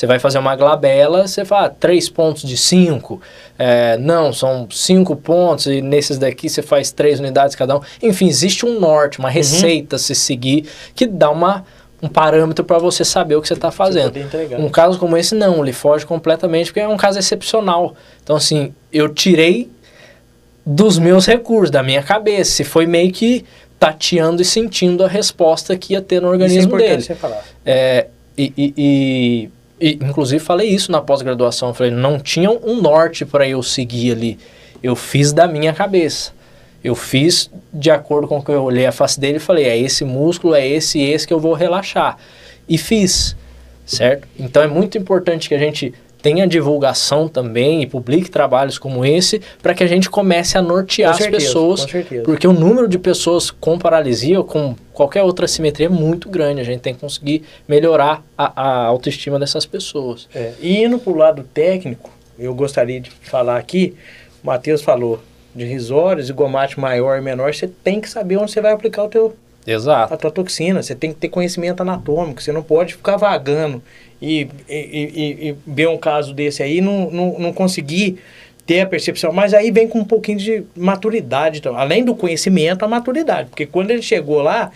Você vai fazer uma glabela, você fala ah, três pontos de cinco. É, não, são cinco pontos e nesses daqui você faz três unidades cada um. Enfim, existe um norte, uma receita a se seguir que dá uma, um parâmetro para você saber o que você está fazendo. entregar. Um caso como esse, não, ele foge completamente porque é um caso excepcional. Então, assim, eu tirei dos meus recursos, da minha cabeça, e foi meio que tateando e sentindo a resposta que ia ter no Isso é organismo dele. você falar. É, e, e- e- e, inclusive falei isso na pós-graduação, falei, não tinha um norte para eu seguir ali. Eu fiz da minha cabeça. Eu fiz de acordo com o que eu olhei a face dele e falei, é esse músculo, é esse e esse que eu vou relaxar. E fiz, certo? Então é muito importante que a gente tenha divulgação também e publique trabalhos como esse para que a gente comece a nortear certeza, as pessoas. com certeza. Porque o número de pessoas com paralisia ou com qualquer outra assimetria é muito grande. A gente tem que conseguir melhorar a, a autoestima dessas pessoas. É, e indo para o lado técnico, eu gostaria de falar aqui, o Matheus falou de risório, zigomate maior e menor, você tem que saber onde você vai aplicar o teu, Exato. a tua toxina. Você tem que ter conhecimento anatômico. Você não pode ficar vagando e, e, e- e ver um caso desse aí e não, não, não conseguir ter a percepção. Mas aí vem com um pouquinho de maturidade. Então, além do conhecimento, a maturidade. Porque quando ele chegou lá,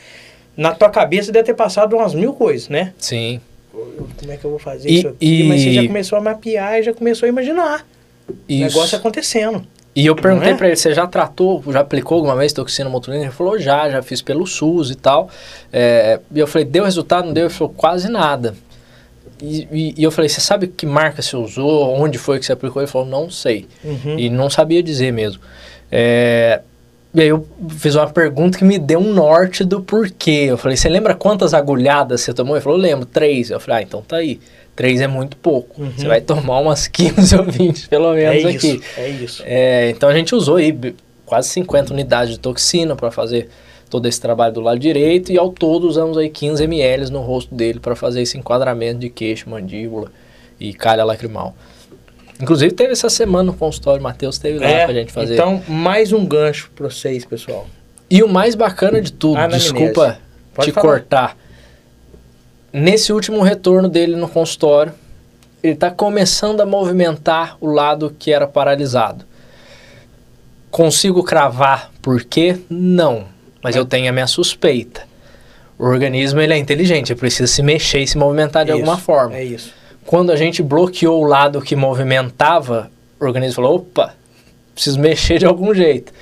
na tua cabeça deve ter passado umas mil coisas, né? Sim. Como é que eu vou fazer E- isso aqui? Mas você e- já começou a mapear e já começou a imaginar. O negócio acontecendo. E eu perguntei é? pra ele, você já tratou, já aplicou alguma vez toxina botulínica? Ele falou, já, já fiz pelo SUS e tal. É, e eu falei, deu resultado? Não deu? Ele falou, quase nada. E, e- e eu falei, você sabe que marca você usou? Onde foi que você aplicou? Ele falou, não sei. Uhum. E não sabia dizer mesmo. É, e aí eu fiz uma pergunta que me deu um norte do porquê. Eu falei, você lembra quantas agulhadas você tomou? Ele falou, lembro, três. Eu falei, ah, então tá aí. Três é muito pouco. Uhum. Você vai tomar umas (laughs) 15 ou 20, pelo É menos isso, aqui. é isso. É, então a gente usou aí quase 50 unidades de toxina para fazer todo esse trabalho do lado direito e ao todo usamos aí 15 ml no rosto dele para fazer esse enquadramento de queixo, mandíbula e calha lacrimal. Inclusive teve essa semana no consultório, Matheus teve lá É, pra gente fazer. Então, mais um gancho para vocês, pessoal. E o mais bacana de tudo, Anamnese. desculpa Pode te falar. cortar. Nesse último retorno dele no consultório, ele está começando a movimentar o lado que era paralisado. Consigo cravar por quê? Não. Mas eu tenho a minha suspeita. O organismo ele é inteligente, ele precisa se mexer e se movimentar de Isso, alguma forma. É isso. Quando a gente bloqueou o lado que movimentava, o organismo falou: opa, preciso mexer de algum jeito.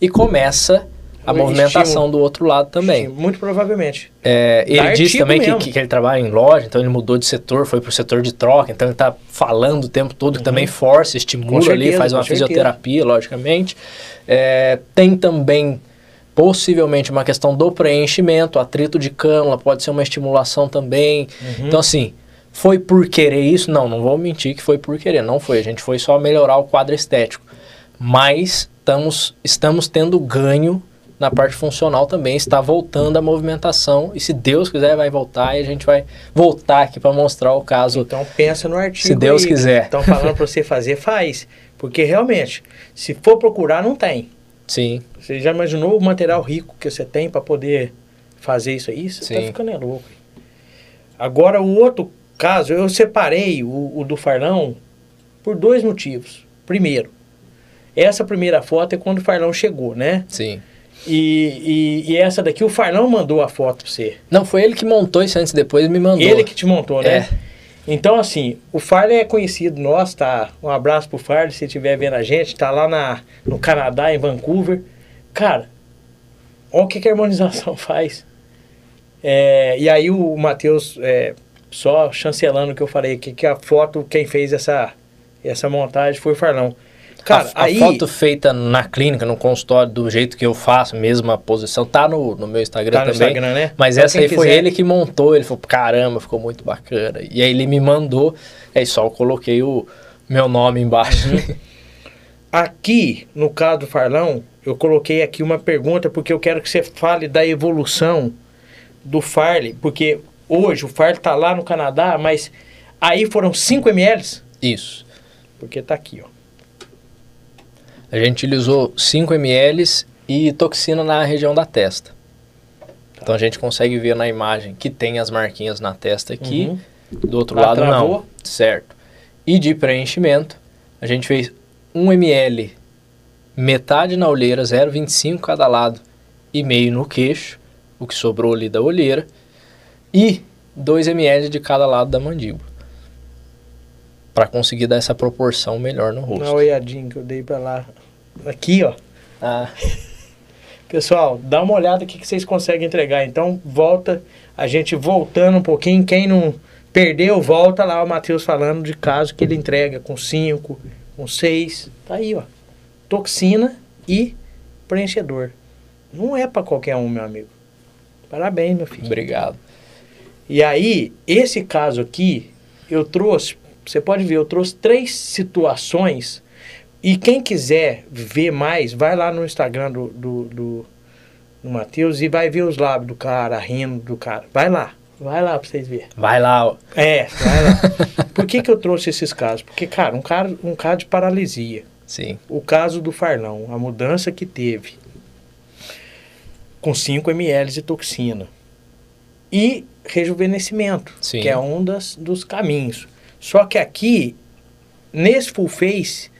E começa a O movimentação estímulo. do outro lado também. Muito provavelmente. É, ele disse também que, que, que ele trabalha em loja, então ele mudou de setor, foi pro setor de troca, então ele está falando o tempo todo, que também força, estimula Uhum. Com ali, certeza, faz uma certeza. fisioterapia, logicamente. É, tem também, possivelmente, uma questão do preenchimento, atrito de cânula, pode ser uma estimulação também. Uhum. Então, assim, foi por querer isso? Não, não vou mentir que foi por querer, não foi. A gente foi só melhorar o quadro estético. Mas estamos, estamos tendo ganho na parte funcional também, está voltando a movimentação e se Deus quiser vai voltar e a gente vai voltar aqui para mostrar o caso. Então pensa no artigo. Se Deus aí. quiser. Estão falando para você fazer, faz. Porque realmente, se for procurar, não tem. Sim, Você já imaginou o material rico que você tem para poder fazer isso aí? Você tá Sim. ficando é louco. Agora, o outro caso, eu separei o, o do Farlão por dois motivos. Primeiro, essa primeira foto é quando o Farlão chegou, né? sim. E, e, e essa daqui, o Farlão mandou a foto pra você. Não, foi ele que montou isso antes e depois me mandou. Ele que te montou, né? É. Então, assim, o Farley é conhecido nosso, tá? Um abraço pro Farley, se estiver vendo a gente, tá lá na, no Canadá, em Vancouver. Cara, olha o que, que a harmonização (laughs) faz. É, e aí o Matheus, é, só chancelando o que eu falei, que, que a foto, quem fez essa, essa montagem foi o Farlão. Cara, a, a aí... foto feita na clínica, no consultório, do jeito que eu faço, mesma posição, tá no, no meu Instagram Tá no também. Instagram, né? Mas Então, essa aí foi quiser- ele que montou, ele falou, caramba, ficou muito bacana. E aí ele me mandou, aí só eu coloquei o meu nome embaixo. Uhum. Aqui, no caso do Farlão, eu coloquei aqui uma pergunta porque eu quero que você fale da evolução do Farley, porque hoje o Farley tá lá no Canadá, mas aí foram 5 ml, Isso. porque tá aqui, ó. A gente utilizou 5 ml e toxina na região da testa. Então a gente consegue ver na imagem que tem as marquinhas na testa aqui, Uhum. do outro Lá lado travou? não. Certo. E de preenchimento, a gente fez 1 ml, metade na olheira, 0,25 cada lado e meio no queixo, o que sobrou ali da olheira, e 2 ml de cada lado da mandíbula. Para conseguir dar essa proporção melhor no Uma rosto. olhadinha que eu dei pra lá. Aqui, ó. Ah, (laughs) Pessoal, dá uma olhada o que que vocês conseguem entregar. Então, volta, a gente voltando um pouquinho. Quem não perdeu, volta lá o Matheus falando de caso que ele entrega com 5, com 6. Tá aí, ó. Toxina e preenchedor. Não é pra qualquer um, meu amigo. Parabéns, meu filho. obrigado. E aí, esse caso aqui, eu trouxe, você pode ver, eu trouxe três situações. E quem quiser ver mais, vai lá no Instagram do, do, do, do Matheus e vai ver os lábios do cara, rindo do cara. Vai lá, vai lá pra vocês verem. Vai lá, ó. É, vai lá. (laughs) Por que, que eu trouxe esses casos? Porque, cara, um cara, um caso de paralisia. Sim. O caso do Farlão, a mudança que teve com 5 ml de toxina e rejuvenescimento, Sim. que é um das, dos caminhos. Só que aqui, nesse full face,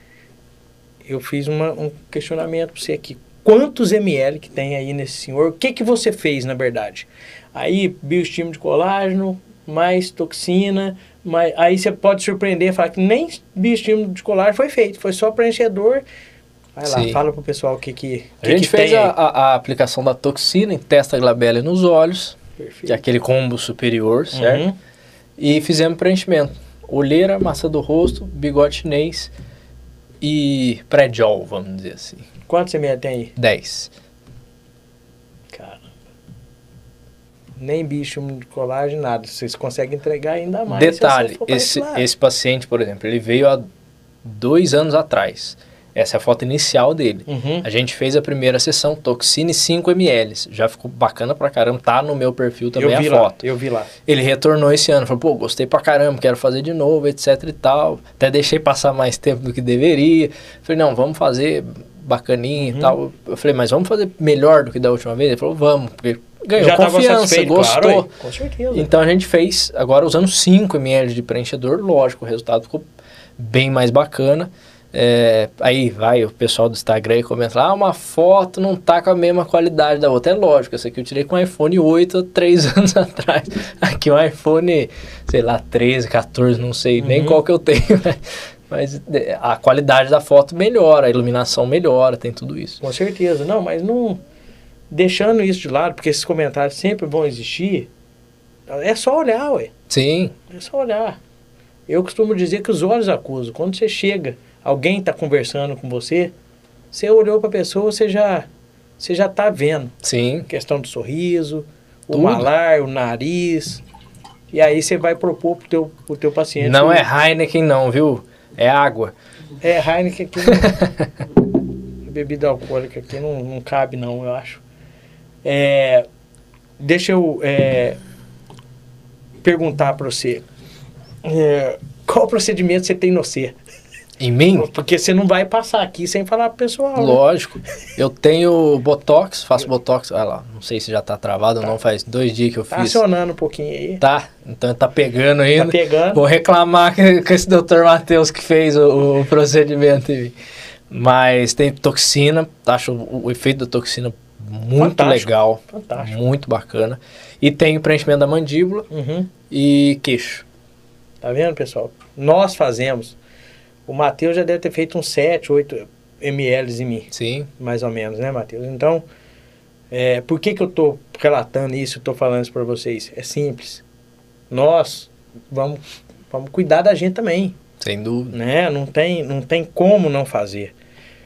eu fiz uma- um questionamento para você aqui. Quantos ml que tem aí nesse senhor? O que, que você fez, na verdade? Aí, bioestímulo de colágeno, mais toxina, mais... aí você pode surpreender e falar que nem bioestímulo de colágeno foi feito, foi só preenchedor. Vai lá, Sim. fala pro pessoal o que que, A que gente que fez a, a- aplicação da toxina em testa glabella nos olhos, que Perfeito. é aquele combo superior, certo? Uhum. E fizemos preenchimento. Olheira, massa do rosto, bigode chinês e pré-jol, vamos dizer assim. Quantos ml tem aí? 10. Caramba. Nem bicho de colágeno, nada. Vocês conseguem entregar ainda mais. Detalhe, esse, esse paciente, por exemplo, ele veio há dois anos atrás. Essa é a foto inicial dele. Uhum. A gente fez a primeira sessão, toxina e 5 ml. Já ficou bacana pra caramba, tá no meu perfil também a lá, foto. eu vi lá. Ele retornou esse ano, falou, pô, gostei pra caramba, quero fazer de novo, etc e tal. Até deixei passar mais tempo do que deveria. Falei, não, vamos fazer bacaninha Uhum. e tal. Eu falei, mas vamos fazer melhor do que da última vez? Ele falou, vamos, porque ganhou Já confiança, gostou. claro, com certeza. Então a gente fez, agora usando 5 ml de preenchedor, lógico, o resultado ficou bem mais bacana. É, aí vai o pessoal do Instagram e comenta lá, ah, uma foto não tá com a mesma qualidade da outra. É lógico, essa aqui eu tirei com um iPhone 8 há 3 anos atrás. Aqui um iPhone, sei lá, 13, 14, não sei nem Uhum. qual que eu tenho. (laughs) né? Mas é, a qualidade da foto melhora, a iluminação melhora, tem tudo isso. Com certeza. Não, mas não. Deixando isso de lado, porque esses comentários sempre vão existir. É só olhar, ué. Sim, É só olhar. Eu costumo dizer que os olhos acusam. Quando você chega, alguém está conversando com você, você olhou para a pessoa, você já, você já tá vendo. sim, questão do sorriso, o Tudo. malar, o nariz. E aí você vai propor pro teu, pro teu paciente. não o- é Heineken não, viu? É água. É, Heineken aqui não, (laughs) bebida alcoólica aqui não, não cabe não, eu acho. É, deixa eu é, perguntar para você. É, qual procedimento você tem no C? Em mim? Porque você não vai passar aqui sem falar pro pessoal. né? Lógico. Eu tenho Botox, faço Botox. Olha lá, não sei se já tá travado ou não, faz dois dias que eu Tá fiz. acionando um pouquinho aí. Tá, então tá pegando ainda. Tá pegando. Vou reclamar com esse doutor Matheus que fez o, o procedimento em mim. Mas tem toxina, acho o, o efeito da toxina muito Fantástico. legal. Fantástico. Muito bacana. E tem o preenchimento da mandíbula Uhum. e queixo. Tá vendo, pessoal? Nós fazemos. O Matheus já deve ter feito uns 7, 8 ml em mim, Sim, mais ou menos, né, Matheus? Então, é, por que, que eu tô relatando isso, tô falando isso para vocês? É simples. Nós vamos, vamos cuidar da gente também, sem dúvida. né? Não tem, não tem como não fazer.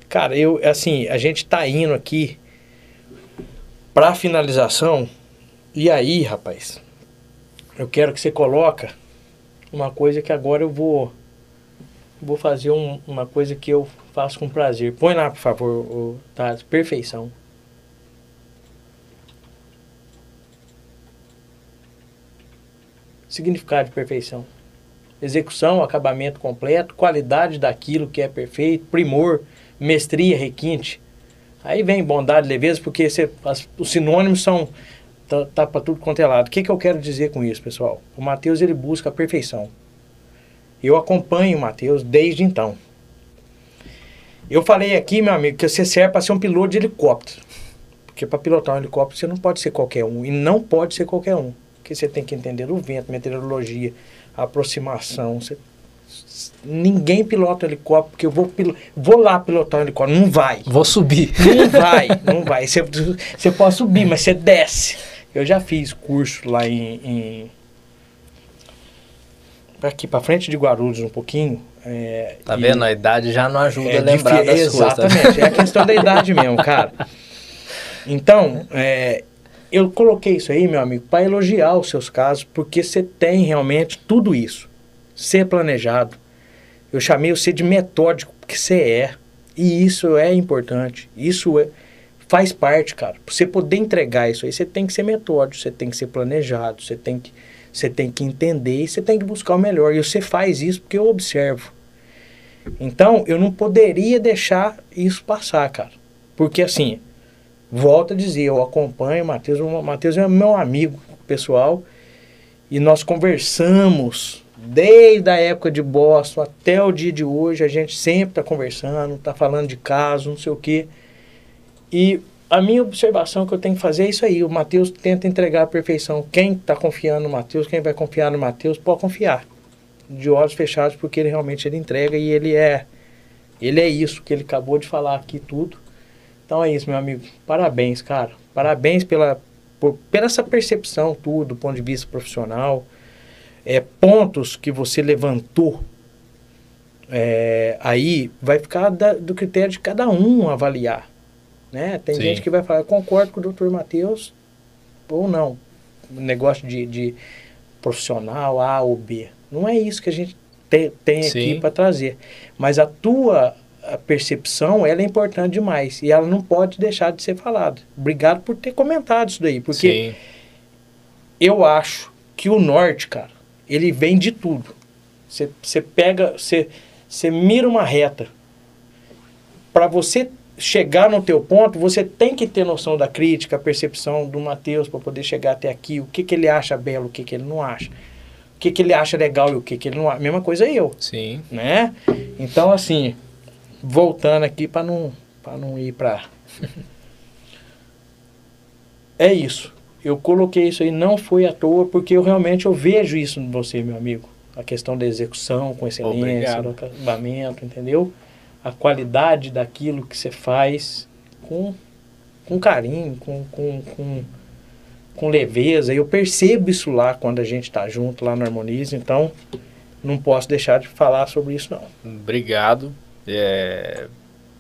Cara, eu, assim, a gente tá indo aqui pra finalização. E aí, rapaz, eu quero que você coloca uma coisa que agora eu vou vou fazer um- uma coisa que eu faço com prazer. Põe lá, por favor, Thales, perfeição. Significado de perfeição. Execução, acabamento completo, qualidade daquilo que é perfeito, primor, mestria, requinte. Aí vem bondade, leveza, porque você- as- os sinônimos são tá, tá para tudo quanto é lado. O que, que eu quero dizer com isso, pessoal? O Mateus ele busca a perfeição. Eu acompanho o Mateus desde então. Eu falei aqui, meu amigo, que você serve para ser um piloto de helicóptero. Porque para pilotar um helicóptero você não pode ser qualquer um. E não pode ser qualquer um. Porque você tem que entender o vento, meteorologia, aproximação. Você- Ninguém pilota um helicóptero, porque eu vou, pilo- vou lá pilotar um helicóptero. Não vai. Vou subir. Não vai, (laughs) não vai. Você, você pode subir, mas você desce. Eu já fiz curso lá em. em aqui para frente de Guarulhos um pouquinho. é, Tá e- vendo? A idade já não ajuda é a lembrar das coisas. tá? Exatamente, é a questão da idade mesmo, (laughs) cara. Então, é, eu coloquei isso aí, meu amigo, para elogiar os seus casos, porque você tem realmente tudo isso. Ser planejado. Eu chamei você de metódico, porque você é. E isso é importante. Isso é- faz parte, cara. Para você poder entregar isso aí, você tem que ser metódico, você tem que ser planejado, você tem que, você tem que entender e você tem que buscar o melhor. E você faz isso porque eu observo. Então, eu não poderia deixar isso passar, cara. Porque assim, volto a dizer, eu acompanho o Matheus, o Matheus é meu amigo pessoal, e nós conversamos desde a época de Boston até o dia de hoje, a gente sempre está conversando, está falando de caso, não sei o quê. E a minha observação que eu tenho que fazer é isso aí. O Matheus tenta entregar a perfeição. Quem está confiando no Matheus, quem vai confiar no Matheus, pode confiar. De olhos fechados, porque ele realmente ele entrega e ele é ele é isso que ele acabou de falar aqui tudo. Então é isso, meu amigo. Parabéns, cara. Parabéns pela, por, pela essa percepção tudo, do ponto de vista profissional. É, pontos que você levantou é, aí vai ficar da, do critério de cada um avaliar. Né? Tem Sim. gente que vai falar, eu concordo com o doutor Matheus ou não. Negócio de, de profissional A ou B. Não é isso que a gente te, tem aqui Sim. para trazer. Mas a tua a percepção, ela é importante demais. E ela não pode deixar de ser falada. Obrigado por ter comentado isso daí. Porque Sim. eu acho que o norte, cara, ele vem de tudo. Você pega, você você mira uma reta. Para você chegar no teu ponto, você tem que ter noção da crítica, a percepção do Mateus para poder chegar até aqui, o que que ele acha belo, o que que ele não acha. O que que ele acha legal e o que que ele não acha. Mesma coisa eu, Sim. né? Então assim, voltando aqui para não não ir para (laughs) É isso. Eu coloquei isso aí, não foi à toa, porque eu realmente eu vejo isso em você, meu amigo. A questão da execução com excelência, Obrigado. do acabamento, entendeu? A qualidade daquilo que você faz com, com carinho, com, com, com, com leveza. Eu percebo isso lá quando a gente está junto lá no Harmonize, então não posso deixar de falar sobre isso não. Obrigado. É,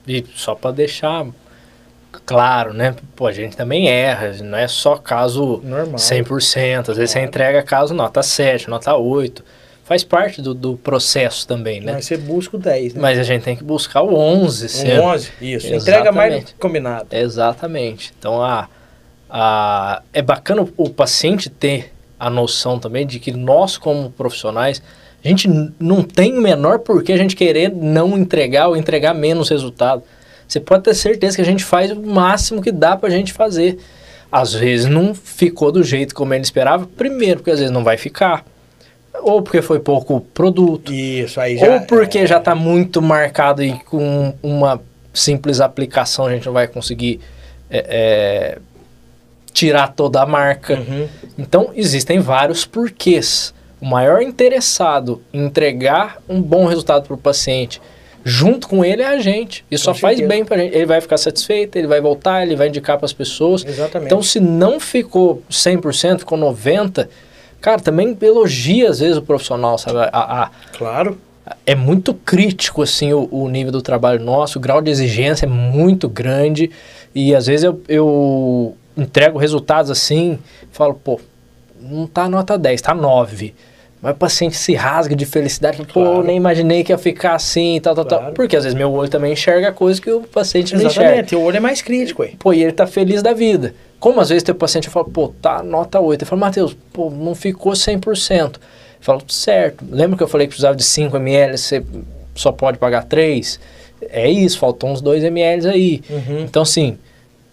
E só para deixar claro, né? Pô, a gente também erra, não é só caso Normal. 100%. Às vezes você Claro. entrega caso nota 7, nota 8. Faz parte do, do processo também, né? Mas você busca o 10, né? Mas a gente tem que buscar o 11 um sempre. 11, isso. Entrega mais do Exatamente. que combinado. Exatamente. Então, a, a, é bacana o, o paciente ter a noção também de que nós, como profissionais, a gente não tem o menor porquê a gente querer não entregar ou entregar menos resultado. Você pode ter certeza que a gente faz o máximo que dá pra gente fazer. Às vezes não ficou do jeito como ele esperava. Primeiro, porque às vezes não vai ficar. Ou porque foi pouco produto. Isso, aí já. Ou porque é, já está muito marcado e com uma simples aplicação a gente não vai conseguir é, é, tirar toda a marca. Uhum. Então existem vários porquês. O maior interessado em entregar um bom resultado para o paciente, junto com ele, é a gente. E só faz bem para gente. Ele vai ficar satisfeito, ele vai voltar, ele vai indicar para as pessoas. Exatamente. Então, se não ficou 100%, ficou 90%, cara, também elogia às vezes o profissional, sabe? A- a, claro. é muito crítico assim o, o nível do trabalho nosso, o grau de exigência é muito grande e às vezes eu, eu entrego resultados assim, falo, pô, não tá nota 10, tá 9. Mas o paciente se rasga de felicidade, fala, pô, Claro. nem imaginei que ia ficar assim, tal, tal, tal. Claro. Porque às vezes meu olho também enxerga coisas que o paciente não enxerga. Exatamente. O olho é mais crítico aí. Pô, e ele tá feliz da vida. Como às vezes tem o paciente fala, pô, tá nota 8. Eu falo, Matheus, pô, não ficou 100%. Eu falo, certo. Lembra que eu falei que precisava de 5 ml, você só pode pagar 3? É isso, faltou uns 2 ml aí. Uhum. Então, assim,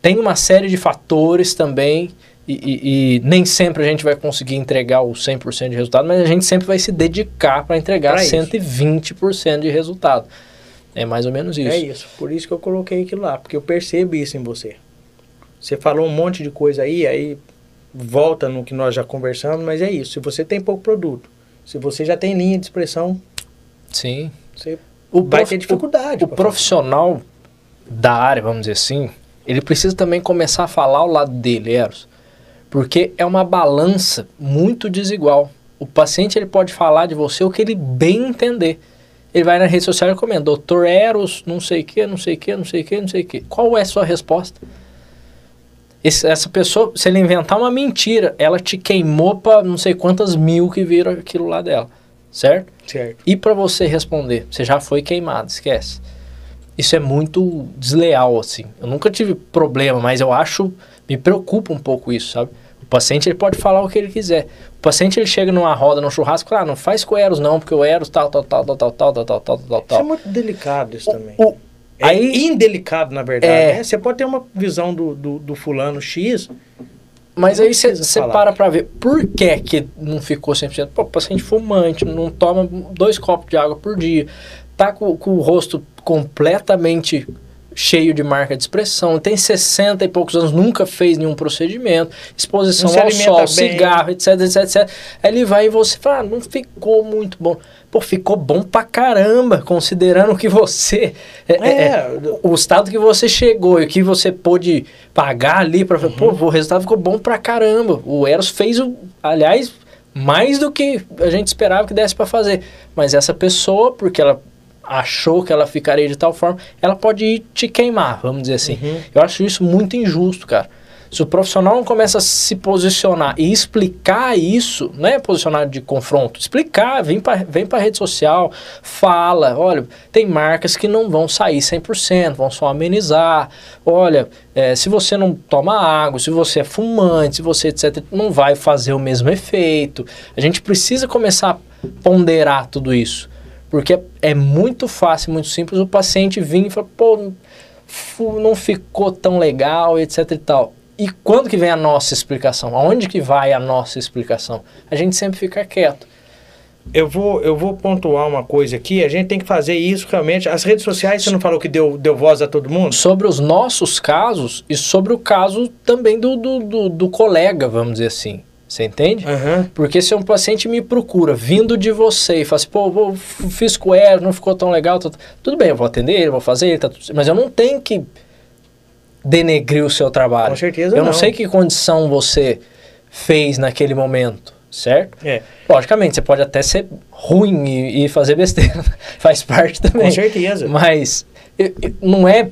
tem uma série de fatores também e, e- e nem sempre a gente vai conseguir entregar o 100% de resultado, mas a gente sempre vai se dedicar para entregar Pra isso. 120% de resultado. É mais ou menos isso. É isso. Por isso que eu coloquei aquilo lá. Porque eu percebo isso em você. Você falou um monte de coisa aí, aí volta no que nós já conversamos, mas é isso. Se você tem pouco produto, se você já tem linha de expressão, Sim. você O vai prof- ter dificuldade. O pra profissional da área, vamos dizer assim, ele precisa também começar a falar ao lado dele, Eros. Porque é uma balança muito desigual. O paciente ele pode falar de você o que ele bem entender. Ele vai na rede social e comenta, doutor Eros, não sei o que, não sei o que, não sei o que, não sei o que. Qual é a sua resposta? Esse- essa pessoa, se ele inventar uma mentira, ela te queimou para não sei quantas mil que viram aquilo lá dela, certo? Certo. E para você responder, você já foi queimado, esquece. Isso é muito desleal, assim. Eu nunca tive problema, mas eu acho, me preocupa um pouco isso, sabe? O paciente ele pode falar o que ele quiser. O paciente ele chega numa roda, num churrasco, ah, não faz com o Eros não, porque o Eros tal, tal, tal, tal, tal, tal, tal, tal, tal, tal, Isso é muito delicado isso também. O- É aí, indelicado, na verdade. É. né? Você pode ter uma visão do, do, do fulano X, mas aí você para pra ver por que que não ficou 100%. Pô, paciente fumante, não toma dois copos de água por dia, tá com, com o rosto completamente cheio de marca de expressão, tem 60 e poucos anos, nunca fez nenhum procedimento, exposição ao sol, bem. cigarro, etc, etc, etc. Aí ele vai e você fala, ah, não ficou muito bom. Pô, ficou bom pra caramba, considerando que você... é, é, É, o estado que você chegou e o que você pôde pagar ali para Uhum. pô, o resultado ficou bom pra caramba. O Eros fez o, aliás, mais do que a gente esperava que desse para fazer. Mas essa pessoa, porque ela achou que ela ficaria de tal forma, ela pode ir te queimar, vamos dizer assim. Uhum. Eu acho isso muito injusto, cara. Se o profissional não começa a se posicionar e explicar isso, não é posicionar de confronto, explicar, vem para vem a rede social, fala, olha, tem marcas que não vão sair 100%, vão só amenizar, olha, é, se você não toma água, se você é fumante, se você etc, não vai fazer o mesmo efeito. A gente precisa começar a ponderar tudo isso, porque é, é muito fácil, muito simples o paciente vir e falar, pô, não ficou tão legal, etc e tal. E quando que vem a nossa explicação? Aonde que vai a nossa explicação? A gente sempre fica quieto. eu vou, eu vou pontuar uma coisa aqui. A gente tem que fazer isso realmente. As redes sociais, você não falou que deu, deu voz a todo mundo? Sobre os nossos casos e sobre o caso também do, do, do, do colega, vamos dizer assim. Você entende? Aham. Porque se um paciente me procura vindo de você e fala assim, pô, fiz com ele, não ficou tão legal, tá- tudo bem, eu vou atender ele, vou fazer ele, tá tudo mas eu não tenho que denegrir o seu trabalho. Com certeza Eu não não. sei que condição você fez naquele momento, certo? É, Logicamente, você pode até ser ruim e, e fazer besteira, (laughs) faz parte também. com certeza. Mas eu- eu- não é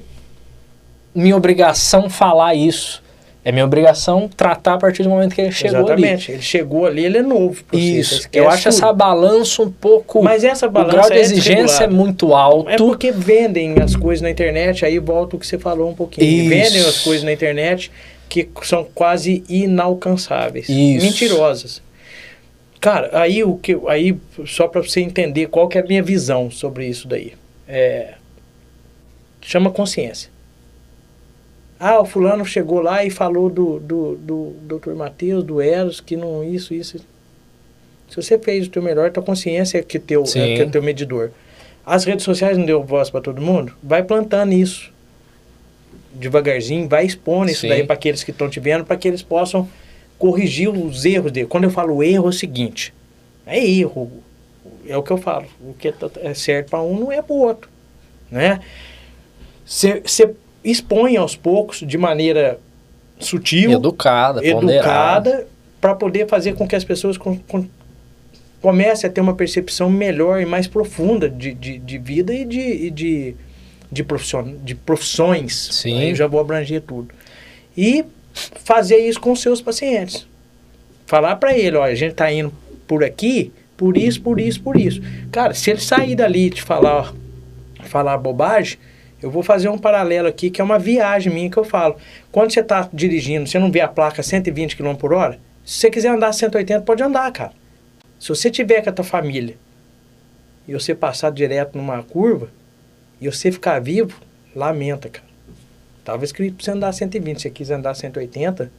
minha obrigação falar isso. É minha obrigação tratar a partir do momento que ele chegou ali. Exatamente. Ele chegou ali, ele é novo. pra você, Isso. esquece Eu acho tudo. essa balança um pouco. Mas essa o balança grau de é exigência é muito alto. É porque vendem as coisas na internet, aí volta o que você falou um pouquinho. Isso. Vendem as coisas na internet que são quase inalcançáveis. Isso. Mentirosas. Cara, aí o que aí só para você entender qual que é a minha visão sobre isso daí. É, chama consciência. Ah, o fulano chegou lá e falou do, do, do Dr. Matheus, do Eros, que não isso, isso. Se você fez o teu melhor, tua consciência é que teu, é que é teu medidor. As redes sociais não deu voz para todo mundo? Vai plantando isso. Devagarzinho, vai expondo isso Sim. daí para aqueles que estão te vendo, para que eles possam corrigir os erros dele. Quando eu falo erro, é o seguinte: é erro. É o que eu falo. O que é certo para um não é para o outro. Né? Você expõe aos poucos, de maneira sutil, Educada, educada, para poder fazer com que as pessoas com, com- comecem a ter uma percepção melhor e mais profunda de, de, de vida e de, e de, de, profission, de profissões. Sim. Aí eu já vou abranger tudo. E fazer isso com os seus pacientes. Falar para ele, olha, a gente tá indo por aqui, por isso, por isso, por isso. Cara, se ele sair dali e te falar, falar bobagem, eu vou fazer um paralelo aqui, que é uma viagem minha que eu falo. Quando você está dirigindo, você não vê a placa 120 km por hora, se você quiser andar 180, pode andar, cara. Se você tiver com a tua família e você passar direto numa curva e você ficar vivo, lamenta, cara. Tava escrito pra você andar 120, se você quiser andar 180,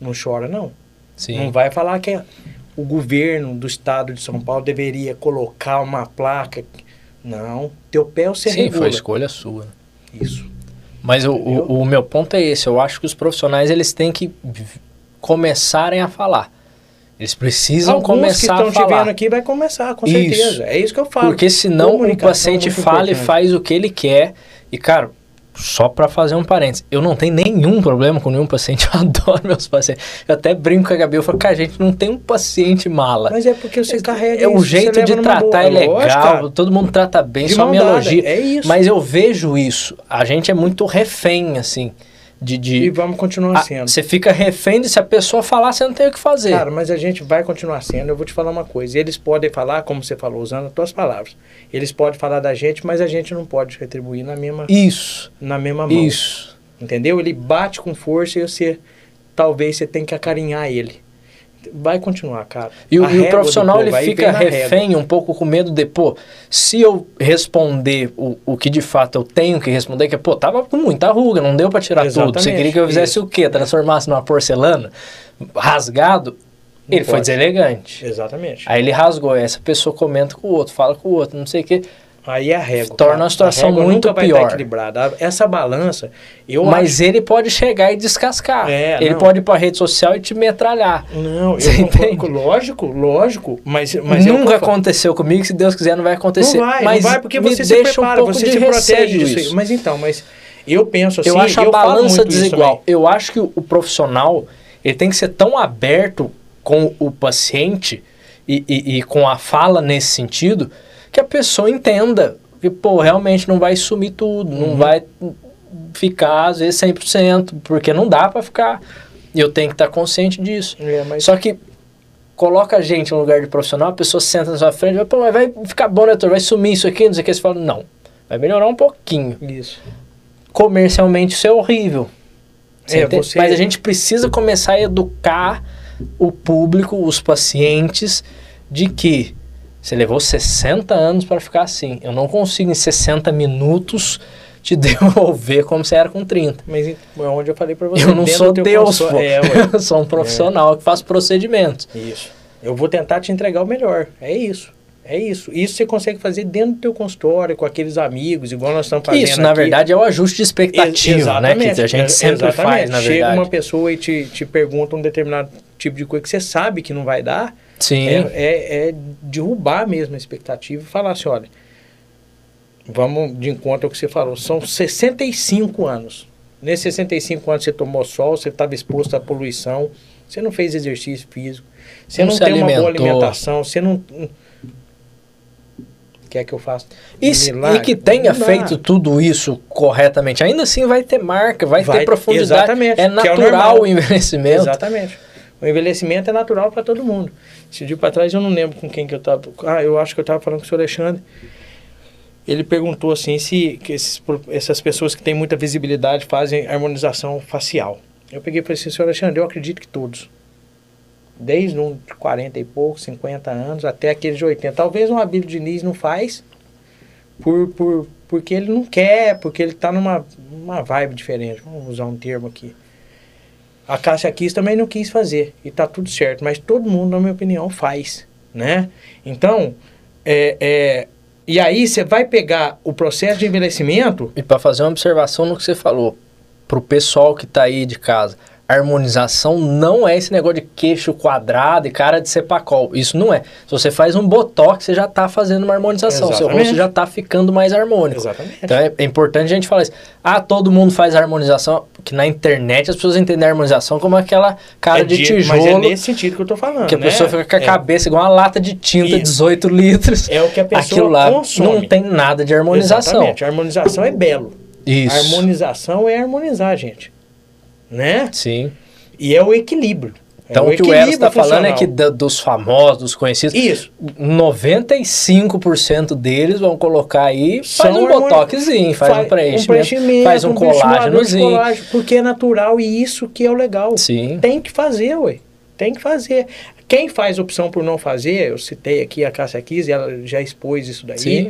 não chora não. Sim. Não vai falar que o governo do estado de São Paulo deveria colocar uma placa. Não, teu pé você Sim, regula. foi escolha sua. Isso. Mas o, o, o meu ponto é esse. Eu acho que os profissionais eles têm que começarem a falar. Eles precisam Alguns que começar estão a te vendo aqui vai começar, com Isso. certeza. É isso que eu falo. Porque senão o Comunicação paciente é fala e importante. faz o que ele quer. E, cara, só pra fazer um parênteses, eu não tenho nenhum problema com nenhum paciente, (laughs) eu adoro meus pacientes. Eu até brinco com a Gabi, eu falo, cara, a gente não tem um paciente mala. Mas é porque você carrega é o jeito de tratar é legal, Lógico, todo mundo trata bem, De só me elogia. É isso. Mas eu vejo isso. A gente é muito refém, assim, de... de- E vamos continuar Ah, sendo. Você fica refém de se a pessoa falar, você não tem o que fazer. Cara, mas a gente vai continuar sendo. Eu vou te falar uma coisa. Eles podem falar, como você falou, usando as tuas palavras. Eles podem falar da gente, mas a gente não pode retribuir na mesma, Isso, na mesma mão. isso. Entendeu? Ele bate com força e você talvez você tenha que acarinhar ele. Vai continuar, cara. E, o- e o profissional ele fica régua. refém um pouco com medo de, pô, se eu responder o, o que de fato eu tenho que responder, que é, pô, tava com muita ruga, não deu pra tirar tudo. Você Exatamente, queria que eu fizesse isso. o quê? Transformasse numa porcelana? Rasgado? Não ele foi pode. deselegante. Exatamente. Aí ele rasgou, essa pessoa comenta com o outro, fala com o outro, não sei o quê. Aí é a régua. Torna a situação régua muito pior. equilibrada. A- Essa balança, eu Mas ele pode chegar e descascar. É, ele não. pode ir pra rede social e te metralhar. acho... Não, (laughs) eu Você concordo, entende? lógico, lógico, mas, mas Nunca eu aconteceu comigo, se Deus quiser não vai acontecer. Não vai, mas não vai, porque você se deixa prepara, um pouco você de se protege disso isso. Mas então, mas eu penso assim, eu acho a e falo balança desigual. Eu acho que o, o profissional ele tem que ser tão aberto com o paciente e, e- e com a fala nesse sentido que a pessoa entenda que, pô, realmente não vai sumir tudo, Uhum. não vai ficar, às vezes, 100%, porque não dá pra ficar. E eu tenho que estar consciente disso. É, mas Só que coloca a gente no lugar de profissional, a pessoa senta na sua frente e vai, pô, mas vai ficar bom, né, doutor? Vai sumir isso aqui, não sei o que. Você fala, não, vai melhorar um pouquinho isso. comercialmente isso é horrível. Você É, você- Mas a gente precisa começar a educar o público, os pacientes, de que você levou 60 anos para ficar assim. Eu não consigo em 60 minutos te (laughs) devolver como você era com 30. Mas é onde eu falei pra você. Eu não sou Deus, pô. É, (laughs) eu sou um profissional que faz procedimentos. Isso. Eu vou tentar te entregar o melhor. É isso. É isso. Isso você consegue fazer dentro do teu consultório, com aqueles amigos, igual nós estamos fazendo Isso, na aqui. verdade, é o ajuste de expectativa, né? Que a gente ex- sempre faz, na Chega verdade. uma pessoa e te, te pergunta um determinado tipo de coisa que você sabe que não vai dar, Sim. é, é, é derrubar mesmo a expectativa e falar assim, olha, vamos de encontro ao que você falou, são 65 anos. Nesses 65 anos você tomou sol, você estava exposto à poluição, você não fez exercício físico, você Não não, tem uma boa alimentou. alimentação, você não... Quer que eu faça? E, se- milagre? e que tenha dá. feito tudo isso corretamente, ainda assim vai ter marca, vai, Vai- ter profundidade. exatamente, é que é o natural o envelhecimento. Exatamente. O envelhecimento é natural para todo mundo. Esse dia para trás eu não lembro com quem que eu estava. Ah, eu acho que eu estava falando com o senhor Alexandre. Ele perguntou assim se esses essas pessoas que têm muita visibilidade fazem harmonização facial. Eu peguei e falei assim, senhor Alexandre, eu acredito que todos. Desde um de 40 e pouco, 50 anos, até aqueles de 80. Talvez um Abílio Diniz não faz por, por, porque ele não quer, porque ele está numa uma vibe diferente. Vamos usar um termo aqui. A Cássia Kiss também não quis fazer. E tá tudo certo. Mas todo mundo, na minha opinião, faz. Né? Então, é, é, e aí você vai pegar o processo de envelhecimento. E para fazer uma observação no que você falou, pro pessoal que tá aí de casa, harmonização não é esse negócio de queixo quadrado e cara de cepacol. Isso não é. Se você faz um botox, você já tá fazendo uma harmonização. Seu Exatamente. rosto já tá ficando mais harmônico. Exatamente. Então é, é importante a gente falar isso. Ah, todo mundo faz harmonização, que na internet as pessoas entendem a harmonização como aquela cara É de, de- tijolo, Mas é nesse sentido que eu tô falando. que a né? pessoa fica com a É. cabeça igual uma lata de tinta, Isso. 18 litros. É o que a pessoa Aquilo lá consome. não tem nada de harmonização. Exatamente. A harmonização é belo. Isso. A harmonização é harmonizar, gente. Né? Sim. E é o equilíbrio. Então é o que o Eros está falando é que da- dos famosos, dos conhecidos, Isso. 95% deles vão colocar aí, faz São um botoxzinho, faz, um preenchimento, faz um, preenchimento, colágenozinho. colágeno, porque é natural e isso que é o legal. Sim. Tem que fazer, ué. Tem que fazer. Quem faz opção por não fazer, eu citei aqui a Cássia Kiss, ela já expôs isso daí. Sim.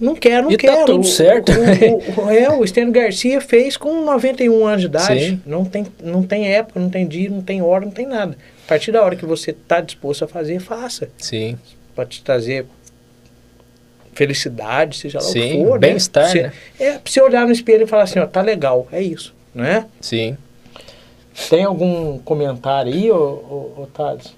Não quero, não E tá quero. tudo O- certo. O, o, é, o Stênio Garcia fez com 91 anos de idade. Sim. Não tem, não tem época, não tem dia, não tem hora, não tem nada. A partir da hora que você está disposto a fazer, faça. Sim. Para te trazer felicidade, seja lá o Sim, que for. bem-estar, Você- né? É, pra você olhar no espelho e falar assim, ó, tá legal, é isso, né? Sim. Tem algum comentário aí, ô, ô, ô Thales?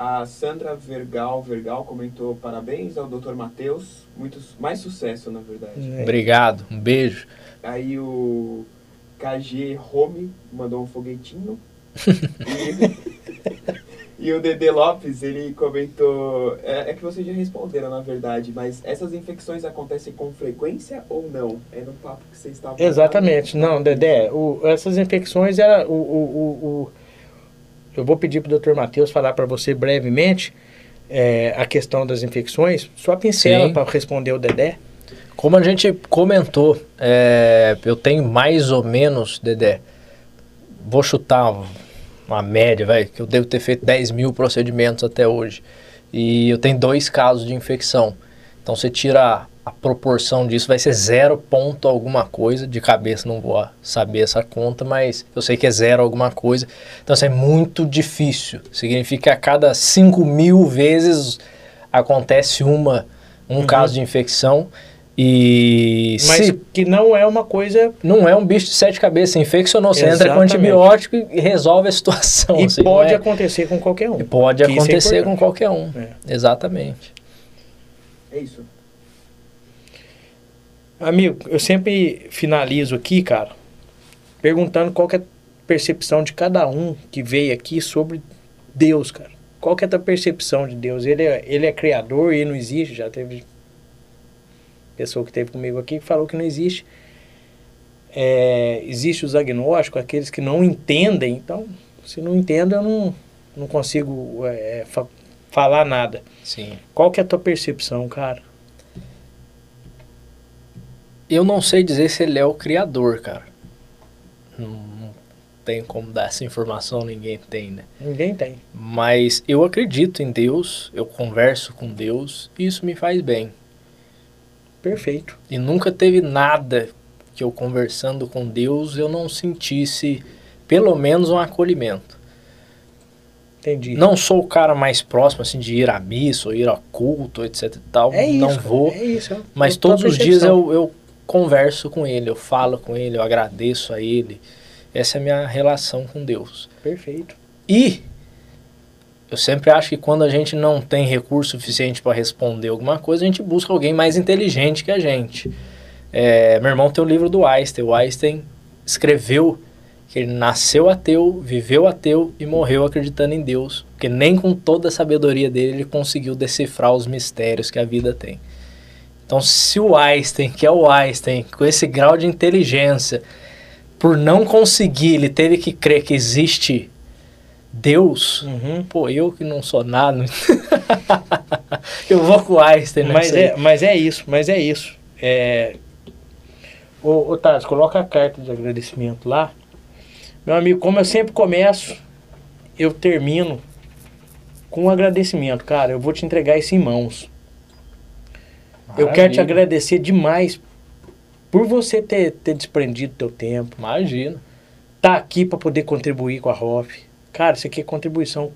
A Sandra Vergal, Vergal comentou parabéns ao Dr. Matheus, muito, mais sucesso na verdade. É. Obrigado. Um beijo. Aí o KG Home mandou um foguetinho. e, (laughs) e o Dede Lopes, ele comentou. É, é que vocês já responderam, na verdade, mas essas infecções acontecem com frequência ou não? É no papo que vocês estavam Exatamente. Não, Dedé, o- essas infecções, era o, o, o, o- eu vou pedir para o Dr. Matheus falar para você brevemente é, a questão das infecções. Só pincela para responder o Dedé. Como a gente comentou, é, eu tenho mais ou menos, Dedé, vou chutar uma média, vai, que eu devo ter feito 10 mil procedimentos até hoje. E eu tenho dois casos de infecção. Então você tira a proporção disso vai ser zero ponto alguma coisa. De cabeça não vou saber essa conta, mas eu sei que é zero alguma coisa. Então isso é muito difícil. Significa que a cada 5 mil vezes acontece uma, um uhum. caso de infecção. E Mas se, que não é uma coisa. Não é um bicho de sete cabeças. Você infeccionou, você entra com antibiótico e resolve a situação. E assim, pode é... acontecer com qualquer um. E pode que é acontecer é com qualquer um. É. Exatamente. É isso. Amigo, eu sempre finalizo aqui, cara, perguntando qual é a percepção de cada um que veio aqui sobre Deus, cara. Qual que é a tua percepção de Deus? Ele é, ele é criador e não existe? Já teve pessoa que esteve comigo aqui que falou que não existe. É, existe os agnósticos, aqueles que não entendem. Então, se não entendo, eu não, não consigo é, fa falar nada. Sim. Qual que é a tua percepção, cara? Eu não sei dizer se ele é o criador, cara. Não, não tem como dar essa informação, ninguém tem, né? Ninguém tem. Mas eu acredito em Deus, eu converso com Deus e isso me faz bem. Perfeito. E nunca teve nada que eu conversando com Deus eu não sentisse pelo menos um acolhimento. Entendi. Não sou o cara mais próximo assim de ir à missa ou ir a culto, etc e tal. É isso, não vou. É isso. Mas todos os dias eu, eu converso com ele, eu falo com ele, eu agradeço a ele. Essa é a minha relação com Deus. Perfeito. E eu sempre acho que quando a gente não tem recurso suficiente para responder alguma coisa, a gente busca alguém mais inteligente que a gente. É, meu irmão tem o livro do Einstein. O Einstein escreveu que ele nasceu ateu, viveu ateu e morreu acreditando em Deus. Porque nem com toda a sabedoria dele ele conseguiu decifrar os mistérios que a vida tem. Então, se o Einstein, que é o Einstein, com esse grau de inteligência, por não conseguir, ele teve que crer que existe Deus, uhum. pô, eu que não sou nada, (laughs) eu vou com o Einstein? Mas é, mas é isso, mas é isso. É... Ô, ô Taz, coloca a carta de agradecimento lá. Meu amigo, como eu sempre começo, eu termino com um agradecimento. Cara, eu vou te entregar isso em mãos. Maravilha. Eu quero te agradecer demais por você ter, ter desprendido teu tempo. Imagina. Tá aqui para poder contribuir com a ROF. Cara, isso aqui é contribuição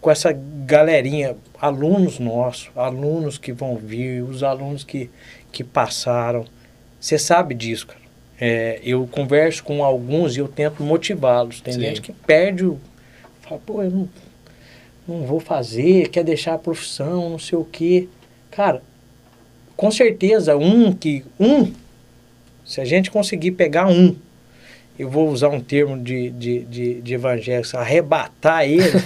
com essa galerinha, alunos nossos, alunos que vão vir, os alunos que, que passaram. Você sabe disso, cara. É, eu converso com alguns e eu tento motivá-los. Tem Sim. gente que perde o. Fala, pô, eu não, não vou fazer, quer deixar a profissão, não sei o quê. Cara, com certeza, um que. Um, se a gente conseguir pegar um eu vou usar um termo de, de, de, de evangélico, arrebatar ele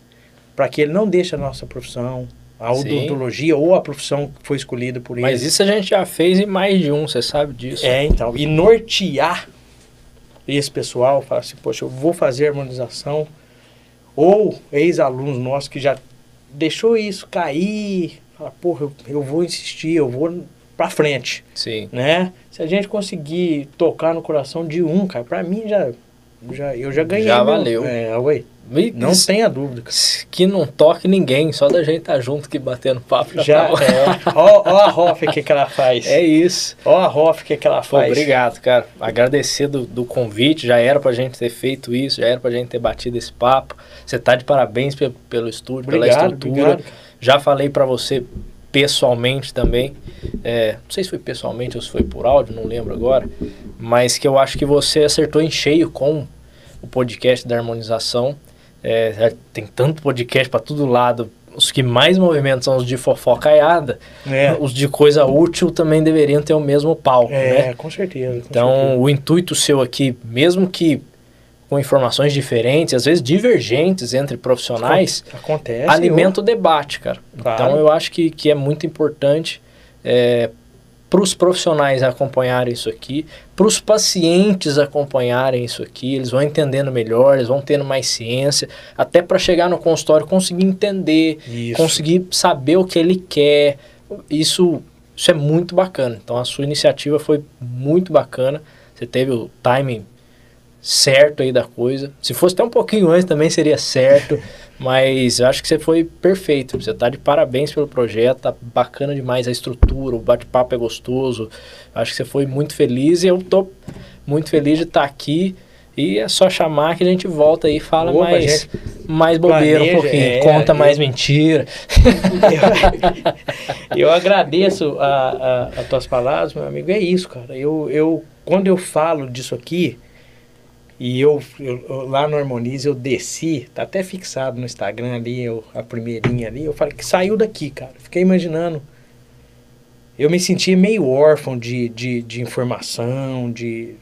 (laughs) para que ele não deixe a nossa profissão, a odontologia Sim. ou a profissão que foi escolhida por ele. Mas isso a gente já fez em mais de um, você sabe disso. É, então. E nortear esse pessoal, falar assim, poxa, eu vou fazer harmonização. Ou ex-alunos nossos que já deixou isso cair, fala, porra, eu, eu vou insistir, eu vou para frente. Sim. Né? Se a gente conseguir tocar no coração de um, cara, para mim já, já eu já ganhei. Já meu, valeu. É, ué, não isso, tenha dúvida. Que não toque ninguém, só da gente estar tá junto que batendo papo já, já tá é. ó, ó a Hoff que que ela faz. É isso. Ó a Hoff que que ela faz. Pô, obrigado, cara. Agradecer do, do convite, já era pra gente ter feito isso, já era pra gente ter batido esse papo. Você tá de parabéns pelo, pelo estúdio, obrigado, pela estrutura. Obrigado. Já falei para você pessoalmente também. É, não sei se foi pessoalmente ou se foi por áudio, não lembro agora. Mas que eu acho que você acertou em cheio com o podcast da harmonização. É, é tem tanto podcast para todo lado. Os que mais movimentam são os de fofocaiada. É. Os de coisa útil também deveriam ter o mesmo palco, é, né? com certeza. Com então, certeza. o intuito seu aqui, mesmo que com informações diferentes, às vezes divergentes entre profissionais, acontece, alimenta o debate, cara. Claro. Então eu acho que, que é muito importante é, para os profissionais acompanharem isso aqui, para os pacientes acompanharem isso aqui, eles vão entendendo melhor, eles vão tendo mais ciência, até para chegar no consultório conseguir entender, isso. conseguir saber o que ele quer. Isso, isso é muito bacana. Então a sua iniciativa foi muito bacana. Você teve o timing certo aí da coisa. Se fosse até um pouquinho antes também seria certo, (laughs) mas eu acho que você foi perfeito. Você tá de parabéns pelo projeto, tá bacana demais a estrutura, o bate-papo é gostoso. Eu acho que você foi muito feliz e eu tô muito feliz de estar tá aqui. E é só chamar que a gente volta aí e fala Opa, mais, mais bobeira planeja, um pouquinho, é, conta eu, mais mentira. Eu, (laughs) eu agradeço as tuas palavras, meu amigo. É isso, cara. Eu, eu, quando eu falo disso aqui, e eu, eu, lá no Harmonize eu desci, tá até fixado no Instagram ali, eu, a primeirinha ali, eu falei que saiu daqui, cara. Fiquei imaginando. Eu me senti meio órfão de, de, de informação, de.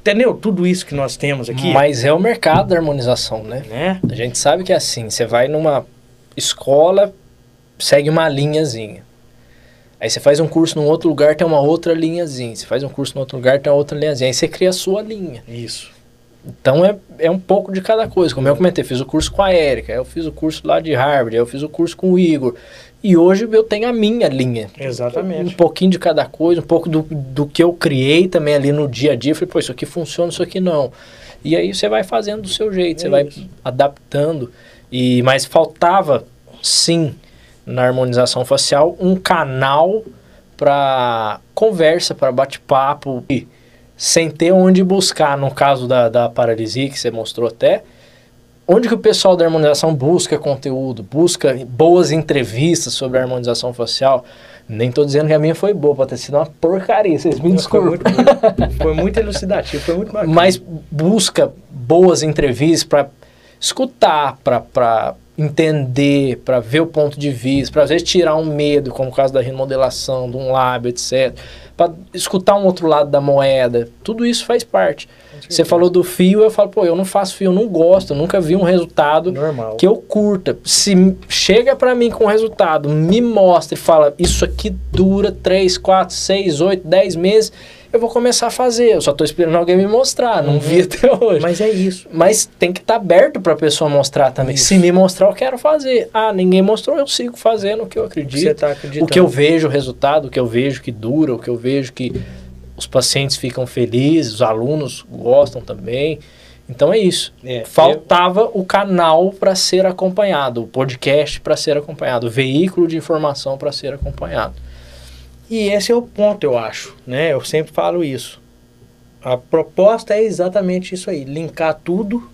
Entendeu? Tudo isso que nós temos aqui. Mas é o mercado da harmonização, né? né? A gente sabe que é assim, você vai numa escola, segue uma linhazinha. Aí você faz um curso num outro lugar, tem uma outra linhazinha. Você faz um curso num outro lugar, tem uma outra linhazinha. Aí você cria a sua linha. Isso. Então é, é um pouco de cada coisa. Como eu comentei, fiz o curso com a Érica, eu fiz o curso lá de Harvard, eu fiz o curso com o Igor. E hoje eu tenho a minha linha. Exatamente. Um pouquinho de cada coisa, um pouco do, do que eu criei também ali no dia a dia. Eu falei, pô, isso aqui funciona, isso aqui não. E aí você vai fazendo do seu jeito, é você vai adaptando. E Mas faltava, sim, na harmonização facial, um canal para conversa, para bate-papo. E sem ter onde buscar, no caso da, da paralisia que você mostrou até, onde que o pessoal da harmonização busca conteúdo, busca boas entrevistas sobre a harmonização facial. Nem estou dizendo que a minha foi boa, pode ter sido uma porcaria, vocês me desculpem. Foi muito, foi muito elucidativo, foi muito bacana. Mas busca boas entrevistas para escutar, para entender, para ver o ponto de vista, para às vezes tirar um medo, como o caso da remodelação, de um lábio, etc para escutar um outro lado da moeda. Tudo isso faz parte. Você falou do fio, eu falo, pô, eu não faço fio, eu não gosto, eu nunca vi um resultado Normal. que eu curta. Se chega para mim com um resultado, me mostra e fala, isso aqui dura 3, 4, 6, 8, 10 meses, eu vou começar a fazer. Eu só estou esperando alguém me mostrar, não uhum. vi até hoje. Mas é isso. Mas tem que estar tá aberto para a pessoa mostrar também. Isso. Se me mostrar, eu quero fazer. Ah, ninguém mostrou, eu sigo fazendo o que eu acredito. Você tá o que eu vejo o resultado, o que eu vejo que dura, o que eu vejo que os pacientes ficam felizes, os alunos gostam também. Então é isso. É, Faltava eu... o canal para ser acompanhado, o podcast para ser acompanhado, o veículo de informação para ser acompanhado. E esse é o ponto, eu acho, né? Eu sempre falo isso. A proposta é exatamente isso aí, linkar tudo,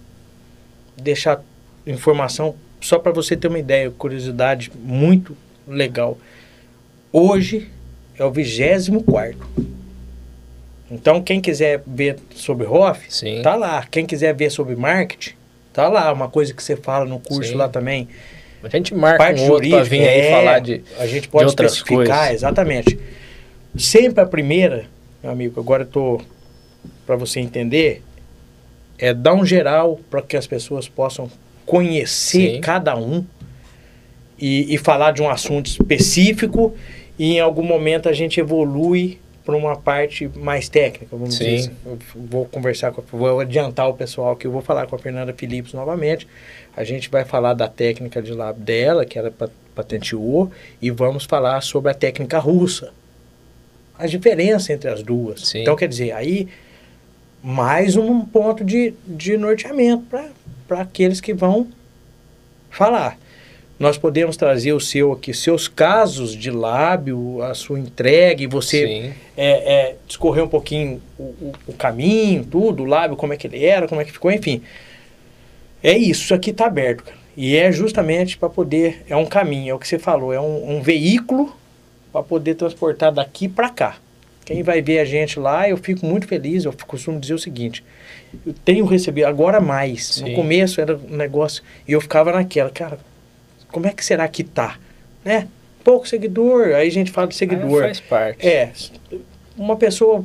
deixar informação só para você ter uma ideia, curiosidade muito legal. Hoje é o 24 Então, quem quiser ver sobre Hoff, Sim. tá lá. Quem quiser ver sobre marketing, tá lá. Uma coisa que você fala no curso Sim. lá também. A gente marca parte um outro para vir é, aí falar de A gente pode especificar, coisas. exatamente. Sempre a primeira, meu amigo, agora eu tô para você entender, é dar um geral para que as pessoas possam conhecer Sim. cada um e, e falar de um assunto específico e em algum momento a gente evolui para uma parte mais técnica, vamos Sim. dizer assim. Eu vou conversar com, vou adiantar o pessoal que eu vou falar com a Fernanda Philips novamente. A gente vai falar da técnica de lab dela, que ela patenteou, e vamos falar sobre a técnica russa. A diferença entre as duas. Sim. Então, quer dizer, aí mais um ponto de, de norteamento para aqueles que vão falar. Nós podemos trazer o seu aqui, seus casos de lábio, a sua entrega, e você é, é, discorrer um pouquinho o, o, o, caminho, tudo, o lábio, como é que ele era, como é que ficou, enfim. É isso, isso aqui está aberto, cara. E é justamente para poder, é um caminho, é o que você falou, é um, um veículo para poder transportar daqui para cá. Quem vai ver a gente lá, eu fico muito feliz, eu costumo dizer o seguinte, eu tenho recebido, agora mais, Sim. no começo era um negócio, e eu ficava naquela, cara, como é que será que tá? Né? Pouco seguidor, aí a gente fala de seguidor. faz parte. É, uma pessoa,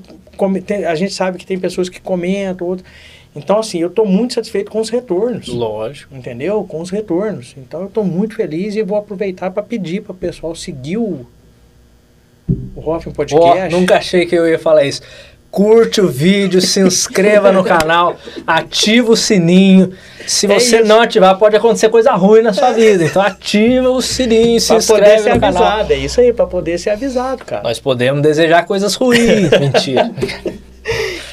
a gente sabe que tem pessoas que comentam, outras então, assim, eu estou muito satisfeito com os retornos. Lógico. Entendeu? Com os retornos. Então, eu estou muito feliz e vou aproveitar para pedir para o pessoal seguir o, o Hoffman Podcast. Oh, nunca achei que eu ia falar isso. Curte o vídeo, se inscreva no canal, ativa o sininho. Se é você isso. não ativar, pode acontecer coisa ruim na sua é. vida. Então ativa o sininho, se pra inscreve poder ser no avisado. canal. É isso aí, para poder ser avisado, cara. Nós podemos desejar coisas ruins, (laughs) mentira.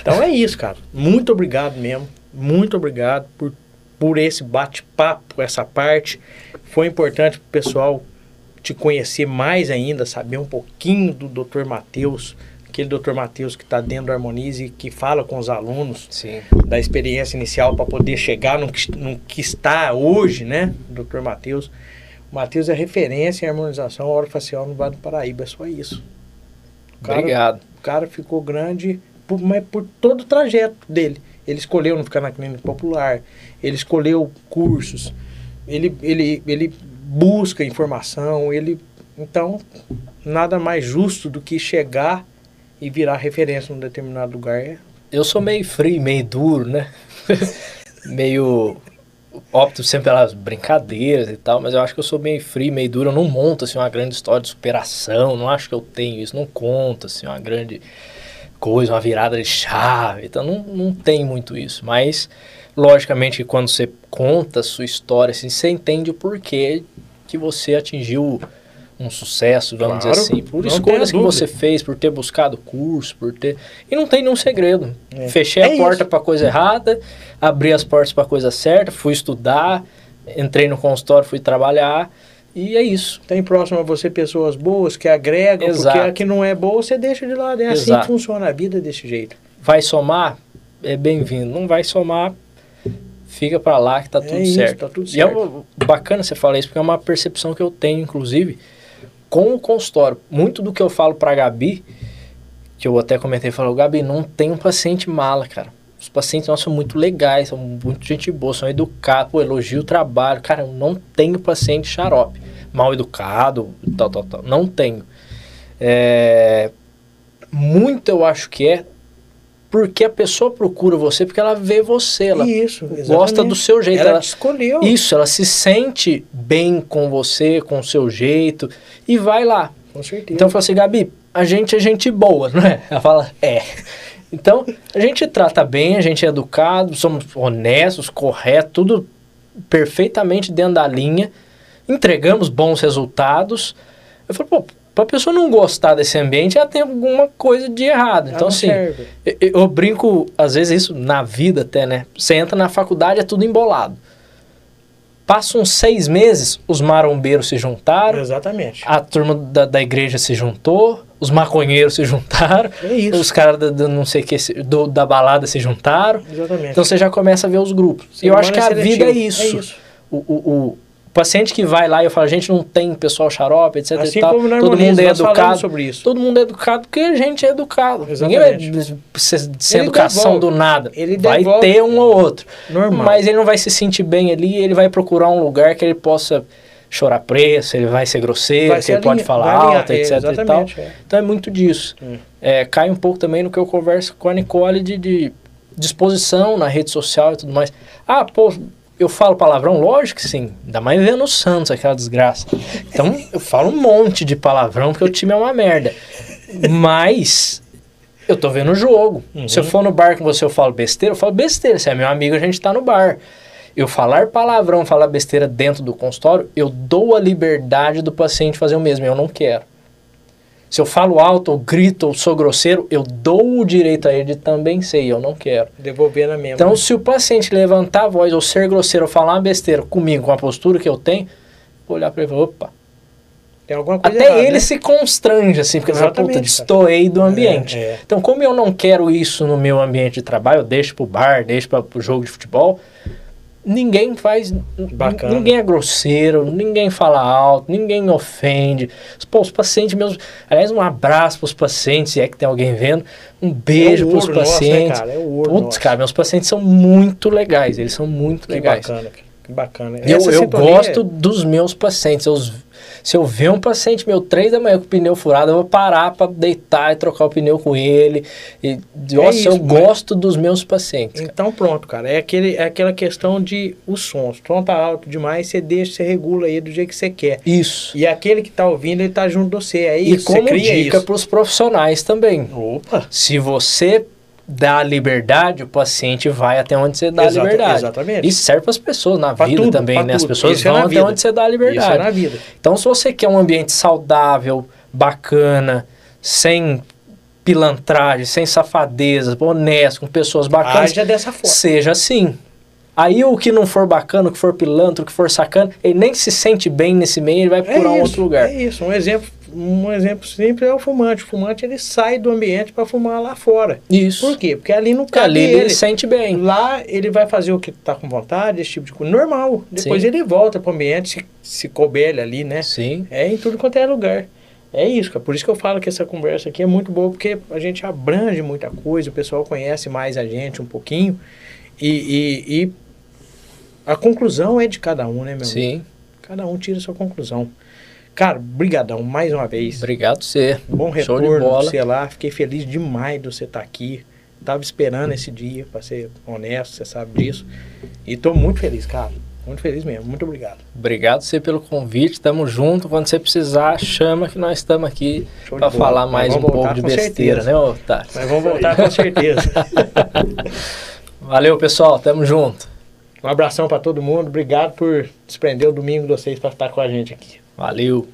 Então é isso, cara. Muito obrigado mesmo. muito obrigado por, por esse bate-papo, essa parte. Foi importante para o pessoal te conhecer mais ainda, saber um pouquinho do Dr. Matheus, aquele Dr. Matheus que está dentro do Harmonize e que fala com os alunos Sim. da experiência inicial para poder chegar no que, no que está hoje, né, Dr. Matheus. O Matheus é referência em harmonização orofacial no Vale do Paraíba, é só isso. O cara, Obrigado. o cara ficou grande, por, mas por todo o trajeto dele. Ele escolheu não ficar na clínica popular, ele escolheu cursos, ele, ele, ele busca informação, ele. Então, nada mais justo do que chegar e virar referência num determinado lugar. Eu sou meio frio, meio duro, né? (laughs) meio. Opto sempre pelas brincadeiras e tal, mas eu acho que eu sou meio frio, meio duro. Eu não monto assim, uma grande história de superação, não acho que eu tenho isso, não conto assim, uma grande coisa, uma virada de chave. Então não, não tem muito isso. Mas, logicamente, quando você conta a sua história, assim, você entende o porquê que você atingiu um sucesso, vamos Claro, dizer assim, por escolhas que você fez, por ter buscado curso, por ter. E não tem nenhum segredo. É. Fechei É a porta para coisa errada, abri as portas para coisa certa, fui estudar, entrei no consultório, fui trabalhar. E é isso. Tem próximo a você pessoas boas que agregam, Exato. porque a que não é boa você deixa de lado. É assim Exato. que funciona a vida desse jeito. Vai somar? É bem-vindo. Não vai somar? Fica para lá que tá É tudo isso, certo. tá tudo E é certo. bacana você falar isso, porque é uma percepção que eu tenho, inclusive, com o consultório. Muito do que eu falo pra Gabi, que eu até comentei, falou, Gabi, não tem um paciente mala, cara. Os pacientes nossos são muito legais, são muito gente boa, são educados, elogio o trabalho. Cara, eu não tenho paciente xarope, mal educado, tal, tal, tal. Não tenho. É, muito eu acho que é porque a pessoa procura você porque ela vê você, ela Isso, gosta do seu jeito. Ela ela- escolheu. isso, ela se sente bem com você, com o seu jeito, e vai lá. Com certeza. Então eu falo assim, Gabi, a gente é gente boa, (laughs) não é? Ela fala, é. Então, a gente trata bem, a gente é educado, somos honestos, corretos, tudo perfeitamente dentro da linha, entregamos bons resultados. Eu falo, pô, pra pessoa não gostar desse ambiente, ela tem alguma coisa de errado. Então, assim, eu, eu brinco, às vezes, isso na vida até, né? Você entra na faculdade, é tudo embolado. Passa uns seis meses, os marombeiros se juntaram, Exatamente. a turma da, da igreja se juntou, os maconheiros se juntaram, É isso. os caras da, da não sei que do- da balada se juntaram. Exatamente. Então você já começa a ver os grupos. E eu acho que é a seletivo. vida é isso. É isso. O, o, o paciente que vai lá e eu falo, gente, não tem pessoal xarope, etc. Assim tal. Todo mundo é educado. sobre isso. Todo mundo é educado porque a gente é educado. Exatamente. Ninguém vai ser educação devolve. do nada. Ele vai devolve. ter um ou outro. Normal. Mas ele não vai se sentir bem ali, ele vai procurar um lugar que ele possa chorar preço, ele vai ser grosseiro, Vai que ser ele pode falar alto, é, etc e tal. é. Então é muito disso. Hum. É, cai um pouco também no que eu converso com a Nicole de, de disposição na rede social e tudo mais. Ah, pô, eu falo palavrão? Lógico que sim. Ainda mais vendo o Santos, aquela desgraça. Então eu falo um monte de palavrão porque o time é uma merda. Mas eu tô vendo o jogo. Se eu for no bar com você, eu falo besteira, eu falo besteira. Se é meu amigo, a gente tá no bar. Eu falar palavrão, falar besteira dentro do consultório, eu dou a liberdade do paciente fazer o mesmo. Eu não quero. Se eu falo alto, ou grito, ou sou grosseiro, eu dou o direito a ele de também ser, eu não quero. Devolver na mesma. Então, se o paciente levantar a voz ou ser grosseiro ou falar uma besteira comigo, com a postura que eu tenho, vou olhar para ele e falar, opa. Tem alguma coisa Até errada, ele né? se constrange, assim, porque ele fala, puta, destoei do ambiente. É, é. Então, como eu não quero isso no meu ambiente de trabalho, eu deixo pro bar, deixo para o jogo de futebol, ninguém faz. Bacana. Ninguém é grosseiro, ninguém fala alto, ninguém ofende. Pô, os pacientes mesmo. Aliás, um abraço pros pacientes, se é que tem alguém vendo. Um beijo É o pros ouro nosso, né, pacientes. cara? É ouro Putz, nosso. cara, meus pacientes são muito legais, eles são muito Que legais. bacana. Que bacana. Eu, eu gosto dos meus pacientes. Eu, se eu ver um paciente meu três da manhã com o pneu furado, eu vou parar para deitar e trocar o pneu com ele. E, nossa, eu isso, mas- gosto dos meus pacientes. cara. Então pronto, cara. É, aquele, é aquela questão de o som. Se o som tá alto demais, você deixa, você regula aí do jeito que você quer. Isso. E aquele que tá ouvindo, ele tá junto de você. É E isso, como você cria dica para os profissionais também. Opa! Se você dá liberdade, o paciente vai até onde você dá Exata- liberdade. exatamente. Isso serve para as pessoas na Pra vida tudo, também, né? As tudo. pessoas Isso é vão na até onde você dá Isso liberdade. é na vida. Então, se você quer um ambiente saudável, bacana, sem pilantragem, sem safadeza, honesto, com pessoas bacanas. Haja dessa forma. Seja assim. Aí o que não for bacana, o que for pilantra, o que for sacana, ele nem se sente bem nesse meio, ele vai procurar um isso, outro lugar. É isso. Um exemplo, um exemplo simples é o fumante. O fumante ele sai do ambiente para fumar lá fora. Isso. Por quê? Porque ali não cabe ali ele ele. se sente bem. Lá ele vai fazer o que tá com vontade, esse tipo de coisa. Normal. Depois Sim. ele volta pro ambiente, se, se couber ali, né? Sim. É em tudo quanto é lugar. É isso, cara. Por isso que eu falo que essa conversa aqui é muito boa, porque a gente abrange muita coisa, o pessoal conhece mais a gente um pouquinho. E, e, e a conclusão é de cada um, né, meu? Sim. Cada um tira a sua conclusão. Cara, brigadão mais uma vez. Obrigado você. Bom Show de retorno bola. você lá. Fiquei feliz demais de você estar aqui. Tava esperando esse dia, pra ser honesto, você sabe disso. E tô muito feliz, cara. Muito feliz mesmo. Muito obrigado. Obrigado você pelo convite. Tamo junto. Quando você precisar, chama que nós estamos aqui para falar mais um pouco de besteira, certeza. né, Otário? Mas vamos voltar com certeza. (laughs) Valeu, pessoal. Tamo junto. Um abração pra todo mundo. Obrigado por desprender o domingo de vocês pra estar com a gente aqui. Valeu.